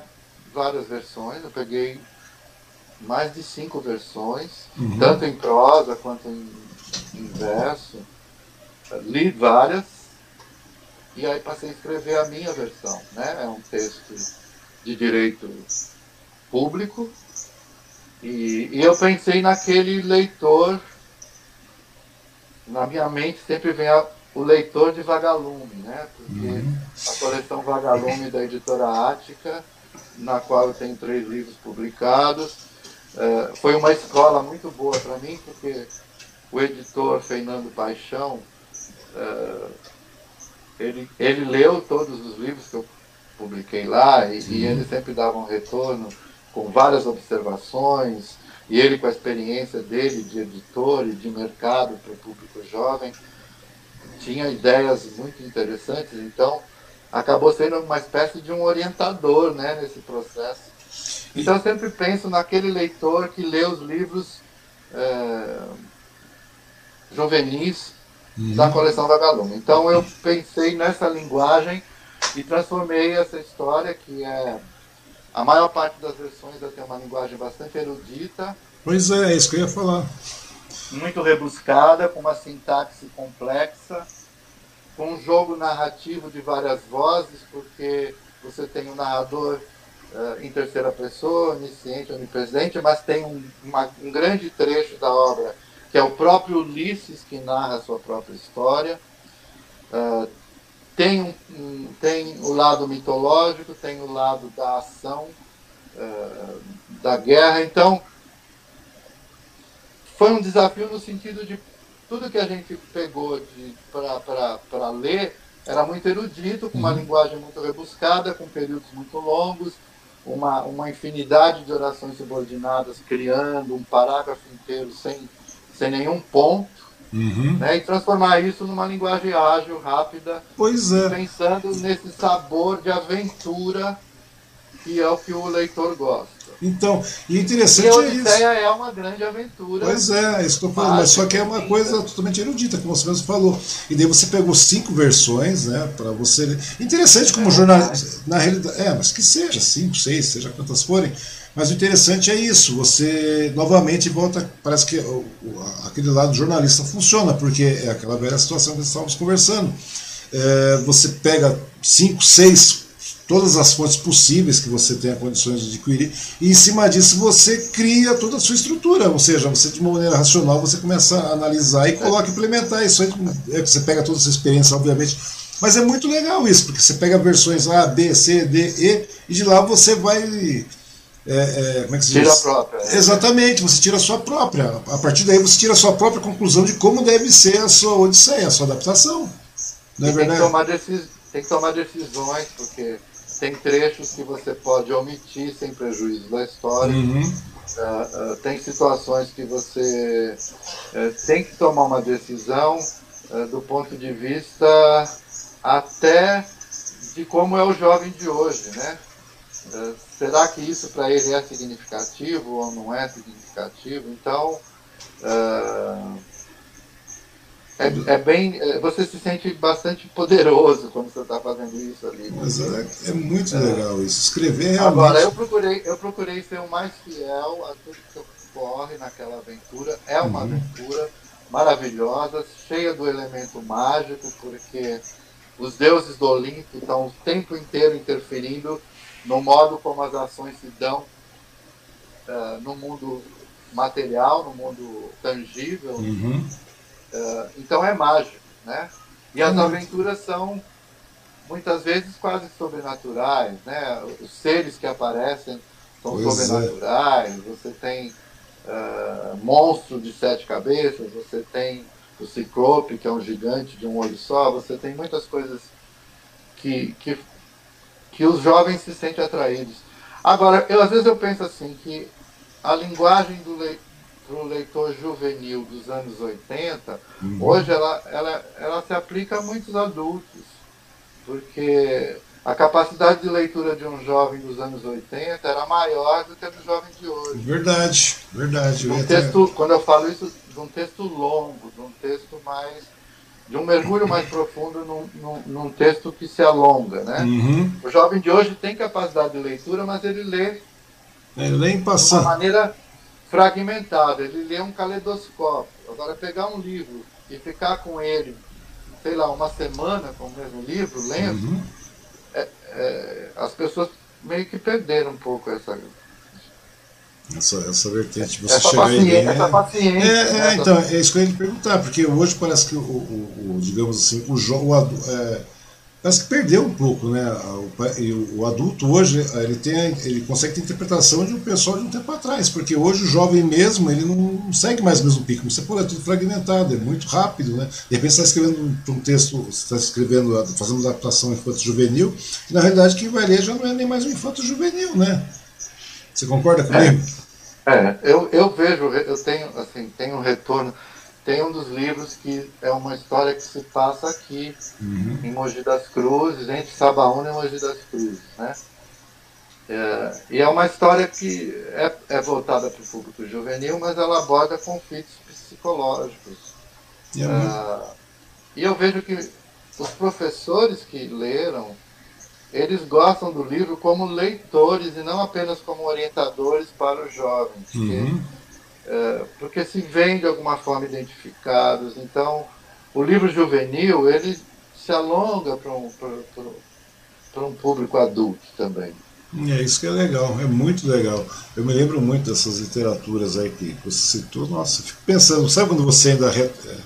S2: várias versões. Eu peguei mais de cinco versões, uhum. tanto em prosa quanto em, em verso. Li várias e aí passei a escrever a minha versão. Né? É um texto de direito público. E, e eu pensei naquele leitor, na minha mente sempre vem a, o leitor de Vagalume, né? Porque uhum. a coleção Vagalume da editora Ática, na qual eu tenho três livros publicados, é, foi uma escola muito boa para mim, porque o editor Fernando Paixão, é, ele, ele leu todos os livros que eu publiquei lá e, e, ele sempre dava um retorno com várias observações e ele com a experiência dele de editor e de mercado para o público jovem tinha ideias muito interessantes. Então acabou sendo uma espécie de um orientador né, nesse processo. Então eu sempre penso naquele leitor que lê os livros é, juvenis uhum. da coleção Vagalume. Então eu pensei nessa linguagem e transformei essa história, que é a maior parte das versões tem uma linguagem bastante erudita.
S1: Pois é, é isso que eu ia falar.
S2: Muito rebuscada, com uma sintaxe complexa, com um jogo narrativo de várias vozes, porque você tem um narrador uh, em terceira pessoa, onisciente, onipresente, mas tem um, uma, um grande trecho da obra que é o próprio Ulisses que narra a sua própria história. Uh, tem, um, tem o lado mitológico, tem o lado da ação, uh, da guerra. Então, foi um desafio no sentido de tudo que a gente pegou para ler era muito erudito, com uma uhum. linguagem muito rebuscada, com períodos muito longos, uma, uma infinidade de orações subordinadas, criando um parágrafo inteiro sem sem nenhum ponto, uhum. né, e transformar isso numa linguagem ágil, rápida,
S1: pois é.
S2: pensando nesse sabor de aventura que é o que o leitor gosta.
S1: Então, e interessante e
S2: a Odisseia é isso. é uma grande aventura.
S1: Pois é, é isso que eu falando, mas só que é uma coisa totalmente erudita, como você mesmo falou. E daí você pegou cinco versões, né, para você. Interessante como é, jornalista, na realidade, é, mas que seja cinco, seis, seja quantas forem. Mas o interessante é isso, você novamente volta, parece que aquele lado jornalista funciona, porque é aquela velha situação que estávamos conversando. É, você pega cinco, seis, todas as fontes possíveis que você tenha condições de adquirir, e em cima disso você cria toda a sua estrutura, ou seja, você de uma maneira racional você começa a analisar e coloca implementar isso aí, é, você pega toda essa experiência, obviamente, mas é muito legal isso, porque você pega versões A, B, C, D, E, e de lá você vai é, é, como é que se
S2: tira diz? a própria.
S1: É. Exatamente, você tira a sua própria. A partir daí você tira a sua própria conclusão de como deve ser a sua odisseia, a sua adaptação.
S2: Não é tem, verdade? Que tomar decis... tem que tomar decisões, porque tem trechos que você pode omitir sem prejuízo da história. Uhum. Uh, uh, tem situações que você uh, tem que tomar uma decisão do ponto de vista até de como é o jovem de hoje, né? Será que isso para ele é significativo ou não é significativo? Então, uh, é, é, bem. É, você se sente bastante poderoso quando você está fazendo isso ali.
S1: Mas é, é muito legal isso. Escrever realmente.
S2: Agora, eu procurei, eu procurei ser o mais fiel a tudo que ocorre naquela aventura. É uma uhum. aventura maravilhosa, cheia do elemento mágico, porque os deuses do Olimpo estão o tempo inteiro interferindo no modo como as ações se dão uh, no mundo material, no mundo tangível. Uhum. Uh, então é mágico, né? E as uhum. aventuras são muitas vezes quase sobrenaturais, né? Os seres que aparecem são pois é. sobrenaturais. É. Você tem uh, monstro de sete cabeças, você tem o ciclope, que é um gigante de um olho só, você tem muitas coisas que, que que os jovens se sentem atraídos. Agora, eu, às vezes eu penso assim, que a linguagem do leitor, leitor juvenil dos anos 80, uhum. hoje ela, ela, ela se aplica a muitos adultos, porque a capacidade de leitura de um jovem dos anos 80 era maior do que a do jovem de hoje.
S1: Verdade, verdade.
S2: Um texto, quando eu falo isso, de um texto longo, de um texto mais. De um mergulho mais profundo num, num, num texto que se alonga. Né?
S1: Uhum.
S2: O jovem de hoje tem capacidade de leitura, mas ele lê.
S1: Ele lê em passando.
S2: De uma maneira fragmentada, ele lê um caleidoscópio. Agora, pegar um livro e ficar com ele, sei lá, uma semana com o mesmo livro, lendo. Uhum é, é, as pessoas meio que perderam um pouco essa.
S1: Essa, essa vertente, você
S2: essa
S1: chegar
S2: aí, essa paciência.
S1: É, é, então, é isso que eu ia lhe perguntar, porque hoje parece que o, o, o digamos assim, o jogo é, parece que perdeu um pouco, né? O, o, adulto hoje ele tem, ele consegue ter interpretação de um pessoal de um tempo atrás, porque hoje o jovem mesmo ele não segue mais o mesmo pico. Você pode é tudo fragmentado, é muito rápido, né? De repente você está escrevendo um texto, você está escrevendo, fazendo adaptação infanto juvenil, e na realidade quem vai ler já não é nem mais um infanto juvenil, né? Você concorda comigo?
S2: É, é eu, eu vejo, eu tenho assim, tenho um retorno tem um dos livros que é uma história que se passa aqui, uhum. em Mogi das Cruzes, entre Sabaúna e Mogi das Cruzes, né? É, e é uma história que é, é voltada para o público juvenil, mas ela aborda conflitos psicológicos. É, e eu vejo que os professores que leram, eles gostam do livro como leitores e não apenas como orientadores para os jovens. Uhum é, porque se vêm de alguma forma identificados. Então, o livro juvenil ele se alonga para um, um público adulto também.
S1: É isso que é legal, é muito legal. Eu me lembro muito dessas literaturas aí que você citou. Nossa, fico pensando, sabe quando você ainda re, é,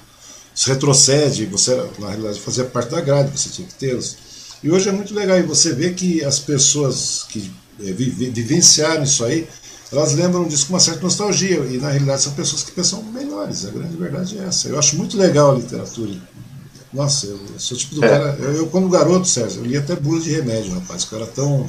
S1: se retrocede, você na realidade fazia parte da grade, você tinha que tê-los. E hoje é muito legal, e você vê que as pessoas que é, vive, vivenciaram isso aí, elas lembram disso com uma certa nostalgia, e na realidade são pessoas que pensam melhores, a grande verdade é essa. Eu acho muito legal a literatura. Nossa, eu, sou tipo do é. cara. Eu, eu, quando garoto, Sérgio, eu li até bula de remédio, rapaz, que era tão.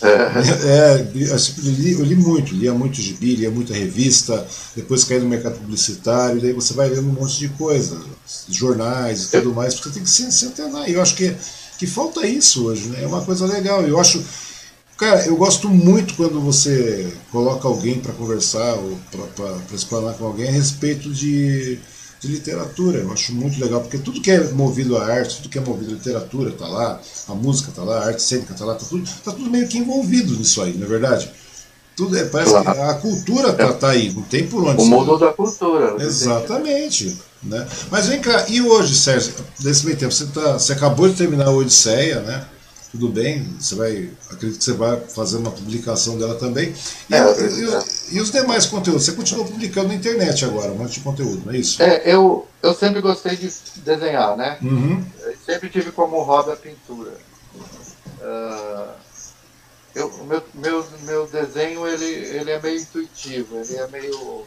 S1: É, *laughs* é eu, li, eu li muito, lia muito gibi, lia muita revista, depois caí no mercado publicitário, daí você vai lendo um monte de coisa, jornais e tudo mais, porque tem que se, se antenar. E eu acho que, que falta isso hoje, né? É uma coisa legal. Eu acho Cara, eu gosto muito quando você coloca alguém para conversar ou para explanar com alguém a respeito de, de literatura. Eu acho muito legal, porque tudo que é movido à arte, tudo que é movido à literatura está lá, a música está lá, a arte cênica está lá, está tudo, tá tudo meio que envolvido nisso aí, não é verdade? Tudo é, parece claro. que a cultura está tá aí, não tem por onde.
S2: O mundo da cultura.
S1: Exatamente. Né? Mas vem cá, e hoje, Sérgio, nesse meio tempo, você, tá, você acabou de terminar a Odisseia, né? tudo bem, você vai, acredito que você vai fazer uma publicação dela também. E, é, e, e, os demais conteúdos? Você continua publicando na internet agora, um monte de conteúdo, não é isso?
S2: É, eu, eu sempre gostei de desenhar, né?
S1: Uhum.
S2: sempre tive como hobby a pintura. Uh, eu, meu, meu, meu desenho ele, ele é meio intuitivo, ele é meio.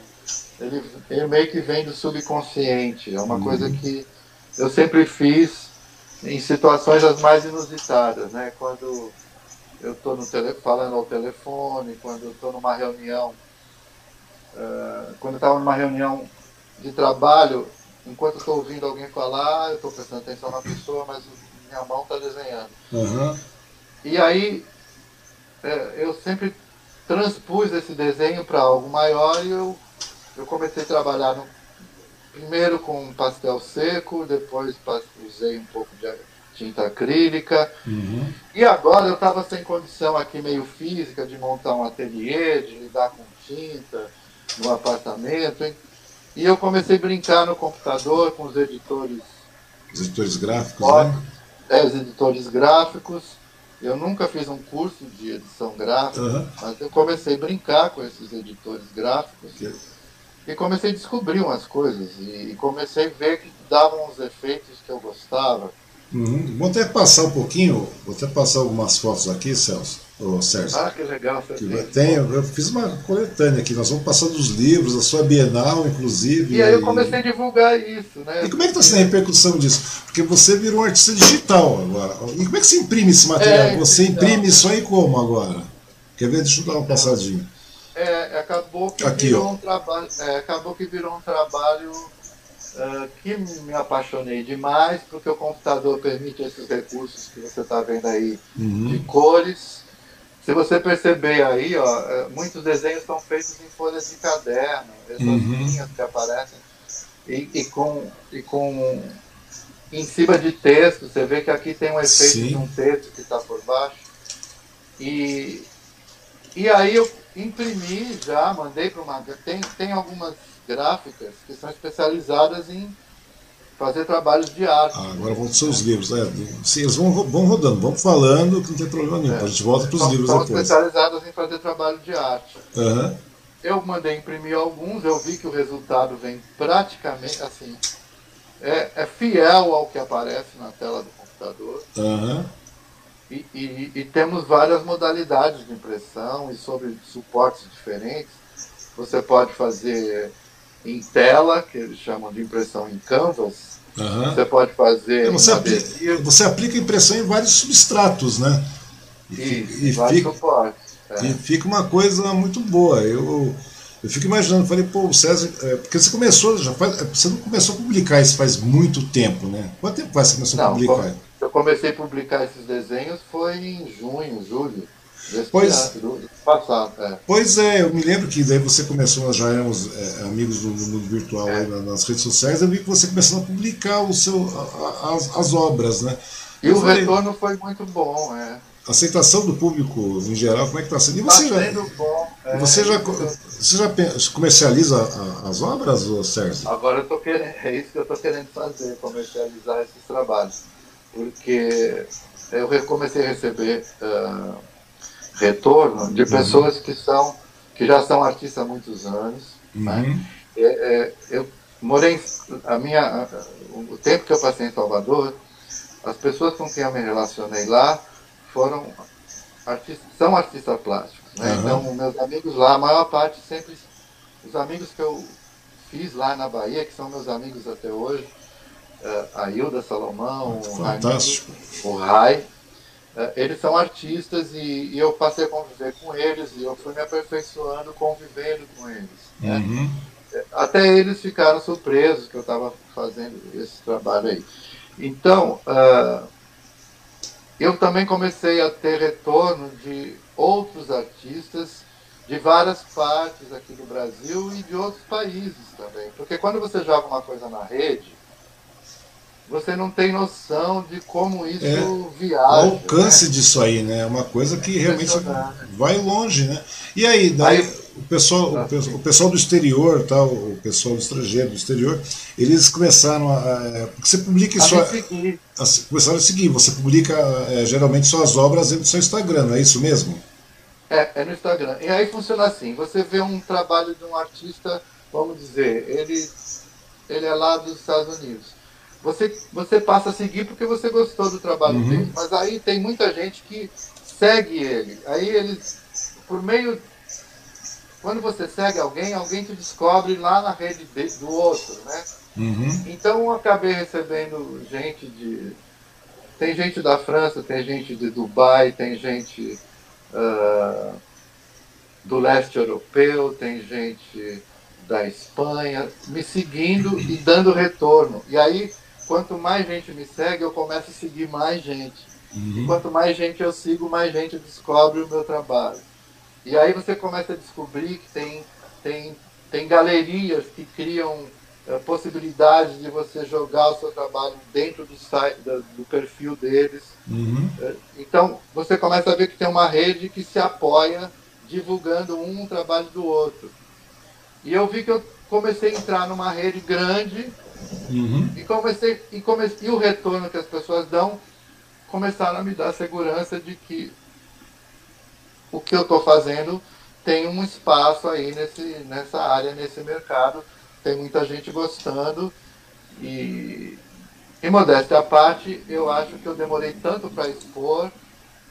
S2: Ele, ele meio que vem do subconsciente, é uma uhum. coisa que eu sempre fiz em situações as mais inusitadas, né? Quando eu estou falando ao telefone, quando eu estou numa reunião, uh, quando eu estava numa reunião de trabalho, enquanto estou ouvindo alguém falar, eu estou prestando atenção na pessoa, mas minha mão está desenhando.
S1: Uhum.
S2: E aí uh, eu sempre transpus esse desenho para algo maior e eu, eu comecei a trabalhar no, primeiro com pastel seco, depois usei um pouco de tinta acrílica.
S1: Uhum.
S2: E agora eu estava sem condição aqui meio física de montar um ateliê, de lidar com tinta no apartamento. Hein? E eu comecei a brincar no computador com os editores.
S1: Os editores gráficos, né?
S2: É, os editores gráficos. Eu nunca fiz um curso de edição gráfica, uhum. mas eu comecei a brincar com esses editores gráficos. Que e comecei a descobrir umas coisas e comecei a ver que davam os efeitos que eu gostava.
S1: Uhum. Vou até passar um pouquinho, vou até passar algumas fotos aqui, Celso, ou Sérgio.
S2: Ah, que legal.
S1: Você que tem. eu fiz uma coletânea aqui, nós vamos passando os livros, a sua Bienal, inclusive.
S2: E aí eu comecei a divulgar isso, né?
S1: E como é que está sendo a repercussão disso? Porque você virou um artista digital agora. E como é que você imprime esse material? É, você digital. imprime isso aí como agora? Quer ver? Deixa eu dar uma passadinha.
S2: É, acabou que
S1: Aqui,
S2: virou
S1: ó.
S2: um trabalho. É, acabou que virou um trabalho uh, que me apaixonei demais, porque o computador permite esses recursos que você está vendo aí uhum. de cores. Se você perceber aí, ó, é, muitos desenhos são feitos em folhas de caderno, essas uhum. linhas que aparecem, e, e, com, e com em cima de texto, você vê que aqui tem um efeito Sim. de um texto que está por baixo. E, e aí eu imprimi já, mandei para uma. Tem, tem algumas gráficas que são especializadas em fazer trabalhos de arte.
S1: Ah, agora vão ser os livros. É, sim, eles vão, vão rodando, vamos falando que não tem problema nenhum. É. A gente volta para os livros
S2: são
S1: depois.
S2: especializadas em fazer trabalho de arte.
S1: Uhum.
S2: Eu mandei imprimir alguns, eu vi que o resultado vem praticamente assim. É, é fiel ao que aparece na tela do computador.
S1: Uhum.
S2: E, e, e, temos várias modalidades de impressão e sobre suportes diferentes. Você pode fazer em tela, que eles chamam de impressão em canvas. Uhum. Você pode fazer.
S1: É, você, aplica, você aplica impressão em vários substratos, né?
S2: E, Isso, e fica, suportes.
S1: É. E fica uma coisa muito boa. Eu, eu fico imaginando, falei, pô, o César. É, porque você começou, já faz, você não começou a publicar isso faz muito tempo, né? Quanto tempo faz você começou não, a publicar?
S2: Eu comecei a publicar esses desenhos foi em junho, julho.
S1: Pois,
S2: ano, passado, é.
S1: pois é, eu me lembro que daí você começou, nós já éramos é, amigos do, do, mundo virtual é. nas redes sociais, eu vi que você começou a publicar o seu, a, as, as obras, né?
S2: E eu o falei, retorno foi muito bom, é.
S1: A aceitação do público em geral, como é que está sendo? E
S2: você tá já, bom. É,
S1: você já, você já comercializa as obras, Sérgio?
S2: Agora eu tô querendo, é isso que eu estou querendo fazer, comercializar esses trabalhos porque eu comecei a receber uh, retorno de uhum. pessoas que são que já são artistas há muitos anos. Uhum. Né? É, é, eu morei a minha o tempo que eu passei em Salvador, as pessoas com quem eu me relacionei lá foram artistas, são artistas plásticos. Né? Uhum. Então, meus amigos lá, a maior parte sempre os amigos que eu fiz lá na Bahia, que são meus amigos até hoje, a Hilda Salomão,
S1: Fantástico.
S2: o Rai. É, eles são artistas e, e, eu passei a conviver com eles e eu fui me aperfeiçoando convivendo com eles. Né?
S1: Uhum.
S2: Até eles ficaram surpresos que eu estava fazendo esse trabalho aí. Então, uh, eu também comecei a ter retorno de outros artistas de várias partes aqui do Brasil e de outros países também. Porque quando você joga uma coisa na rede, você não tem noção de como isso é, viaja. O
S1: alcance né? disso aí, né? É uma coisa que realmente vai longe, né? E aí, daí, aí o, pessoal, o, o pessoal do exterior, tal, o pessoal do estrangeiro, do exterior, eles começaram a. Porque você publica
S2: a
S1: só.
S2: A,
S1: começaram a seguir, você publica é, geralmente suas obras no seu Instagram, não é isso mesmo?
S2: É, é no Instagram. E aí funciona assim: você vê um trabalho de um artista, vamos dizer, ele, ele é lá dos Estados Unidos você, você passa a seguir porque você gostou do trabalho uhum. dele. Mas aí tem muita gente que segue ele. Aí eles, por meio. Quando você segue alguém, alguém te descobre lá na rede do outro, né?
S1: Uhum.
S2: Então eu acabei recebendo gente de. Tem gente da França, tem gente de Dubai, tem gente uh, do leste europeu, tem gente da Espanha, me seguindo e dando retorno. E aí quanto mais gente me segue, eu começo a seguir mais gente. Uhum. E quanto mais gente eu sigo, mais gente descobre o meu trabalho. E aí você começa a descobrir que tem, tem, tem galerias que criam uh, possibilidades de você jogar o seu trabalho dentro do, site, do, do perfil deles.
S1: Uhum.
S2: Uh, então você começa a ver que tem uma rede que se apoia divulgando um trabalho do outro. E eu vi que eu comecei a entrar numa rede grande
S1: Uhum.
S2: E, comecei, e, e o retorno que as pessoas dão começaram a me dar segurança de que o que eu estou fazendo tem um espaço aí nesse, nessa área, nesse mercado. Tem muita gente gostando. E, em modéstia à parte, eu acho que eu demorei tanto para expor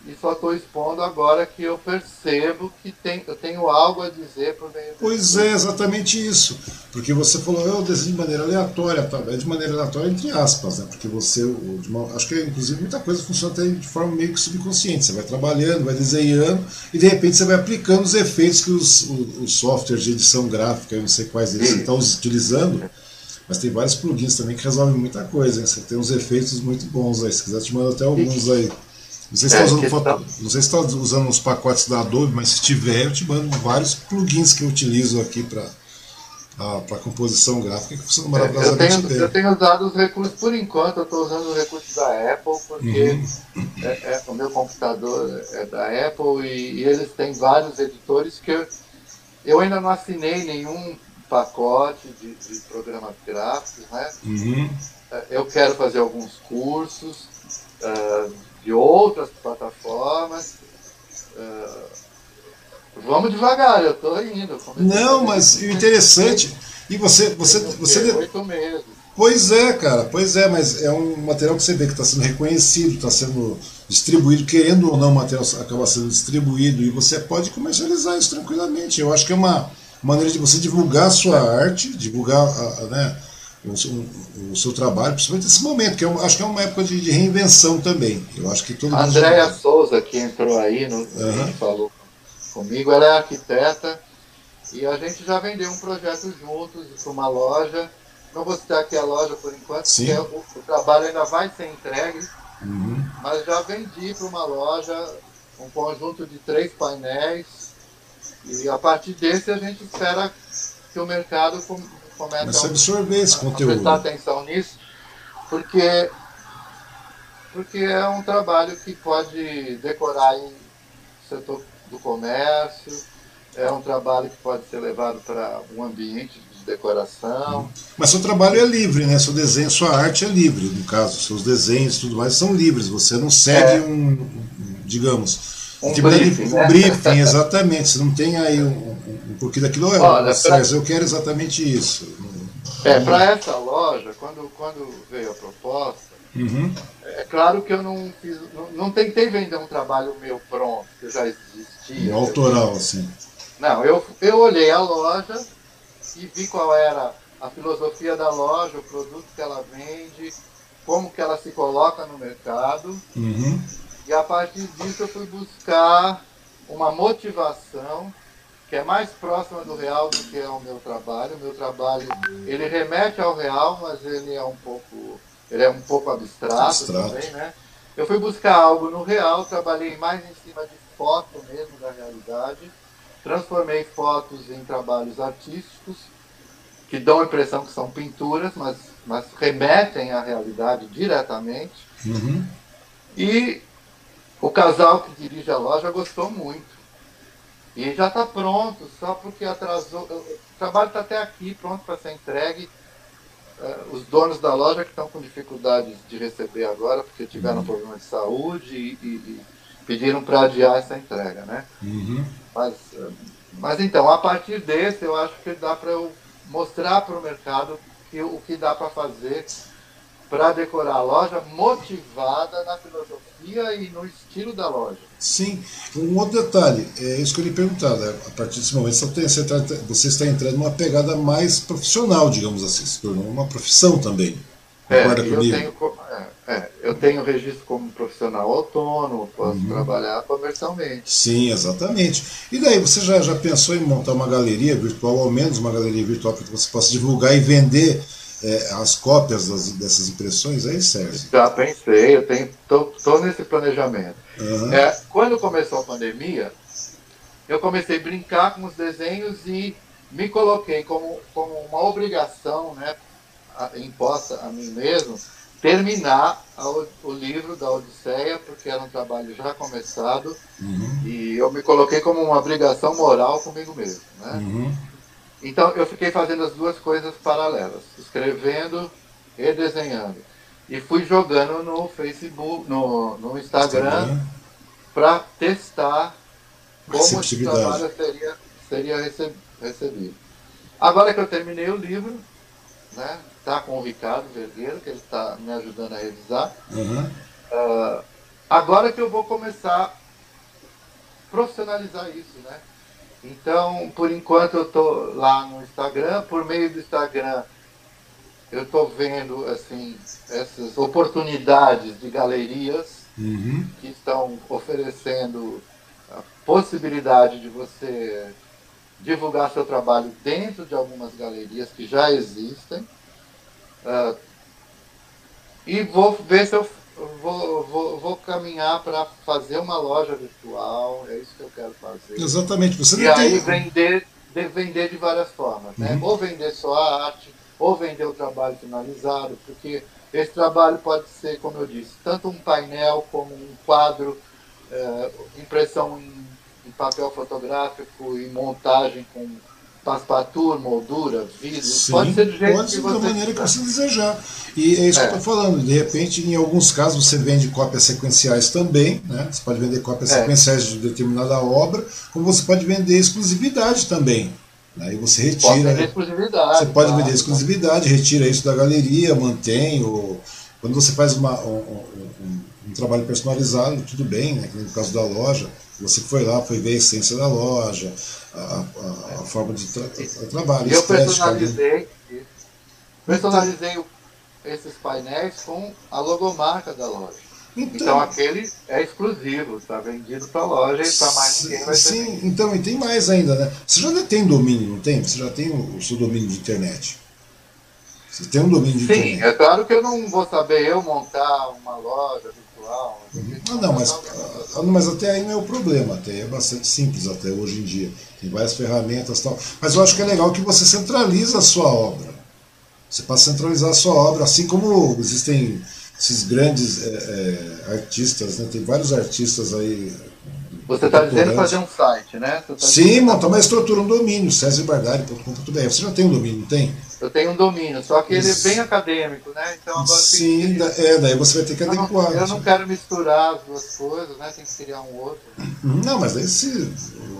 S2: e só estou expondo agora que eu percebo que tem, eu tenho algo a dizer por meio
S1: Pois é, exatamente isso. Porque você falou, eu desenho de maneira aleatória, tá? é de maneira aleatória entre aspas, né? Porque você, uma, acho que inclusive muita coisa funciona até de forma meio que subconsciente. Você vai trabalhando, vai desenhando e de repente você vai aplicando os efeitos que os, os, os softwares de edição gráfica, eu não sei quais eles estão utilizando Mas tem vários plugins também que resolvem muita coisa, hein? Você tem uns efeitos muito bons aí. Se quiser, te mando até alguns aí. Não sei se está é, usando, foto... não sei se tá usando os pacotes da Adobe, mas se tiver, eu te mando vários plugins que eu utilizo aqui para para composição gráfica que funciona
S2: maravilhosamente é, eu tenho, Eu tenho usado os recursos, por enquanto, eu estou usando os recursos da Apple, porque uhum. é, é, o meu computador é da Apple e, e, eles têm vários editores que eu, eu ainda não assinei nenhum pacote de, de programas gráficos, né? Uhum. É, eu quero fazer alguns cursos uh, de outras plataformas. Uh, vamos devagar, eu estou indo.
S1: Não, mas o interessante. E você. você, você...
S2: Oito meses.
S1: Pois é, cara, pois é, mas é um material que você vê que está sendo reconhecido, está sendo distribuído, querendo ou não, o material acaba sendo distribuído e você pode comercializar isso tranquilamente. Eu acho que é uma maneira de você divulgar a sua arte, divulgar a, a, né, o, seu, o, seu, trabalho, principalmente nesse momento, que eu acho que é uma época de, de reinvenção também. Eu acho que todo
S2: a Andréia já... Souza, que entrou aí, no, uhum. falou comigo, ela é arquiteta e a gente já vendeu um projeto juntos para uma loja. Não vou citar aqui a loja por enquanto, Sim. porque o, o trabalho ainda vai ser entregue, uhum. mas já vendi para uma loja um conjunto de três painéis e a partir desse a gente espera que o mercado comece
S1: a, absorver esse
S2: a,
S1: conteúdo.
S2: prestar atenção nisso, porque, porque é um trabalho que pode decorar em setor do comércio, é um trabalho que pode ser levado para um ambiente de decoração.
S1: Mas seu trabalho é livre, né? Seu desenho, sua arte é livre, no caso, seus desenhos e tudo mais são livres. Você não segue é. um, digamos,
S2: um briefing,
S1: de, né? briefing, *laughs* exatamente. Você não tem aí um, um, um pouquinho daquilo, olha, César, eu quero exatamente isso.
S2: É, para essa loja, quando, quando veio a proposta, uhum. é claro que eu não fiz, não, não, tentei vender um trabalho meu pronto, que já existia.
S1: Um autoral, assim.
S2: Não, eu, eu olhei a loja e vi qual era a filosofia da loja, o produto que ela vende, como que ela se coloca no mercado. Uhum. E a partir disso eu fui buscar uma motivação que é mais próxima do real do que é o meu trabalho. O meu trabalho, ele remete ao real, mas ele é um pouco, ele é um pouco abstrato, abstrato. também, né? Eu fui buscar algo no real, trabalhei mais em cima de foto mesmo da realidade, transformei fotos em trabalhos artísticos que dão a impressão que são pinturas, mas, mas remetem à realidade diretamente. Uhum. E o casal que dirige a loja gostou muito. E já está pronto, só porque atrasou. O trabalho está até aqui, pronto para ser entregue. Uh, os donos da loja que estão com dificuldades de receber agora, porque tiveram uhum. problema de saúde e, e, e pediram para adiar essa entrega, né? Uhum. Mas, uh, mas então, a partir desse, eu acho que dá para eu mostrar para o mercado que, o que dá para fazer para decorar a loja motivada na filosofia e no estilo da loja.
S1: Sim, um outro detalhe, é isso que eu lhe perguntar, né? a partir desse momento você, está, você está entrando numa pegada mais profissional, digamos assim, se tornou uma profissão também.
S2: É, eu tenho, é, é, eu tenho registro como profissional autônomo, posso uhum. trabalhar comercialmente.
S1: Sim, exatamente. E daí, você já, já pensou em montar uma galeria virtual, ao menos uma galeria virtual, para que você possa divulgar e vender é, as cópias das, dessas impressões aí, Sérgio?
S2: Já pensei, eu tô, nesse planejamento. Uhum. É, quando começou a pandemia, eu comecei a brincar com os desenhos e me coloquei como, como uma obrigação, né, imposta a mim mesmo, terminar a, o livro da Odisseia, porque era um trabalho já começado, uhum. e eu me coloquei como uma obrigação moral comigo mesmo. Né? Uhum. Então eu fiquei fazendo as duas coisas paralelas, escrevendo e desenhando. E fui jogando no Facebook, no, no Instagram, para testar como esse trabalho seria, seria recebido. Agora que eu terminei o livro, né, tá com o Ricardo Vergueiro, que ele está me ajudando a revisar. Uhum. Uh, agora que eu vou começar a profissionalizar isso, né? Então, por enquanto eu estou lá no Instagram, por meio do Instagram eu estou vendo assim essas oportunidades de galerias uhum. que estão oferecendo a possibilidade de você divulgar seu trabalho dentro de algumas galerias que já existem. Uh, e vou ver se eu vou, vou, vou caminhar para fazer uma loja virtual, é isso que eu quero fazer.
S1: Exatamente. Você
S2: e aí vender, de, vender de várias formas, né? Uhum. Ou vender só a arte, ou vender o trabalho finalizado, porque esse trabalho pode ser, como eu disse, tanto um painel como um quadro, é, impressão em, em, papel fotográfico e montagem com passepartout, moldura, vidro.
S1: Sim, pode ser do jeito pode ser da maneira que você desejar. E é isso é. que eu estou falando. De repente, em alguns casos, você vende cópias sequenciais também. Né? Você pode vender cópias é. sequenciais de determinada obra, como você pode vender exclusividade também. Aí você retira. Pode
S2: vender exclusividade.
S1: Você pode vender exclusividade, retira isso da galeria, mantém. Ou, quando você faz uma, um, um, um, trabalho personalizado, tudo bem, né? no caso da loja, você foi lá, foi ver a essência da loja, a, a, a forma de tra trabalho.
S2: Eu personalizei, personalizei esses painéis com a logomarca da loja. Então, então, aquele é exclusivo, está vendido para a loja e para mais ninguém vai
S1: Sim, ter então, e tem mais ainda, né? Você já tem domínio, não tem? Você já tem o, seu domínio de internet. Você tem um domínio de
S2: Sim,
S1: internet. Sim,
S2: é claro que eu não vou saber eu montar uma loja virtual.
S1: Ah, não, mas, ah, mas até aí não é o problema, até é bastante simples até hoje em dia. Tem várias ferramentas e tal. Mas eu acho que é legal que você centraliza a sua obra. Você pode centralizar a sua obra, assim como existem esses grandes é, é, artistas, né? Tem vários artistas aí.
S2: Você está dizendo fazer um site, né?
S1: Tá Sim, montar uma estrutura, um domínio, cesarbardari.com.br. Você já tem um domínio, não tem?
S2: Eu tenho um domínio, só que ele é bem acadêmico, né? Então agora
S1: Sim, que... é, daí você vai ter que
S2: eu
S1: adequar.
S2: Não, eu não quero misturar as duas coisas, né? Tem que criar um outro.
S1: Não, mas daí se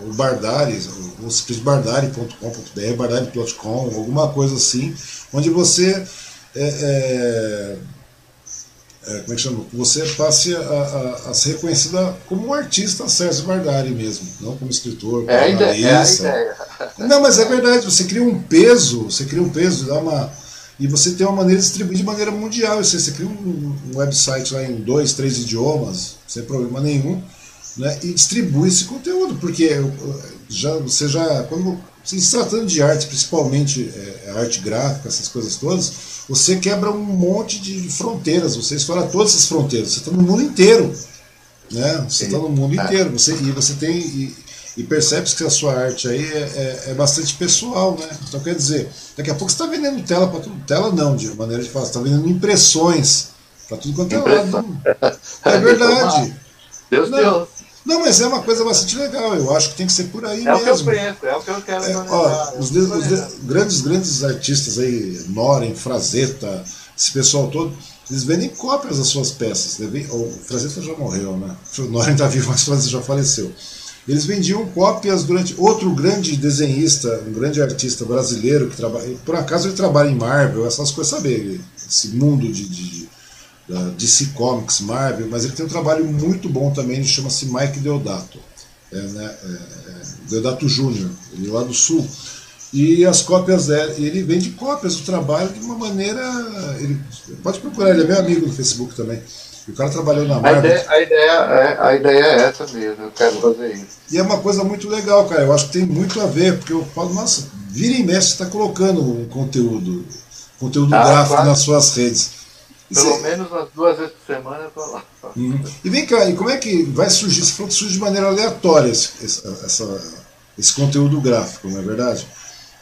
S1: o Bardari, o bardari.com.br, bardari.com, alguma coisa assim, onde você é, é, é, como é que chama? Você passe a, a, a, ser reconhecida como um artista Sérgio Bardari mesmo, não como escritor, como
S2: é, a ideia, é.
S1: Não, mas é verdade, você cria um peso, você cria um peso, dá uma. E você tem uma maneira de distribuir de maneira mundial. Você, você cria um, um website lá em dois, três idiomas, sem problema nenhum, né, e distribui esse conteúdo, porque já, você já. Quando, se tratando de arte, principalmente é, arte gráfica, essas coisas todas, você quebra um monte de fronteiras, você estoura todas essas fronteiras, você está no mundo inteiro. Né? Você está no mundo é. inteiro. Você, e você tem. E, e percebe que a sua arte aí é, é, é, bastante pessoal, né? Então quer dizer, daqui a pouco você está vendendo tela para tudo. Tela não, de maneira de falar, você está vendendo impressões para tudo quanto é lado. É verdade. *laughs*
S2: Deus
S1: não,
S2: Deus.
S1: Não, mas é uma coisa bastante legal. Eu acho que tem que ser por aí
S2: é
S1: mesmo.
S2: É o que eu penso, é o que eu quero é, ó,
S1: os, de, os de, grandes, grandes artistas aí, Noren, Frazetta, esse pessoal todo, eles vendem cópias das suas peças. Né? O Frazetta já morreu, né? O Noren está vivo, *laughs* mas o Frazetta já faleceu. Eles vendiam cópias durante. Outro grande desenhista, um grande artista brasileiro que trabalha. Por acaso ele trabalha em Marvel, essas coisas, sabe? Esse mundo de, de da DC Comics, Marvel, mas ele tem um trabalho muito bom também, ele chama-se Mike Deodato, é, né, é, é Deodato Júnior, ele é lá do Sul. E as cópias dele, ele vende cópias do trabalho de uma maneira. Ele, pode procurar, ele é meu amigo no Facebook também. O cara trabalhou na Marvel.
S2: A ideia, a ideia, é, a ideia é essa mesmo, eu quero fazer isso.
S1: E é uma coisa muito legal, cara. Eu acho que tem muito a ver, porque eu falo, nossa, vira e mexe, está colocando um conteúdo, conteúdo ah, gráfico claro. nas suas redes.
S2: Pelo menos umas duas vezes por semana eu tô lá.
S1: Uhum. E vem cá, e como é que vai surgir? Você falou que surge de maneira aleatória esse, essa, esse conteúdo gráfico, não é verdade?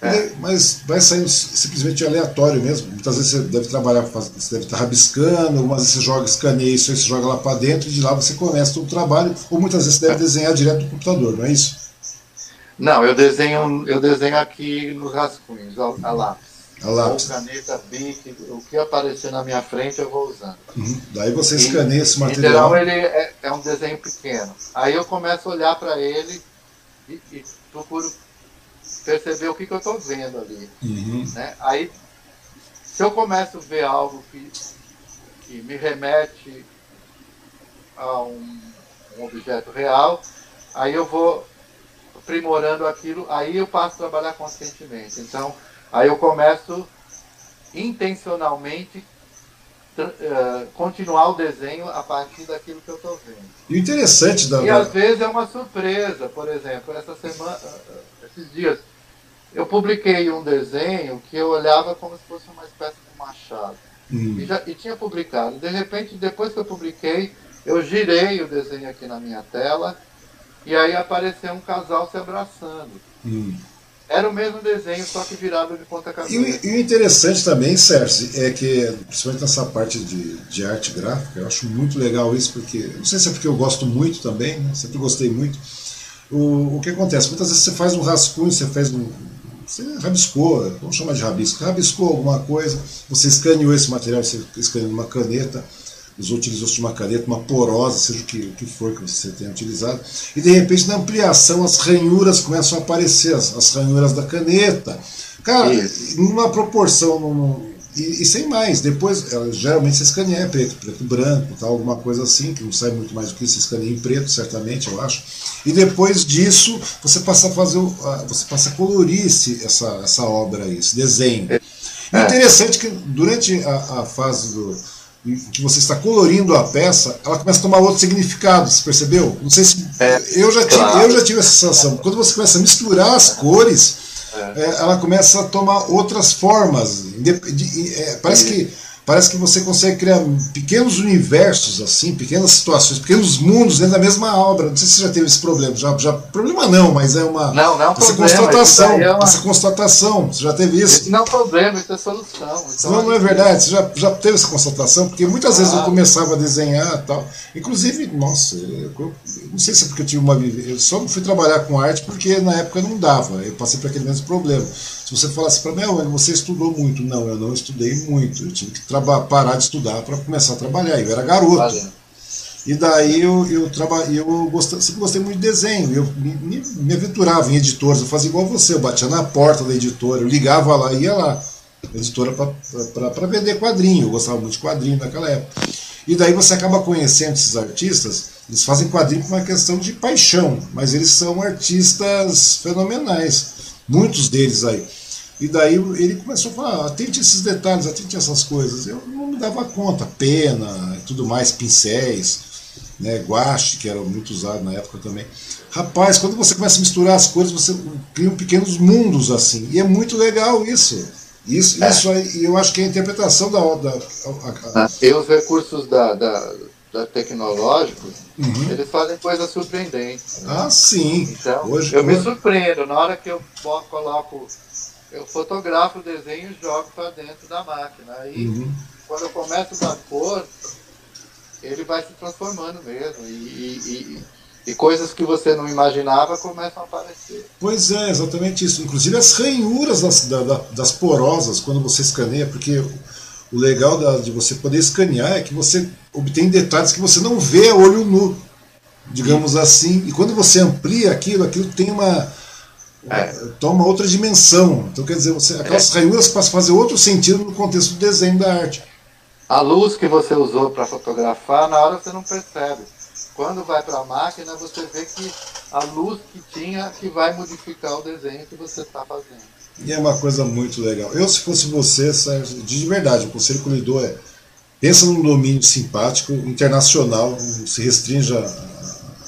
S1: É. Mas vai saindo simplesmente aleatório mesmo. Muitas vezes você deve trabalhar, você deve estar rabiscando, algumas vezes você joga, escaneia isso aí, você joga lá para dentro e de lá você começa o trabalho, ou muitas vezes você deve desenhar direto do computador, não é isso?
S2: Não, eu desenho, eu desenho aqui nos rascunhos, a.
S1: A lápis.
S2: Ou caneta, bic, o que aparecer na minha frente eu vou usando.
S1: Uhum. Daí você escaneia esse material.
S2: Em geral ele é, é, um desenho pequeno. Aí eu começo a olhar para ele e, e, procuro perceber o que, que eu estou vendo ali.
S1: Uhum.
S2: Né? Aí, se eu começo a ver algo que, que me remete a um, um objeto real, aí eu vou aprimorando aquilo, aí eu passo a trabalhar conscientemente. Então, Aí eu começo intencionalmente uh, continuar o desenho a partir daquilo que eu estou vendo.
S1: E o interessante da.
S2: E às vezes é uma surpresa, por exemplo, essa semana, uh, esses dias, eu publiquei um desenho que eu olhava como se fosse uma espécie de machado. Hum. E, já, e tinha publicado. De repente, depois que eu publiquei, eu girei o desenho aqui na minha tela e aí apareceu um casal se abraçando. Hum. Era o mesmo desenho, só que virado de ponta cabeça.
S1: E, e, o interessante também, Sérgio, é que, principalmente nessa parte de, de arte gráfica, eu acho muito legal isso, porque, não sei se é porque eu gosto muito também, né? sempre gostei muito. O, o que acontece? Muitas vezes você faz um rascunho, você faz um. Você rabiscou, vamos chamar de rabisco, rabiscou alguma coisa, você escaneou esse material, você escaneou uma caneta, usou, utilizou uma caneta, uma porosa, seja o que, o que for que você tenha utilizado, e de repente na ampliação as ranhuras começam a aparecer, as, as ranhuras da caneta. Cara, Isso. numa proporção, num, e, e, sem mais, depois, é, geralmente você escaneia preto, preto branco, tal, alguma coisa assim, que não sai muito mais do que isso, você escaneia em preto, certamente, eu acho. E depois disso, você passa a fazer, você passa a colorir esse, essa, essa obra aí, esse desenho. É. Interessante que durante a, a fase do, que você está colorindo a peça, ela começa a tomar outro significado, você percebeu? Não sei se. É, eu, já claro. tive, eu já tive essa sensação. Quando você começa a misturar as cores, é. É, ela começa a tomar outras formas. É, parece que Parece que você consegue criar pequenos universos, assim, pequenas situações, pequenos mundos dentro da mesma obra. Não sei se você já teve esse problema. Já, já, problema não, mas é uma.
S2: Não, não é
S1: essa
S2: problema,
S1: constatação. É uma... Essa constatação. Você já teve isso?
S2: Não é problema, isso é solução.
S1: Então, não, não é verdade. Você já, já teve essa constatação? Porque muitas ah. vezes eu começava a desenhar e tal. Inclusive, nossa, eu, eu, não sei se é porque eu tive uma. Eu só fui trabalhar com arte porque na época não dava. Eu passei por aquele mesmo problema. Se você falasse para mim, ah, você estudou muito. Não, eu não estudei muito. Eu tive que parar de estudar para começar a trabalhar. Eu era garoto. E daí eu, eu, traba, eu sempre gostei muito de desenho. Eu me, me, aventurava em editoras. Eu fazia igual você. Eu batia na porta da editora. Eu ligava lá e ia lá. Editora para vender quadrinho. Eu gostava muito de quadrinho naquela época. E daí você acaba conhecendo esses artistas. Eles fazem quadrinho por uma questão de paixão. Mas eles são artistas fenomenais. Muitos deles aí. E daí ele começou a falar, atente esses detalhes, atente essas coisas. Eu não me dava conta, pena e tudo mais, pincéis, né, guache, que era muito usado na época também. Rapaz, quando você começa a misturar as cores, você cria pequenos mundos assim. E é muito legal isso. Isso, é. isso aí, eu acho que é a interpretação da. da
S2: a. Ah, e os recursos da, da, da tecnológicos, uhum. eles fazem coisas surpreendentes.
S1: Né? Ah, sim.
S2: Então, Hoje, eu me surpreendo. Na hora que eu coloco eu fotografo o desenho e jogo para dentro da máquina. Aí, uhum. quando eu começo a dar cor, ele vai se transformando mesmo. E, e, e, e, coisas que você não imaginava começam a aparecer.
S1: Pois é, exatamente isso. Inclusive as ranhuras das, da, das porosas, quando você escaneia, porque o legal da, de você poder escanear é que você obtém detalhes que você não vê a olho nu, digamos assim. E quando você amplia aquilo, aquilo tem uma é. toma outra dimensão. Então, quer dizer, você, aquelas é. ranhuras passam a fazer outro sentido no contexto do desenho da arte.
S2: A luz que você usou para fotografar, na hora você não percebe. Quando vai para a máquina, você vê que a luz que tinha que vai modificar o desenho que você está fazendo.
S1: E é uma coisa muito legal. Eu, se fosse você, de verdade, o conselho que eu lhe dou é pensa num domínio simpático, internacional, se restrinja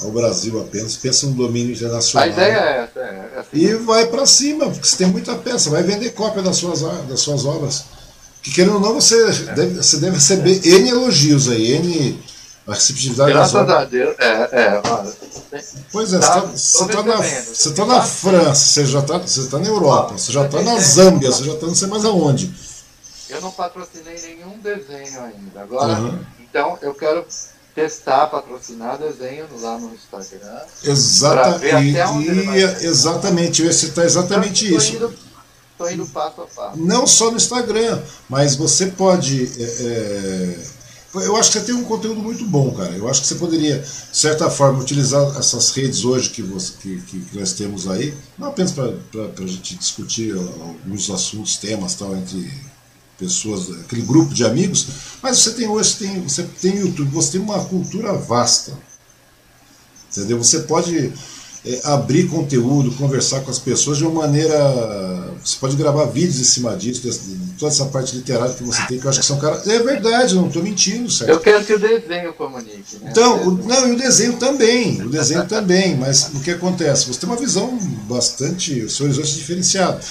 S1: ao Brasil apenas, pensa no domínio internacional.
S2: A ideia é essa. É, assim.
S1: E vai para cima, porque você tem muita peça, vai vender cópia das suas, das suas obras. Que querendo ou não, você, é. deve, você deve receber é. N elogios aí, N a receptividade
S2: Graças a Deus, é, é, olha,
S1: Pois é, tá, você está tá na, você tá na França, você já está você tá na Europa, você já está na Zâmbia, você já está não sei mais aonde.
S2: Eu não patrocinei nenhum desenho ainda. Agora, uhum. então, eu quero testar, patrocinar desenho lá no Instagram.
S1: Exata, e, e exatamente, eu ia citar exatamente então, isso.
S2: Estou indo, indo passo a passo.
S1: Não só no Instagram, mas você pode. É, é, eu acho que você tem um conteúdo muito bom, cara. Eu acho que você poderia, de certa forma, utilizar essas redes hoje que, você, que, que nós temos aí, não apenas para a gente discutir alguns assuntos, temas tal, entre pessoas, aquele grupo de amigos, mas você tem hoje, tem, você tem YouTube, você tem uma cultura vasta. Entendeu? Você pode é, abrir conteúdo, conversar com as pessoas de uma maneira. Você pode gravar vídeos em cima disso, de toda essa parte literária que você tem, que eu acho que são caras. É verdade, não estou mentindo, certo?
S2: Eu quero que o desenho comunique. Né?
S1: Então, o, não, e o desenho também, o desenho também, mas o que acontece? Você tem uma visão bastante, o seu horizonte é diferenciado.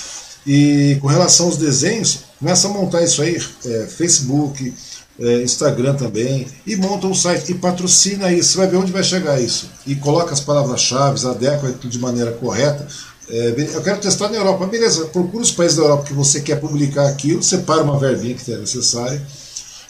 S1: E com relação aos desenhos, começa a montar isso aí, é, Facebook, é, Instagram também, e monta um site e patrocina isso. Você vai ver onde vai chegar isso. E coloca as palavras-chave, adequa de maneira correta. É, eu quero testar na Europa. Beleza, procura os países da Europa que você quer publicar aquilo, separa uma verbinha que é necessária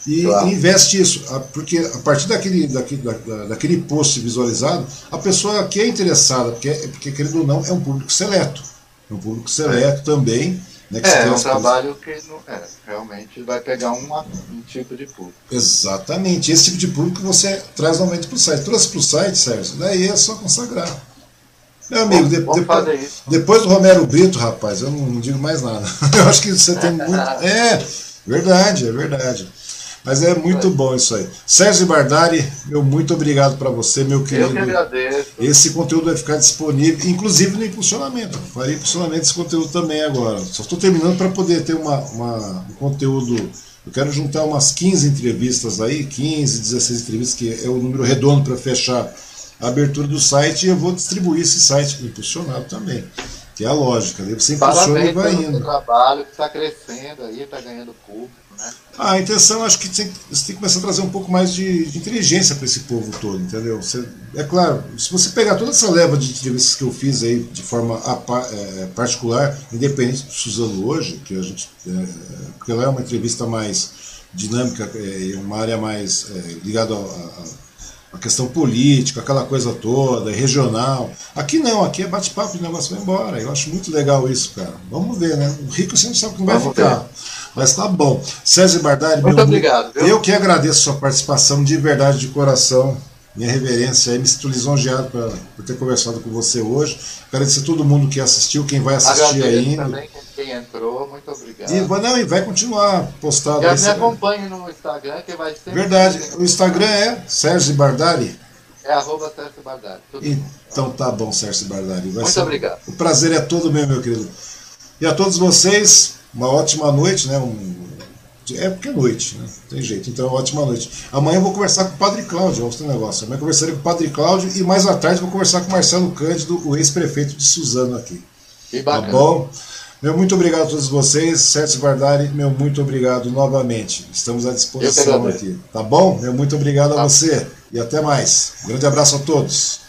S1: e claro. investe isso, porque a partir daquele, daquele, da, daquele post visualizado, a pessoa que é interessada, porque, porque querendo ou não, é um público seleto. Um público seleto também.
S2: Né, é, é um trabalho que não, é, realmente vai pegar uma, um tipo de público.
S1: Exatamente, esse tipo de público você traz novamente para o site. Trouxe para o site, Sérgio, daí é só consagrar. Meu amigo, de, depois, depois do Romero Brito, rapaz, eu não, não digo mais nada. *laughs* eu acho que você tem muito. *laughs* É, verdade, é verdade. Mas é muito é. bom isso aí. Sérgio Bardari, meu muito obrigado para você, meu querido. Eu
S2: que agradeço.
S1: Esse conteúdo vai ficar disponível, inclusive no impulsionamento. Farei impulsionamento desse conteúdo também agora. Só estou terminando para poder ter uma, uma, um conteúdo. Eu quero juntar umas 15 entrevistas aí, 15, 16 entrevistas, que é o número redondo para fechar a abertura do site, e eu vou distribuir esse site impulsionado também. Que é a lógica. Daí você impulsiona e vai indo.
S2: trabalho que está crescendo aí, está ganhando público. Né?
S1: Ah, a intenção acho que tem, você tem que começar a trazer um pouco mais de, de inteligência para esse povo todo, entendeu? Você, é claro, se você pegar toda essa leva de entrevistas que eu fiz aí de forma é, particular, independente do Suzano hoje, que a gente. É, porque ela é uma entrevista mais dinâmica, é, uma área mais ligada à questão política, aquela coisa toda, regional. Aqui não, aqui é bate-papo, o negócio vai embora. Eu acho muito legal isso, cara. Vamos ver, né? O rico sempre sabe que não vai Vamos ficar. Ver. Mas tá bom. Sérgio Bardari,
S2: muito obrigado.
S1: Viu? Eu que agradeço a sua participação de verdade, de coração. Minha reverência aí, me sinto lisonjeado pra, por ter conversado com você hoje. Agradecer a todo mundo que assistiu, quem vai assistir
S2: Agradeço ainda. também quem entrou, muito obrigado. E,
S1: não, e vai continuar postado.
S2: E me acompanhe no Instagram, que vai ser.
S1: Verdade, o Instagram é Sérgio Bardari.
S2: É arroba Sérgio Bardari.
S1: Então tá bom, Sérgio Bardari.
S2: Vai muito obrigado.
S1: O prazer é todo meu, meu querido. E a todos vocês, uma ótima noite, né? Um, é porque é noite, né? Tem jeito. Então, ótima noite. Amanhã eu vou conversar com o Padre Cláudio, outro negócio. Amanhã eu conversarei com o Padre Cláudio e mais à tarde vou conversar com o Marcelo Cândido, o ex-prefeito de Suzano aqui.
S2: Que tá
S1: bacana. Tá bom? Meu muito obrigado a todos vocês. Sérgio Bardari, meu muito obrigado novamente. Estamos à disposição aqui. Tá bom? Meu muito obrigado tá. a você. E até mais. Um grande abraço a todos.